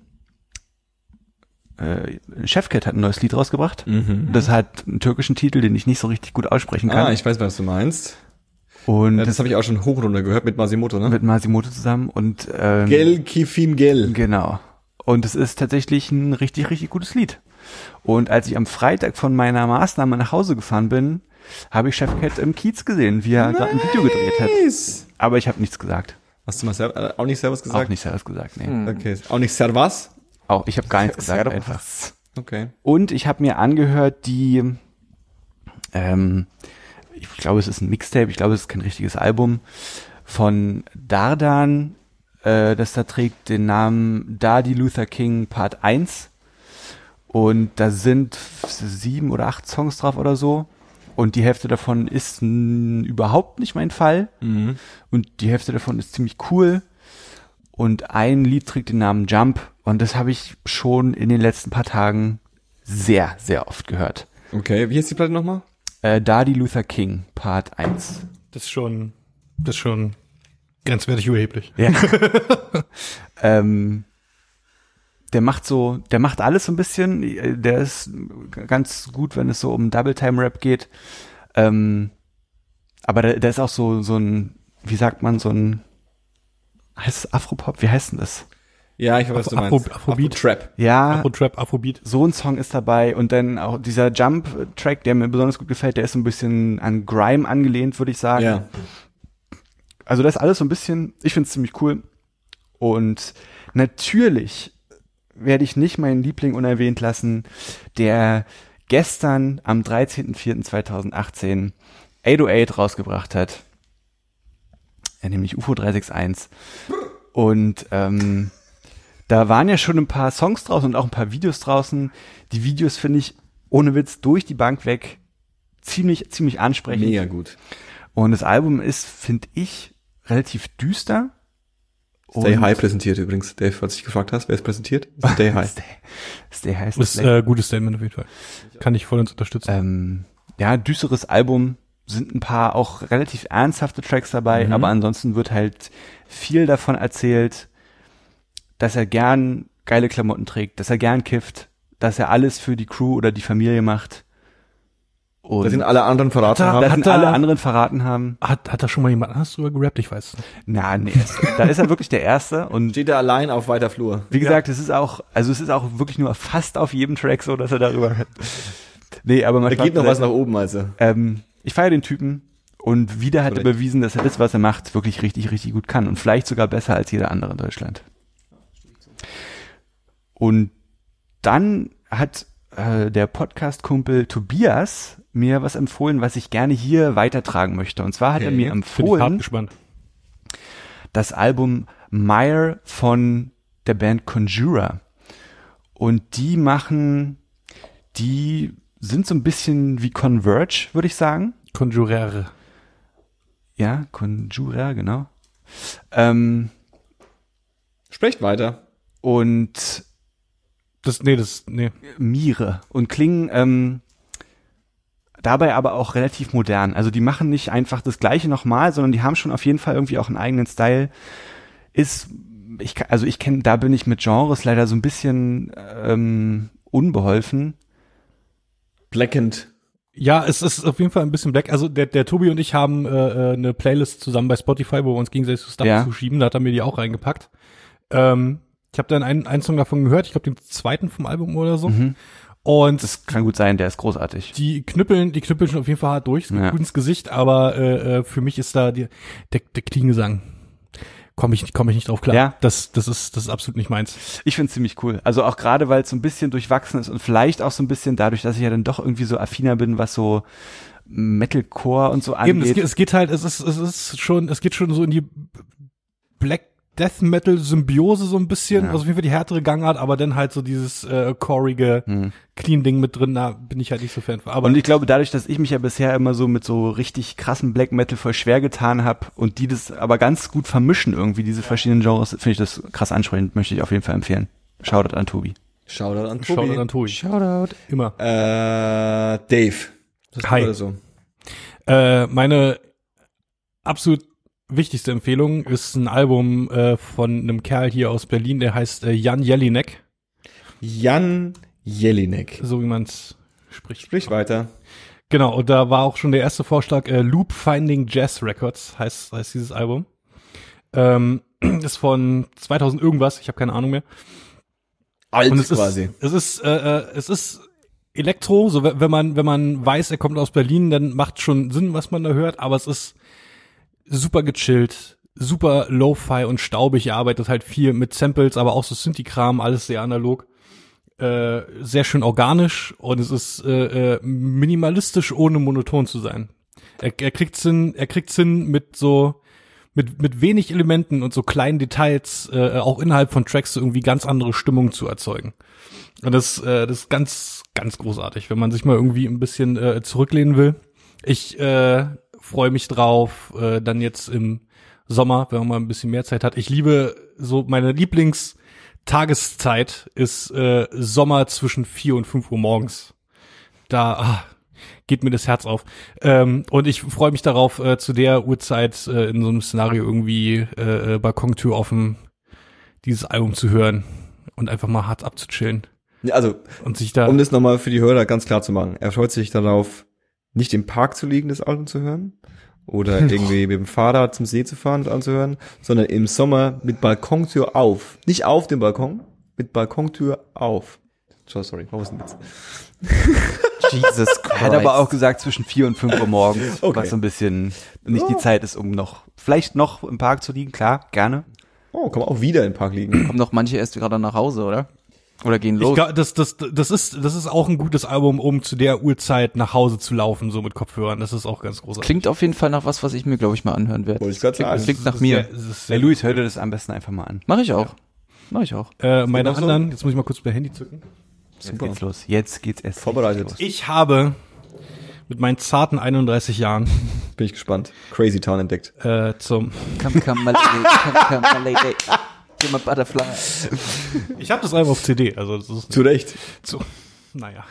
äh, Chefcat hat ein neues Lied rausgebracht. Mhm. Das hat einen türkischen Titel, den ich nicht so richtig gut aussprechen kann. Ah, ich weiß, was du meinst. und Ja, das habe ich auch schon hoch und runter gehört mit Masimoto, ne? mit Masimoto zusammen und ähm, Gel Kifim Gel. Genau. Und es ist tatsächlich ein richtig, richtig gutes Lied. Und als ich am Freitag von meiner Maßnahme nach Hause gefahren bin, habe ich Chef Cat im Kiez gesehen, wie er gerade ein Video gedreht hat. Nice. Aber ich habe nichts gesagt. Hast du mal ser äh, auch nicht Servus gesagt? Auch nicht selbst gesagt, nee. Hm. Okay. Auch nicht Servas? Auch ich habe gar nichts [LAUGHS] gesagt einfach. Okay. Und ich habe mir angehört, die, ähm, ich glaube, es ist ein Mixtape, ich glaube, es ist kein richtiges Album, von Dardan, äh, das da trägt den Namen Dardy Luther King Part 1. Und da sind sieben oder acht Songs drauf oder so. Und die Hälfte davon ist überhaupt nicht mein Fall. Mhm. Und die Hälfte davon ist ziemlich cool. Und ein Lied trägt den Namen Jump. Und das habe ich schon in den letzten paar Tagen sehr, sehr oft gehört. Okay. Wie heißt die Platte nochmal? Äh, Dardy Luther King, Part 1. Das ist schon, das ist schon grenzwertig überheblich. Ja. [LAUGHS] ähm, der macht so, der macht alles so ein bisschen. Der ist ganz gut, wenn es so um Double Time Rap geht. Ähm, aber der, der ist auch so, so ein, wie sagt man, so ein, heißt es Afropop? Wie heißt denn das? Ja, ich weiß, was du Afro- meinst. Afrobeat. Trap. Ja, Afro-Trap, Afrobeat. so ein Song ist dabei und dann auch dieser Jump-Track, der mir besonders gut gefällt, der ist so ein bisschen an Grime angelehnt, würde ich sagen. Ja. Also das ist alles so ein bisschen, ich finde es ziemlich cool. Und natürlich werde ich nicht meinen Liebling unerwähnt lassen, der gestern am 13.04.2018 808 rausgebracht hat. Ja, nämlich UFO 361. Und ähm, da waren ja schon ein paar Songs draußen und auch ein paar Videos draußen. Die Videos finde ich ohne Witz durch die Bank weg ziemlich, ziemlich ansprechend. Mega gut. Und das Album ist, finde ich, relativ düster. Stay High präsentiert übrigens. Dave, falls du dich gefragt hast, wer es präsentiert? Stay [LAUGHS] High. Stay, Stay High. Das ist Stay. äh, gutes Statement auf jeden Fall. Kann ich voll uns unterstützen. ähm, ja, düsteres Album, sind ein paar auch relativ ernsthafte Tracks dabei, Mhm. aber ansonsten wird halt viel davon erzählt, dass er gern geile Klamotten trägt, dass er gern kifft, dass er alles für die Crew oder die Familie macht. Und Da sind alle anderen verraten Hat er- haben. dass hat ihn alle er- anderen verraten haben. Hat, hat da schon mal jemand anders drüber gerappt? Ich weiß nicht. Na, nee, da ist er wirklich der Erste und Steht er allein auf weiter Flur. Wie gesagt, es ist auch, also es ist auch wirklich nur fast auf jedem Track so, dass er darüber. nee, aber man Da geht noch was nach oben, also. Ähm, ich feiere den Typen und wieder hat er Korrekt. bewiesen, dass er das, was er macht, wirklich richtig, richtig gut kann und vielleicht sogar besser als jeder andere in Deutschland. Und dann hat äh, der Podcast-Kumpel Tobias mir was empfohlen, was ich gerne hier weitertragen möchte. Und zwar hat er Okay. mir ich hart empfohlen, gespannt. das Album Meyer von der Band Conjura. Und die machen, die sind so ein bisschen wie Converge, würde ich sagen. Conjurere. Ja, Conjura, genau. Ähm, Sprecht weiter. Und Das, nee, das, nee. Mire und klingen ähm, dabei aber auch relativ modern. Also die machen nicht einfach das gleiche nochmal, sondern die haben schon auf jeden Fall irgendwie auch einen eigenen Style. Ist, ich, kann- also ich kenne, da bin ich mit Genres leider so ein bisschen ähm, unbeholfen. Blackened. Ja, es ist auf jeden Fall ein bisschen black. Also der, der Tobi und ich haben äh, äh, eine Playlist zusammen bei Spotify, wo wir uns gegenseitig so Stuff Ja. zuschieben. Da hat er mir die auch reingepackt. Ähm, ich habe dann einen, einen Song davon gehört, ich glaube den zweiten vom Album oder so. Mhm. Und Das kann gut sein, der ist großartig. die knüppeln, die knüppeln schon auf jeden Fall hart durch, Ja. gut ins Gesicht, aber äh, äh, für mich ist da die, der, der Klingesang. Komme ich, komm ich nicht drauf klar. Ja. Das, das ist, das ist absolut nicht meins. Ich finde ziemlich cool. Also auch gerade, weil es so ein bisschen durchwachsen ist und vielleicht auch so ein bisschen dadurch, dass ich ja dann doch irgendwie so affiner bin, was so Metalcore und so Eben, es angeht. geht, es geht halt, es ist, es ist schon, es geht schon so in die Black Death Metal Symbiose so ein bisschen, Ja. also auf jeden Fall die härtere Gangart, aber dann halt so dieses äh, chorige Hm. Clean Ding mit drin, da bin ich halt nicht so Fan von. Aber Und ich glaube, dadurch, dass ich mich ja bisher immer so mit so richtig krassen Black Metal voll schwer getan habe und die das aber ganz gut vermischen irgendwie, diese verschiedenen Genres, finde ich das krass ansprechend, möchte ich auf jeden Fall empfehlen. Shoutout an Tobi. Shoutout an Shoutout Tobi. an Tobi. Shoutout. Immer. Äh, Dave. Das Hi. Oder so. Äh, meine absolut wichtigste Empfehlung ist ein Album äh, von einem Kerl hier aus Berlin, der heißt äh, Jan Jelinek, Jan Jelinek. so wie man es spricht. Sprich weiter. Genau, und da war auch schon der erste Vorschlag, äh, Loop Finding Jazz Records heißt, heißt dieses Album. Ähm, [CLEARS THROAT] ist von 2000 irgendwas, ich habe keine Ahnung mehr. Alt Und es quasi. ist, es ist, äh, äh, es ist Elektro, so we- wenn man, wenn man weiß, er kommt aus Berlin, dann macht schon Sinn, was man da hört, aber es ist super gechillt, super Lo-Fi und staubig, er arbeitet halt viel mit Samples, aber auch so Synthi-Kram, alles sehr analog. Äh, sehr schön organisch und es ist äh, äh, minimalistisch, ohne monoton zu sein. Er, er kriegt's hin, er kriegt's hin mit so mit mit wenig Elementen und so kleinen Details äh, auch innerhalb von Tracks irgendwie ganz andere Stimmung zu erzeugen. Und das äh, das ist ganz ganz großartig, wenn man sich mal irgendwie ein bisschen äh, zurücklehnen will. Ich äh, freue mich drauf, äh, dann jetzt im Sommer, wenn man mal ein bisschen mehr Zeit hat. Ich liebe so meine Lieblings Tageszeit ist äh, Sommer zwischen vier und fünf Uhr morgens. Da ah, geht mir das Herz auf. Ähm, und ich freue mich darauf, äh, zu der Uhrzeit äh, in so einem Szenario irgendwie äh, äh, Balkontür offen dieses Album zu hören und einfach mal hart abzuchillen Ja, Also, und sich da um das nochmal für die Hörer ganz klar zu machen. Er freut sich darauf, nicht im Park zu liegen, das Album zu hören. Oder [LAUGHS] irgendwie mit dem Fahrrad zum See zu fahren und anzuhören, sondern im Sommer mit Balkontür auf. Nicht auf dem Balkon, mit Balkontür auf. So, sorry, was ist denn jetzt? Jesus [LAUGHS] Christ. Er hat aber auch gesagt zwischen vier und fünf Uhr morgens, [LAUGHS] Okay. was so ein bisschen nicht die Zeit ist, um noch, vielleicht noch im Park zu liegen, klar, gerne. Oh, kann man auch wieder im Park liegen. Kommen noch manche erst gerade nach Hause, oder? Oder gehen Ich los? glaub, das, das, das ist, das ist auch ein gutes Album, um zu der Uhrzeit nach Hause zu laufen, so mit Kopfhörern. Das ist auch ganz großartig. Klingt auf jeden Fall nach was, was ich mir, glaube ich, mal anhören werde. Wollte ich gerade sagen. Klingt nach Das mir. das Der sehr Luis, hör dir das am besten einfach mal an. Mach ich auch. Mach ich auch. Äh, meine noch so? anderen, jetzt muss ich mal kurz mein Handy zücken. Jetzt geht's los. Jetzt geht's erst. Vorbereitet. los. Ich habe mit meinen zarten 31 Jahren Bin ich gespannt. Crazy Town entdeckt. äh, zum Come, come, my lady. Come, come, my lady. [LAUGHS] Give my butterfly. Ich habe das Album auf CD, also das ist Zu Recht. so, naja.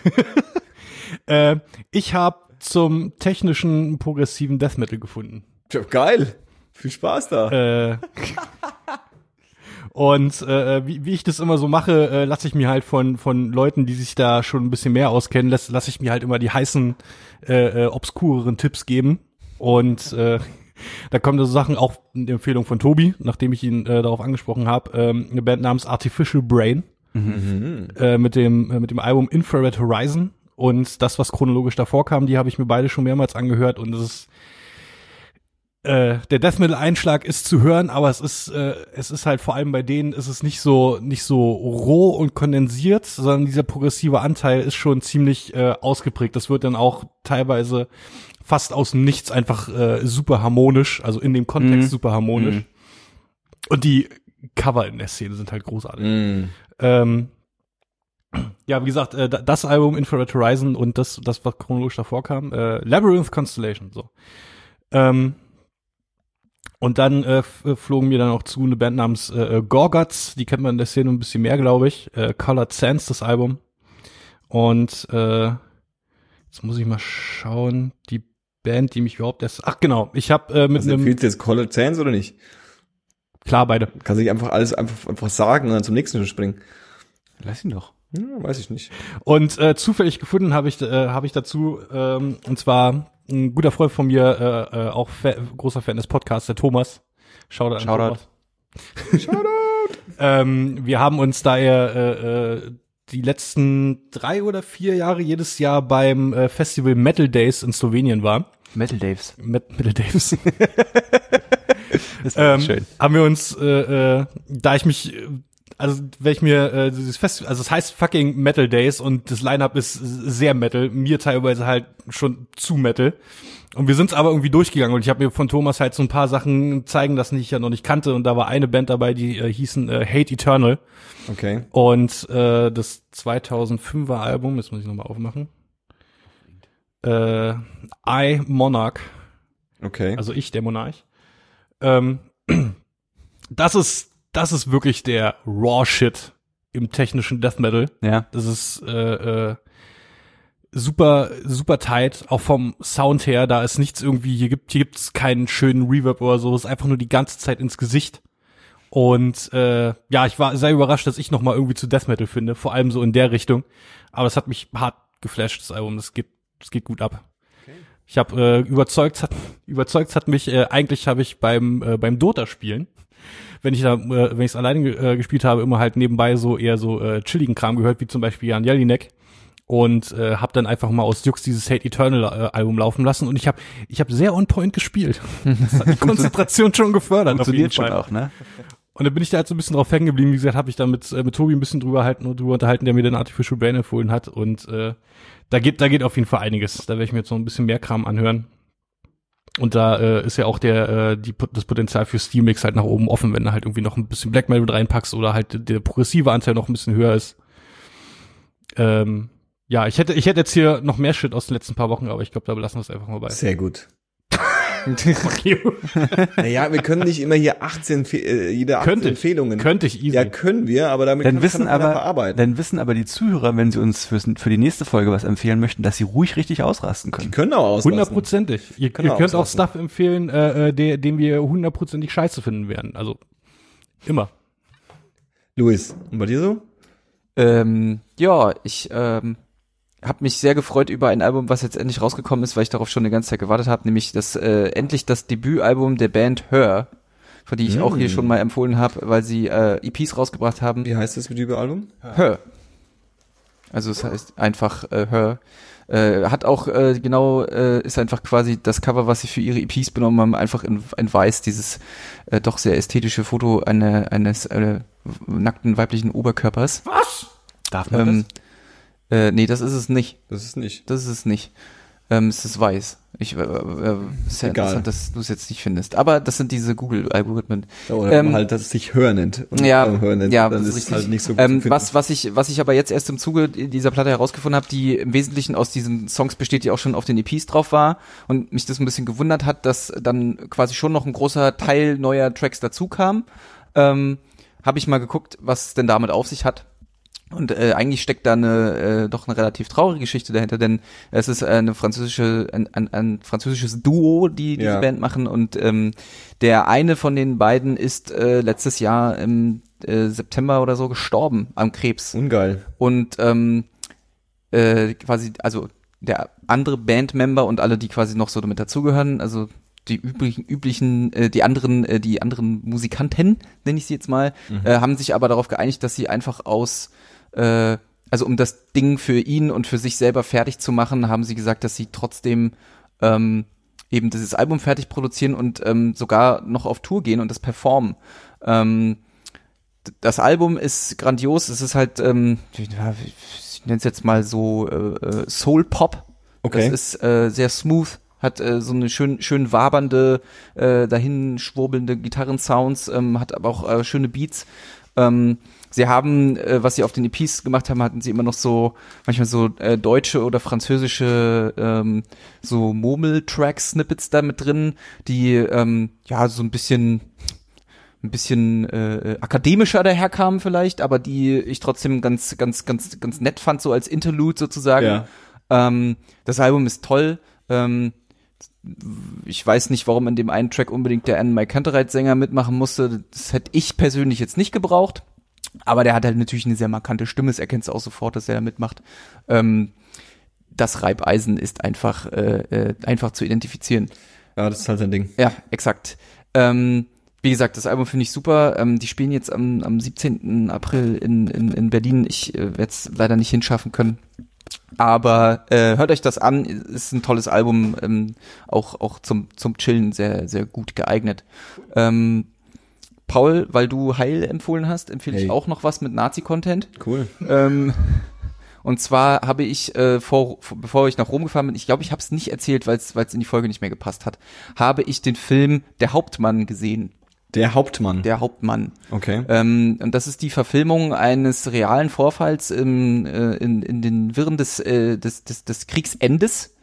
[LAUGHS] äh, ich habe zum technischen progressiven Death Metal gefunden. Geil. Viel Spaß da. Äh, und äh, wie, wie ich das immer so mache, äh, lasse ich mir halt von von Leuten, die sich da schon ein bisschen mehr auskennen, lasse lass ich mir halt immer die heißen, äh, äh, obskureren Tipps geben. Und äh, da kommen so Sachen, auch eine Empfehlung von Tobi, nachdem ich ihn äh, darauf angesprochen habe, ähm, eine Band namens Artificial Brain äh, mit dem äh, mit dem Album Infrared Horizon. Und das, was chronologisch davor kam, die habe ich mir beide schon mehrmals angehört. Und es ist äh, der Death Metal Einschlag ist zu hören, aber es ist äh, es ist halt vor allem bei denen ist es nicht so nicht so roh und kondensiert, sondern dieser progressive Anteil ist schon ziemlich äh, ausgeprägt. Das wird dann auch teilweise fast aus dem Nichts einfach äh, super harmonisch, also in dem Kontext Mhm. super harmonisch. Mhm. Und die Cover in der Szene sind halt großartig. Mm. Ähm, ja, wie gesagt, äh, da- das Album Infrared Horizon und das, das was chronologisch davor kam, äh, Labyrinth Constellation, so. Ähm, und dann äh, äh, flogen mir dann auch zu eine Band namens äh, äh, Gorguts, die kennt man in der Szene ein bisschen mehr, glaube ich. Äh, Colored Sands, das Album. Und äh, jetzt muss ich mal schauen, die Band, die mich überhaupt erst. Ach genau, ich habe äh, mit Also einem empfiehlt jetzt Colored Sands oder nicht? klar beide. Kann sich einfach alles einfach, einfach sagen und dann zum nächsten springen. Lass ihn doch. Hm, weiß ich nicht. Und äh, zufällig gefunden habe ich, äh, habe ich dazu, ähm, und zwar ein guter Freund von mir, äh, äh, auch Fa großer Fan des Podcasts, der Thomas. Shoutout an Shoutout. Thomas. [LAUGHS] ähm, wir haben uns da eher äh, äh, die letzten drei oder vier Jahre jedes Jahr beim äh, Festival Metal Days in Slowenien war. Metal Daves. Met Metal Days. [LAUGHS] Das ist ähm, schön. haben wir uns, äh, äh, da ich mich, äh, also wenn ich mir äh, dieses Fest, also es heißt fucking Metal Days und das Line-Up ist sehr Metal, mir teilweise halt schon zu Metal. Und wir sind es aber irgendwie durchgegangen und ich habe mir von Thomas halt so ein paar Sachen zeigen lassen, die ich ja noch nicht kannte und da war eine Band dabei, die äh, hießen äh, Hate Eternal Okay. und äh, das 2005er Album, jetzt muss ich nochmal aufmachen, äh, I Monarch Okay. also ich, der Monarch. Ähm, [CLEARS THROAT] das ist, das ist wirklich der Raw Shit im technischen Death Metal. Ja. Das ist äh, äh, super, super tight, auch vom Sound her. Da ist nichts irgendwie, hier gibt hier gibt's keinen schönen Reverb oder so. Es ist einfach nur die ganze Zeit ins Gesicht. Und äh, ja, ich war sehr überrascht, dass ich noch mal irgendwie zu Death Metal finde, vor allem so in der Richtung. Aber das hat mich hart geflasht, das Album. Das geht, das geht gut ab. Ich habe äh, überzeugt, hat überzeugt hat mich. Äh, eigentlich habe ich beim äh, beim Dota spielen, wenn ich da, äh, wenn ich es alleine äh, gespielt habe, immer halt nebenbei so eher so äh, chilligen Kram gehört, wie zum Beispiel Jan Jelinek und äh, habe dann einfach mal aus Jux dieses Hate Eternal äh, Album laufen lassen und ich habe ich habe sehr on point gespielt. Das hat die [LAUGHS] Konzentration schon gefördert auf jeden Funktioniert schon Fall. auch, ne? Und dann bin ich da halt so ein bisschen drauf hängen geblieben. Wie gesagt, habe ich da mit, äh, mit Tobi ein bisschen drüber halten und drüber unterhalten, der mir den Artificial Brain empfohlen hat. Und äh, da geht, da geht auf jeden Fall einiges. Da werde ich mir jetzt noch ein bisschen mehr Kram anhören. Und da äh, ist ja auch der äh, die, das Potenzial für Steel Mix halt nach oben offen, wenn du halt irgendwie noch ein bisschen Black Metal reinpackst oder halt der progressive Anteil noch ein bisschen höher ist. Ähm, ja, ich hätte ich hätte jetzt hier noch mehr Shit aus den letzten paar Wochen, aber ich glaube, da belassen wir es einfach mal bei. Sehr gut. [LAUGHS] Naja, wir können nicht immer hier 18, Fe- äh, jede 18 Könnte ich. Empfehlungen. Könnte ich easy. Ja, können wir, aber damit Dann kann, wissen kann aber, verarbeiten. dann wissen aber die Zuhörer, wenn sie uns fürs, für die nächste Folge was empfehlen möchten, dass sie ruhig richtig ausrasten Die können. können auch auslassen. Hundertprozentig. Ihr, ihr Können wir könnt auch. Stuff empfehlen, äh, äh, der, den wir hundertprozentig scheiße finden werden. Also immer. Luis, und bei dir so? Ähm, ja, ich ähm, habe mich sehr gefreut über ein Album, was jetzt endlich rausgekommen ist, weil ich darauf schon eine ganze Zeit gewartet habe, nämlich das äh, endlich das Debütalbum der Band Her, von die ich auch hier Mm. schon mal empfohlen habe, weil sie äh, EPs rausgebracht haben. Wie heißt das mit dem Album? Her. Also es heißt einfach äh, Her. Äh, hat auch äh, genau, äh, ist einfach quasi das Cover, was sie für ihre EPs benommen haben, einfach in, in weiß, dieses äh, doch sehr ästhetische Foto eine, eines äh, nackten weiblichen Oberkörpers. Darf man Ähm, äh, nee, das ist es nicht. Das ist nicht. Das ist es nicht. Ähm, es ist weiß. Ich, äh, äh, ist ja Egal. interessant, dass du es jetzt nicht findest. Aber das sind diese Google-Algorithmen. Oder Ähm, halt, dass es sich Hör nennt. Und Ja, beim Hör nennt, ja, dann das ist ist halt nicht so gut Ähm, was, was ich, was ich aber jetzt erst im Zuge dieser Platte herausgefunden habe, die im Wesentlichen aus diesen Songs besteht, die auch schon auf den EPs drauf war und mich das ein bisschen gewundert hat, dass dann quasi schon noch ein großer Teil neuer Tracks dazu kam, ähm, habe ich mal geguckt, was es denn damit auf sich hat. Und äh, eigentlich steckt da eine äh, doch eine relativ traurige Geschichte dahinter, denn es ist eine französische ein, ein, ein französisches Duo, die diese Ja. Band machen und ähm, der eine von den beiden ist äh, letztes Jahr im äh, September oder so gestorben am Krebs Ungeil. und ähm, äh, quasi also der andere Bandmember und alle die quasi noch so damit dazugehören, also die üblichen, üblichen, äh, die anderen, äh, die anderen Musikanten, nenne ich sie jetzt mal, äh, haben sich aber darauf geeinigt, dass sie einfach aus, äh, also um das Ding für ihn und für sich selber fertig zu machen, haben sie gesagt, dass sie trotzdem ähm, eben dieses Album fertig produzieren und ähm, sogar noch auf Tour gehen und das performen. Ähm, das Album ist grandios, es ist halt, ähm, ich nenne es jetzt mal so äh, äh, Soul Pop. Okay. Das ist äh, sehr smooth, hat äh, so eine schön schön wabernde, äh, dahin schwurbelnde Gitarrensounds, ähm, hat aber auch äh, schöne Beats. Ähm, sie haben, äh, was sie auf den EPs gemacht haben, hatten sie immer noch so manchmal so äh, deutsche oder französische ähm, so Murmel-Track-Snippets da mit drin, die ähm, ja so ein bisschen ein bisschen äh, akademischer daherkamen vielleicht, aber die ich trotzdem ganz ganz ganz ganz nett fand so als Interlude sozusagen. Ja. Ähm, das Album ist toll. Ähm, ich weiß nicht, warum in dem einen Track unbedingt der Anne Mike Canterite Sänger mitmachen musste. Das hätte ich persönlich jetzt nicht gebraucht. Aber der hat halt natürlich eine sehr markante Stimme. Das erkennst du auch sofort, dass er da mitmacht. Ähm, das Reibeisen ist einfach, äh, äh, einfach zu identifizizieren. Ja, das ist halt sein Ding. Ja, exakt. Ähm, wie gesagt, das Album finde ich super. Ähm, die spielen jetzt am, am 17. April in, in, in Berlin. Ich äh, werde es leider nicht hinschaffen können. Aber äh, hört euch das an, ist ein tolles Album, ähm, auch, auch zum, zum Chillen sehr, sehr gut geeignet. Ähm, Paul, weil du Heil empfohlen hast, empfehle Hey. ich auch noch was mit Nazi-Content. Cool. Ähm, und zwar habe ich, äh, vor, vor, bevor ich nach Rom gefahren bin, ich glaube, ich habe es nicht erzählt, weil es in die Folge nicht mehr gepasst hat, habe ich den Film Der Hauptmann gesehen. Der Hauptmann. Der Hauptmann. okay. Ähm, und das ist die Verfilmung eines realen Vorfalls im, äh, in, in den Wirren des, äh, des, des, des Kriegsendes.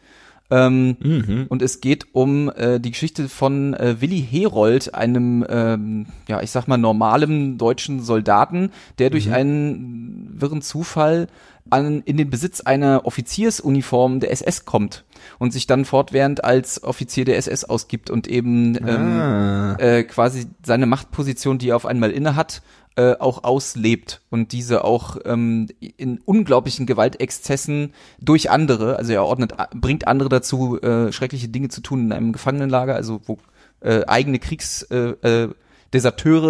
Ähm, Mhm. und es geht um äh, die Geschichte von äh, Willi Herold, einem, ähm, ja, ich sag mal, normalen deutschen Soldaten, der durch einen wirren Zufall an, in den Besitz einer Offiziersuniform der SS kommt und sich dann fortwährend als Offizier der SS ausgibt und eben ähm, Ah. äh, quasi seine Machtposition, die er auf einmal inne hat, äh, auch auslebt und diese auch ähm, in unglaublichen Gewaltexzessen durch andere, also er ordnet, bringt andere dazu, äh, schreckliche Dinge zu tun in einem Gefangenenlager, also wo äh, eigene Kriegs äh, äh,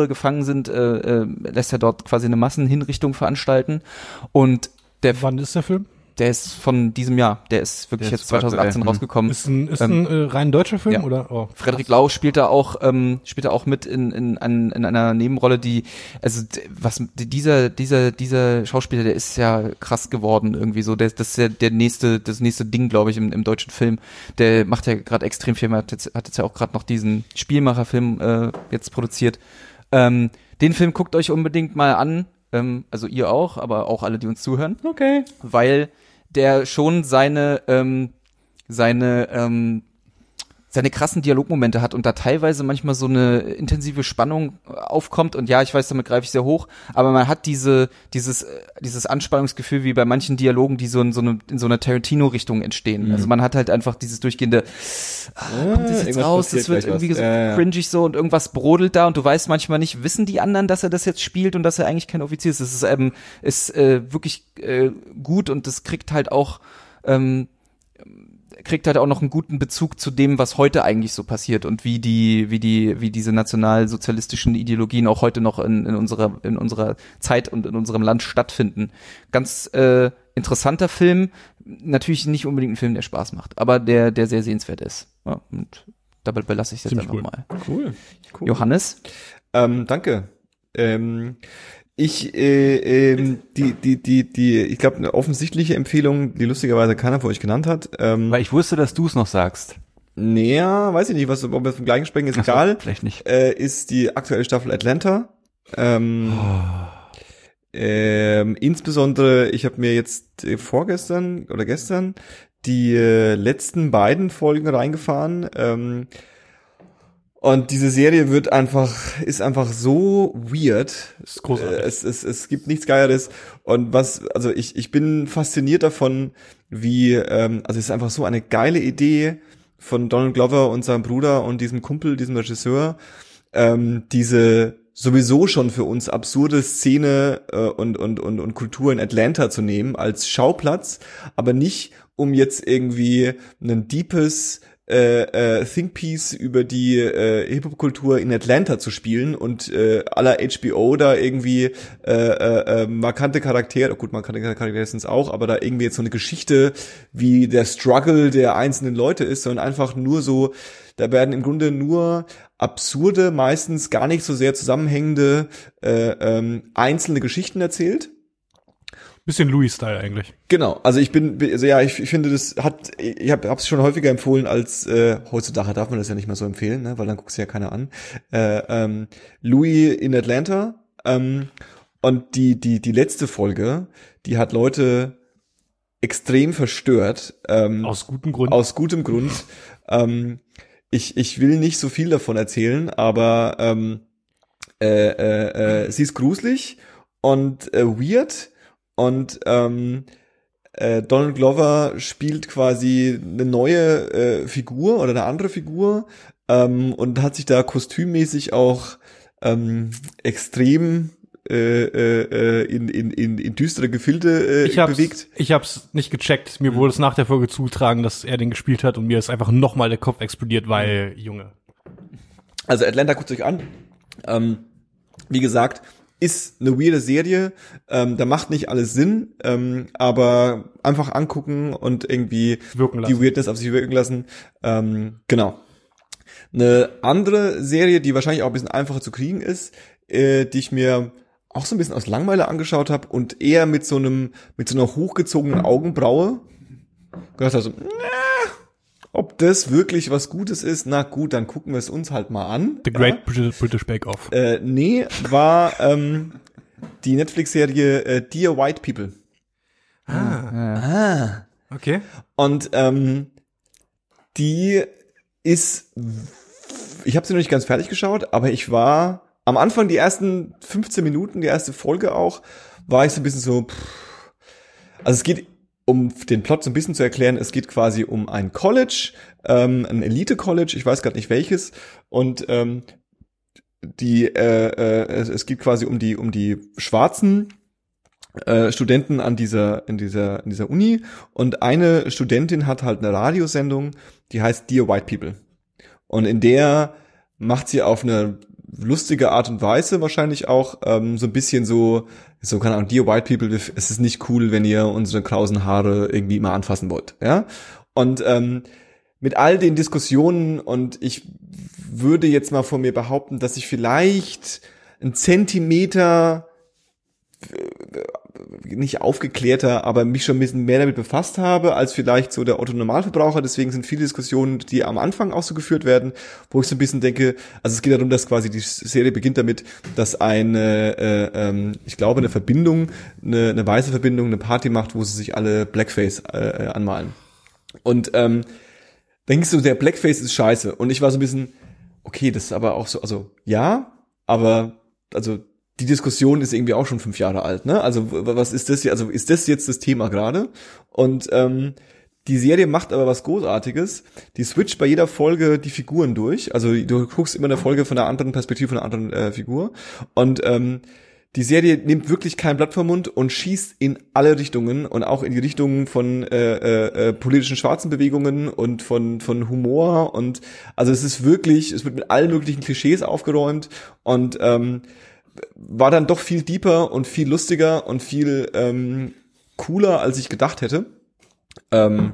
gefangen sind, äh, äh, lässt er dort quasi eine Massenhinrichtung veranstalten und der, Wann ist der Film? Der ist von diesem Jahr, der ist wirklich Der ist jetzt 2018 aktuell. rausgekommen. Ist ein, ist Ähm, ein äh, rein deutscher Film ja. oder? Oh. Frederik Lau spielt da auch ähm, spielt da auch mit in in, an- in einer Nebenrolle, die also was dieser dieser dieser Schauspieler, der ist ja krass geworden irgendwie so, der das ist ja der nächste das nächste Ding, glaube ich, im, im deutschen Film. Der macht ja gerade extrem viel, hat jetzt, hat jetzt ja auch gerade noch diesen Spielmacherfilm äh, jetzt produziert. Ähm, den Film guckt euch unbedingt mal an, ähm, also ihr auch, aber auch alle, die uns zuhören Okay. weil der schon seine ähm, seine ähm, seine krassen Dialogmomente hat und da teilweise manchmal so eine intensive Spannung äh, aufkommt und ja, ich weiß, damit greife ich sehr hoch, aber man hat diese dieses äh, dieses Anspannungsgefühl wie bei manchen Dialogen, die so in so, eine, in so einer Tarantino-Richtung entstehen. Also man hat halt einfach dieses durchgehende ah, kommt das jetzt raus, das wird gleich was. irgendwie so Ja, ja. cringig so und irgendwas brodelt da und du weißt manchmal nicht, wissen die anderen, dass er das jetzt spielt und dass er eigentlich kein Offizier ist. Das ist ähm, ist äh, wirklich äh, gut und das kriegt halt auch ähm, kriegt halt auch noch einen guten Bezug zu dem, was heute eigentlich so passiert und wie die, wie die, wie diese nationalsozialistischen Ideologien auch heute noch in, in unserer, in unserer Zeit und in unserem Land stattfinden. Ganz äh, interessanter Film, natürlich nicht unbedingt ein Film, der Spaß macht, aber der, der sehr sehenswert ist. Ja, und dabei belasse ich Ziemlich einfach cool. mal. Cool. cool. Johannes? Ähm, danke. Ähm, ich, äh, ähm, die, die, die, die, ich glaube, eine offensichtliche Empfehlung, die lustigerweise keiner von euch genannt hat. Ähm, Weil ich wusste, dass du es noch sagst. näher, weiß ich nicht, was, ob wir vom gleichen sprechen, ist Ach so, egal. Vielleicht nicht. Äh, ist die aktuelle Staffel Atlanta. Ähm, ähm, insbesondere, ich habe mir jetzt äh, vorgestern oder gestern die äh, letzten beiden Folgen reingefahren. Ähm, und diese Serie wird einfach, ist einfach so weird. Ist großartig. Äh, Es, es, es gibt nichts Geileres. Und was, also ich, ich bin fasziniert davon, wie, ähm, also es ist einfach so eine geile Idee von Donald Glover und seinem Bruder und diesem Kumpel, diesem Regisseur, ähm, diese sowieso schon für uns absurde Szene äh, und, und, und, und Kultur in Atlanta zu nehmen als Schauplatz, aber nicht um jetzt irgendwie ein deepes äh, äh, Think Piece über die äh, Hip-Hop-Kultur in Atlanta zu spielen und äh, aller HBO da irgendwie äh, äh, äh, markante Charaktere, gut, markante Charaktere sind es auch, aber da irgendwie jetzt so eine Geschichte, wie der Struggle der einzelnen Leute ist, sondern einfach nur so, da werden im Grunde nur absurde, meistens gar nicht so sehr zusammenhängende äh, ähm, einzelne Geschichten erzählt. Bisschen Louis-Style eigentlich. Genau, also ich bin, also ja, ich, ich finde, das hat, ich habe es schon häufiger empfohlen als äh, heutzutage darf man das ja nicht mehr so empfehlen, ne, weil dann guckt sich ja keiner an. Äh, ähm, Louis in Atlanta ähm, und die die die letzte Folge, die hat Leute extrem verstört. Ähm, Aus gutem Grund. aus gutem Grund. ähm, ich, ich will nicht so viel davon erzählen, aber ähm, äh, äh, äh, sie ist gruselig und äh, weird und ähm, äh, Donald Glover spielt quasi eine neue äh, Figur oder eine andere Figur ähm, und hat sich da kostümmäßig auch ähm, extrem äh, äh, in, in, in, in düstere Gefilde äh, ich hab's, bewegt. ich hab's nicht gecheckt. Mir wurde es nach der Folge zugetragen, dass er den gespielt hat und mir ist einfach nochmal der Kopf explodiert, weil, Junge. Also Atlanta guckt euch an. Ähm, wie gesagt, ist eine weirde Serie. Ähm, da macht nicht alles Sinn, ähm, aber einfach angucken und irgendwie Wirken die. Weirdness auf sich wirken lassen. Ähm, genau. Eine andere Serie, die wahrscheinlich auch ein bisschen einfacher zu kriegen ist, äh, die ich mir auch so ein bisschen aus Langweile angeschaut habe und eher mit so einem mit so einer hochgezogenen Augenbraue gedacht habe, so, "Na, ob das wirklich was Gutes ist, na gut, dann gucken wir es uns halt mal an. The Great British, British Bake Off. Äh, nee, war ähm, die Netflix-Serie äh, Dear White People. Ah. Okay. Und ähm, die ist, ich habe sie noch nicht ganz fertig geschaut, aber ich war am Anfang die ersten 15 Minuten, die erste Folge auch, war ich so ein bisschen so, pff, also es geht um den Plot so ein bisschen zu erklären, es geht quasi um ein College, ähm, ein Elite-College, ich weiß gerade nicht welches, und ähm, die äh, äh, es, es geht quasi um die um die schwarzen äh, Studenten an dieser in dieser in dieser Uni. Und eine Studentin hat halt eine Radiosendung, die heißt Dear White People. Und in der macht sie auf eine lustige Art und Weise wahrscheinlich auch ähm, so ein bisschen so so keine Ahnung Dear White People es ist nicht cool wenn ihr unsere krausen Haare irgendwie mal anfassen wollt ja? Und ähm, mit all den Diskussionen und ich würde jetzt mal von mir behaupten, dass ich vielleicht ein Zentimeter äh, nicht aufgeklärter, aber mich schon ein bisschen mehr damit befasst habe, als vielleicht so der Otto Normalverbraucher. Deswegen sind viele Diskussionen, die am Anfang auch so geführt werden, wo ich so ein bisschen denke, also es geht darum, dass quasi die Serie beginnt damit, dass eine, äh, ähm, ich glaube, eine Verbindung, eine, eine weiße Verbindung, eine Party macht, wo sie sich alle Blackface äh, anmalen. Und ähm, denkst du, der Blackface ist scheiße. Und ich war so ein bisschen, okay, das ist aber auch so, also ja, aber also die Diskussion ist irgendwie auch schon fünf Jahre alt, ne? Also was ist das hier? Also ist das jetzt das Thema gerade? Und ähm, die Serie macht aber was Großartiges. Die switcht bei jeder Folge die Figuren durch. Also du guckst immer eine Folge von einer anderen Perspektive, von einer anderen äh, Figur. Und ähm, die Serie nimmt wirklich kein Blatt vom Mund und schießt in alle Richtungen und auch in die Richtungen von äh, äh, äh, politischen schwarzen Bewegungen und von von Humor und also es ist wirklich, es wird mit allen möglichen Klischees aufgeräumt und ähm, war dann doch viel deeper und viel lustiger und viel ähm, cooler, als ich gedacht hätte. Ähm,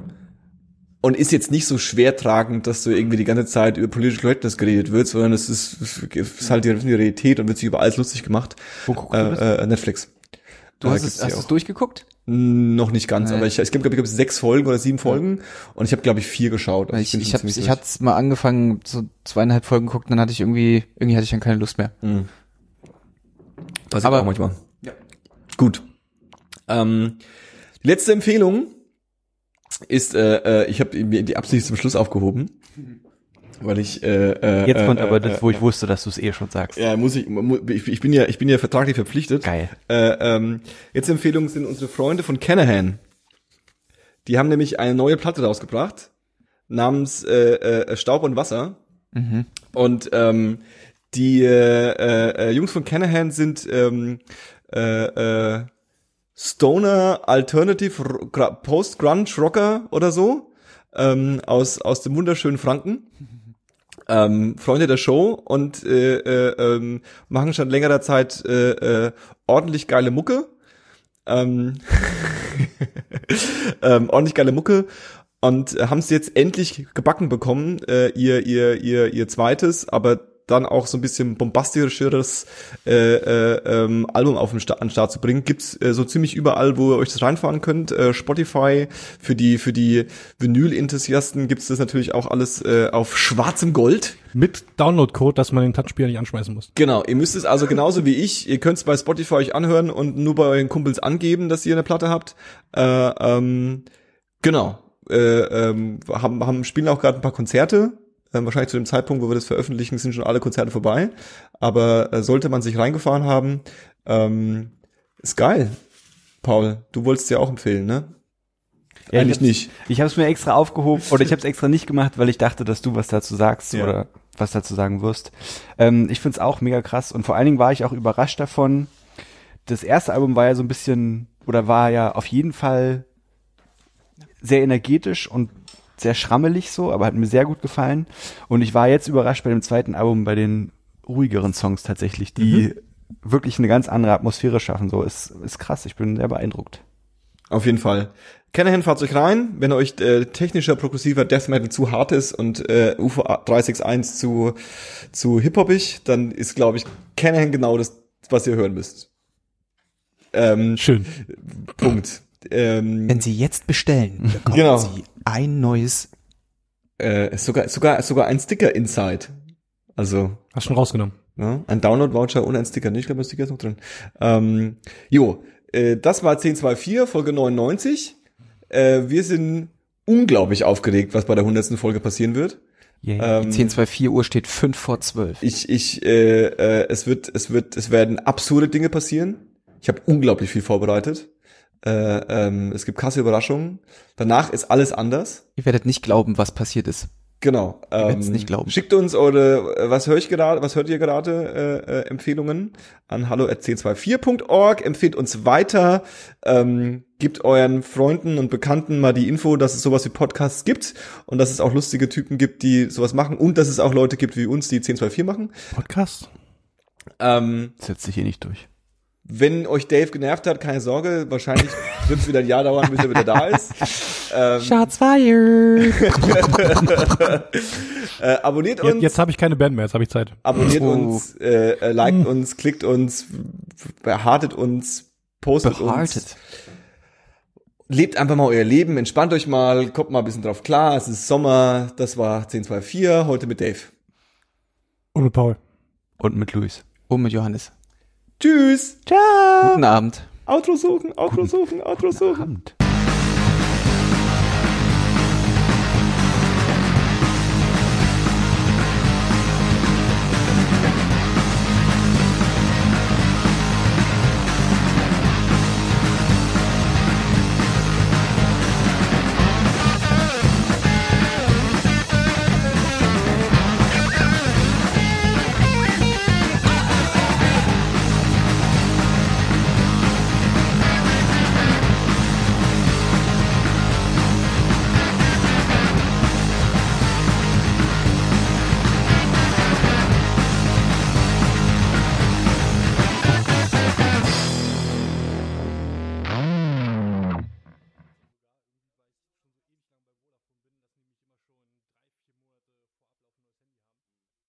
und ist jetzt nicht so schwer tragend, dass so irgendwie die ganze Zeit über Political Correctness geredet wird, sondern es ist, ist halt die Realität und wird sich über alles lustig gemacht. Wo guckst du äh, äh, Netflix. Du hast es, hast es durchgeguckt? Noch nicht ganz, Nein. aber ich, es gibt, glaube ich, sechs Folgen oder sieben Folgen ja. und ich habe, glaube ich, vier geschaut. Also ich ich, ich, hab, ich hatte mal angefangen, so zweieinhalb Folgen geguckt, dann hatte ich irgendwie, irgendwie hatte ich dann keine Lust mehr. Mhm. Passiert aber, auch manchmal. Ja. Gut. Ähm, die letzte Empfehlung ist, äh, äh, ich habe mir die Absicht zum Schluss aufgehoben, weil ich äh, äh, jetzt kommt äh, aber das, wo ich wusste, dass du es eh schon sagst. Ja, muss ich, ich, bin ja, ich bin ja vertraglich verpflichtet. Geil. Äh, ähm, jetzt Empfehlungen sind unsere Freunde von Canahan. Die haben nämlich eine neue Platte rausgebracht namens äh, äh, Staub und Wasser. Mhm. Und ähm, die äh, äh, Jungs von Canahan sind ähm, äh, äh, Stoner Alternative Post Grunge Rocker oder so ähm, aus aus dem wunderschönen Franken. [LAUGHS] Ähm, Freunde der Show und äh, äh, ähm, machen schon längerer Zeit äh, äh, ordentlich geile Mucke. Ähm, [LAUGHS] ähm, ordentlich geile Mucke und haben es jetzt endlich gebacken bekommen, äh, ihr, ihr, ihr, ihr zweites, aber dann auch so ein bisschen bombastischeres äh, äh, ähm, Album auf den Sta an den Start zu bringen. Gibt's äh, so ziemlich überall, wo ihr euch das reinfahren könnt. Äh, Spotify für die für die Vinyl-Enthusiasten gibt's das natürlich auch alles äh, auf schwarzem Gold. Mit Download-Code, dass man den Touchspieler nicht anschmeißen muss. Genau, ihr müsst es also genauso wie ich, ihr könnt es bei Spotify euch anhören und nur bei euren Kumpels angeben, dass ihr eine Platte habt. Äh, ähm, genau. Äh, ähm, haben, haben spielen auch gerade ein paar Konzerte ähm, wahrscheinlich zu dem Zeitpunkt, wo wir das veröffentlichen, sind schon alle Konzerte vorbei. Aber äh, sollte man sich reingefahren haben, ähm, ist geil. Paul, du wolltest ja auch empfehlen, ne? Ja, Eigentlich ich nicht. Ich habe es mir extra aufgehoben oder ich habe es extra nicht gemacht, weil ich dachte, dass du was dazu sagst ja. oder was dazu sagen wirst. Ähm, ich find's auch mega krass und vor allen Dingen war ich auch überrascht davon. Das erste Album war ja so ein bisschen oder war ja auf jeden Fall sehr energetisch und sehr schrammelig so, aber hat mir sehr gut gefallen. Und ich war jetzt überrascht bei dem zweiten Album bei den ruhigeren Songs tatsächlich, die mhm. wirklich eine ganz andere Atmosphäre schaffen. So ist, ist krass. Ich bin sehr beeindruckt. Auf jeden Fall. Canahan fahrt euch rein, wenn euch äh, technischer, progressiver Death Metal zu hart ist und äh, UFO 361 zu, zu hip-hopig, dann ist, glaube ich, Canahan genau das, was ihr hören müsst. Ähm, Schön. Punkt. Ähm, wenn Sie jetzt bestellen, bekommen genau. Sie ein neues. Äh, sogar, sogar, sogar ein Sticker Inside. Also. Hast schon rausgenommen. Ja, ein Download-Voucher und ein Sticker. Nee, ich glaube, ein Sticker ist noch drin. Ähm, jo, äh, das war 1024, Folge 99. Äh, wir sind unglaublich aufgeregt, was bei der 100. Folge passieren wird. Yeah. Ähm, Die 1024 Uhr steht 5 vor 12. Ich, ich, äh, äh, es wird, es wird, es werden absurde Dinge passieren. Ich habe unglaublich viel vorbereitet. Äh, ähm, es gibt krasse Überraschungen. Danach ist alles anders. Ihr werdet nicht glauben, was passiert ist. Genau. Ihr werdet's nicht glauben. Schickt uns eure, äh, was höre ich gerade, was hört ihr gerade, äh, äh, Empfehlungen an hallo.1024.org. Empfehlt uns weiter. Ähm, gebt euren Freunden und Bekannten mal die Info, dass es sowas wie Podcasts gibt und dass es auch lustige Typen gibt, die sowas machen und dass es auch Leute gibt wie uns, die 1024 machen. Podcast? Ähm, Setzt sich hier nicht durch. Wenn euch Dave genervt hat, keine Sorge, wahrscheinlich wird es wieder ein Jahr dauern, bis er wieder da ist. Ähm, Shots fired! [LAUGHS] äh, abonniert Jetzt, uns. jetzt habe ich keine Band mehr, jetzt habe ich Zeit. abonniert Oh. uns, äh, äh, liked uns, klickt uns, behartet uns, postet uns. Behartet. Lebt einfach mal euer Leben, entspannt euch mal, kommt mal ein bisschen drauf klar. Es ist Sommer, das war 1024, heute mit Dave. Und mit Paul. Und mit Luis. Oh, mit Johannes. Tschüss. Guten Abend. Outro suchen, Outro suchen, Outro suchen. Abend.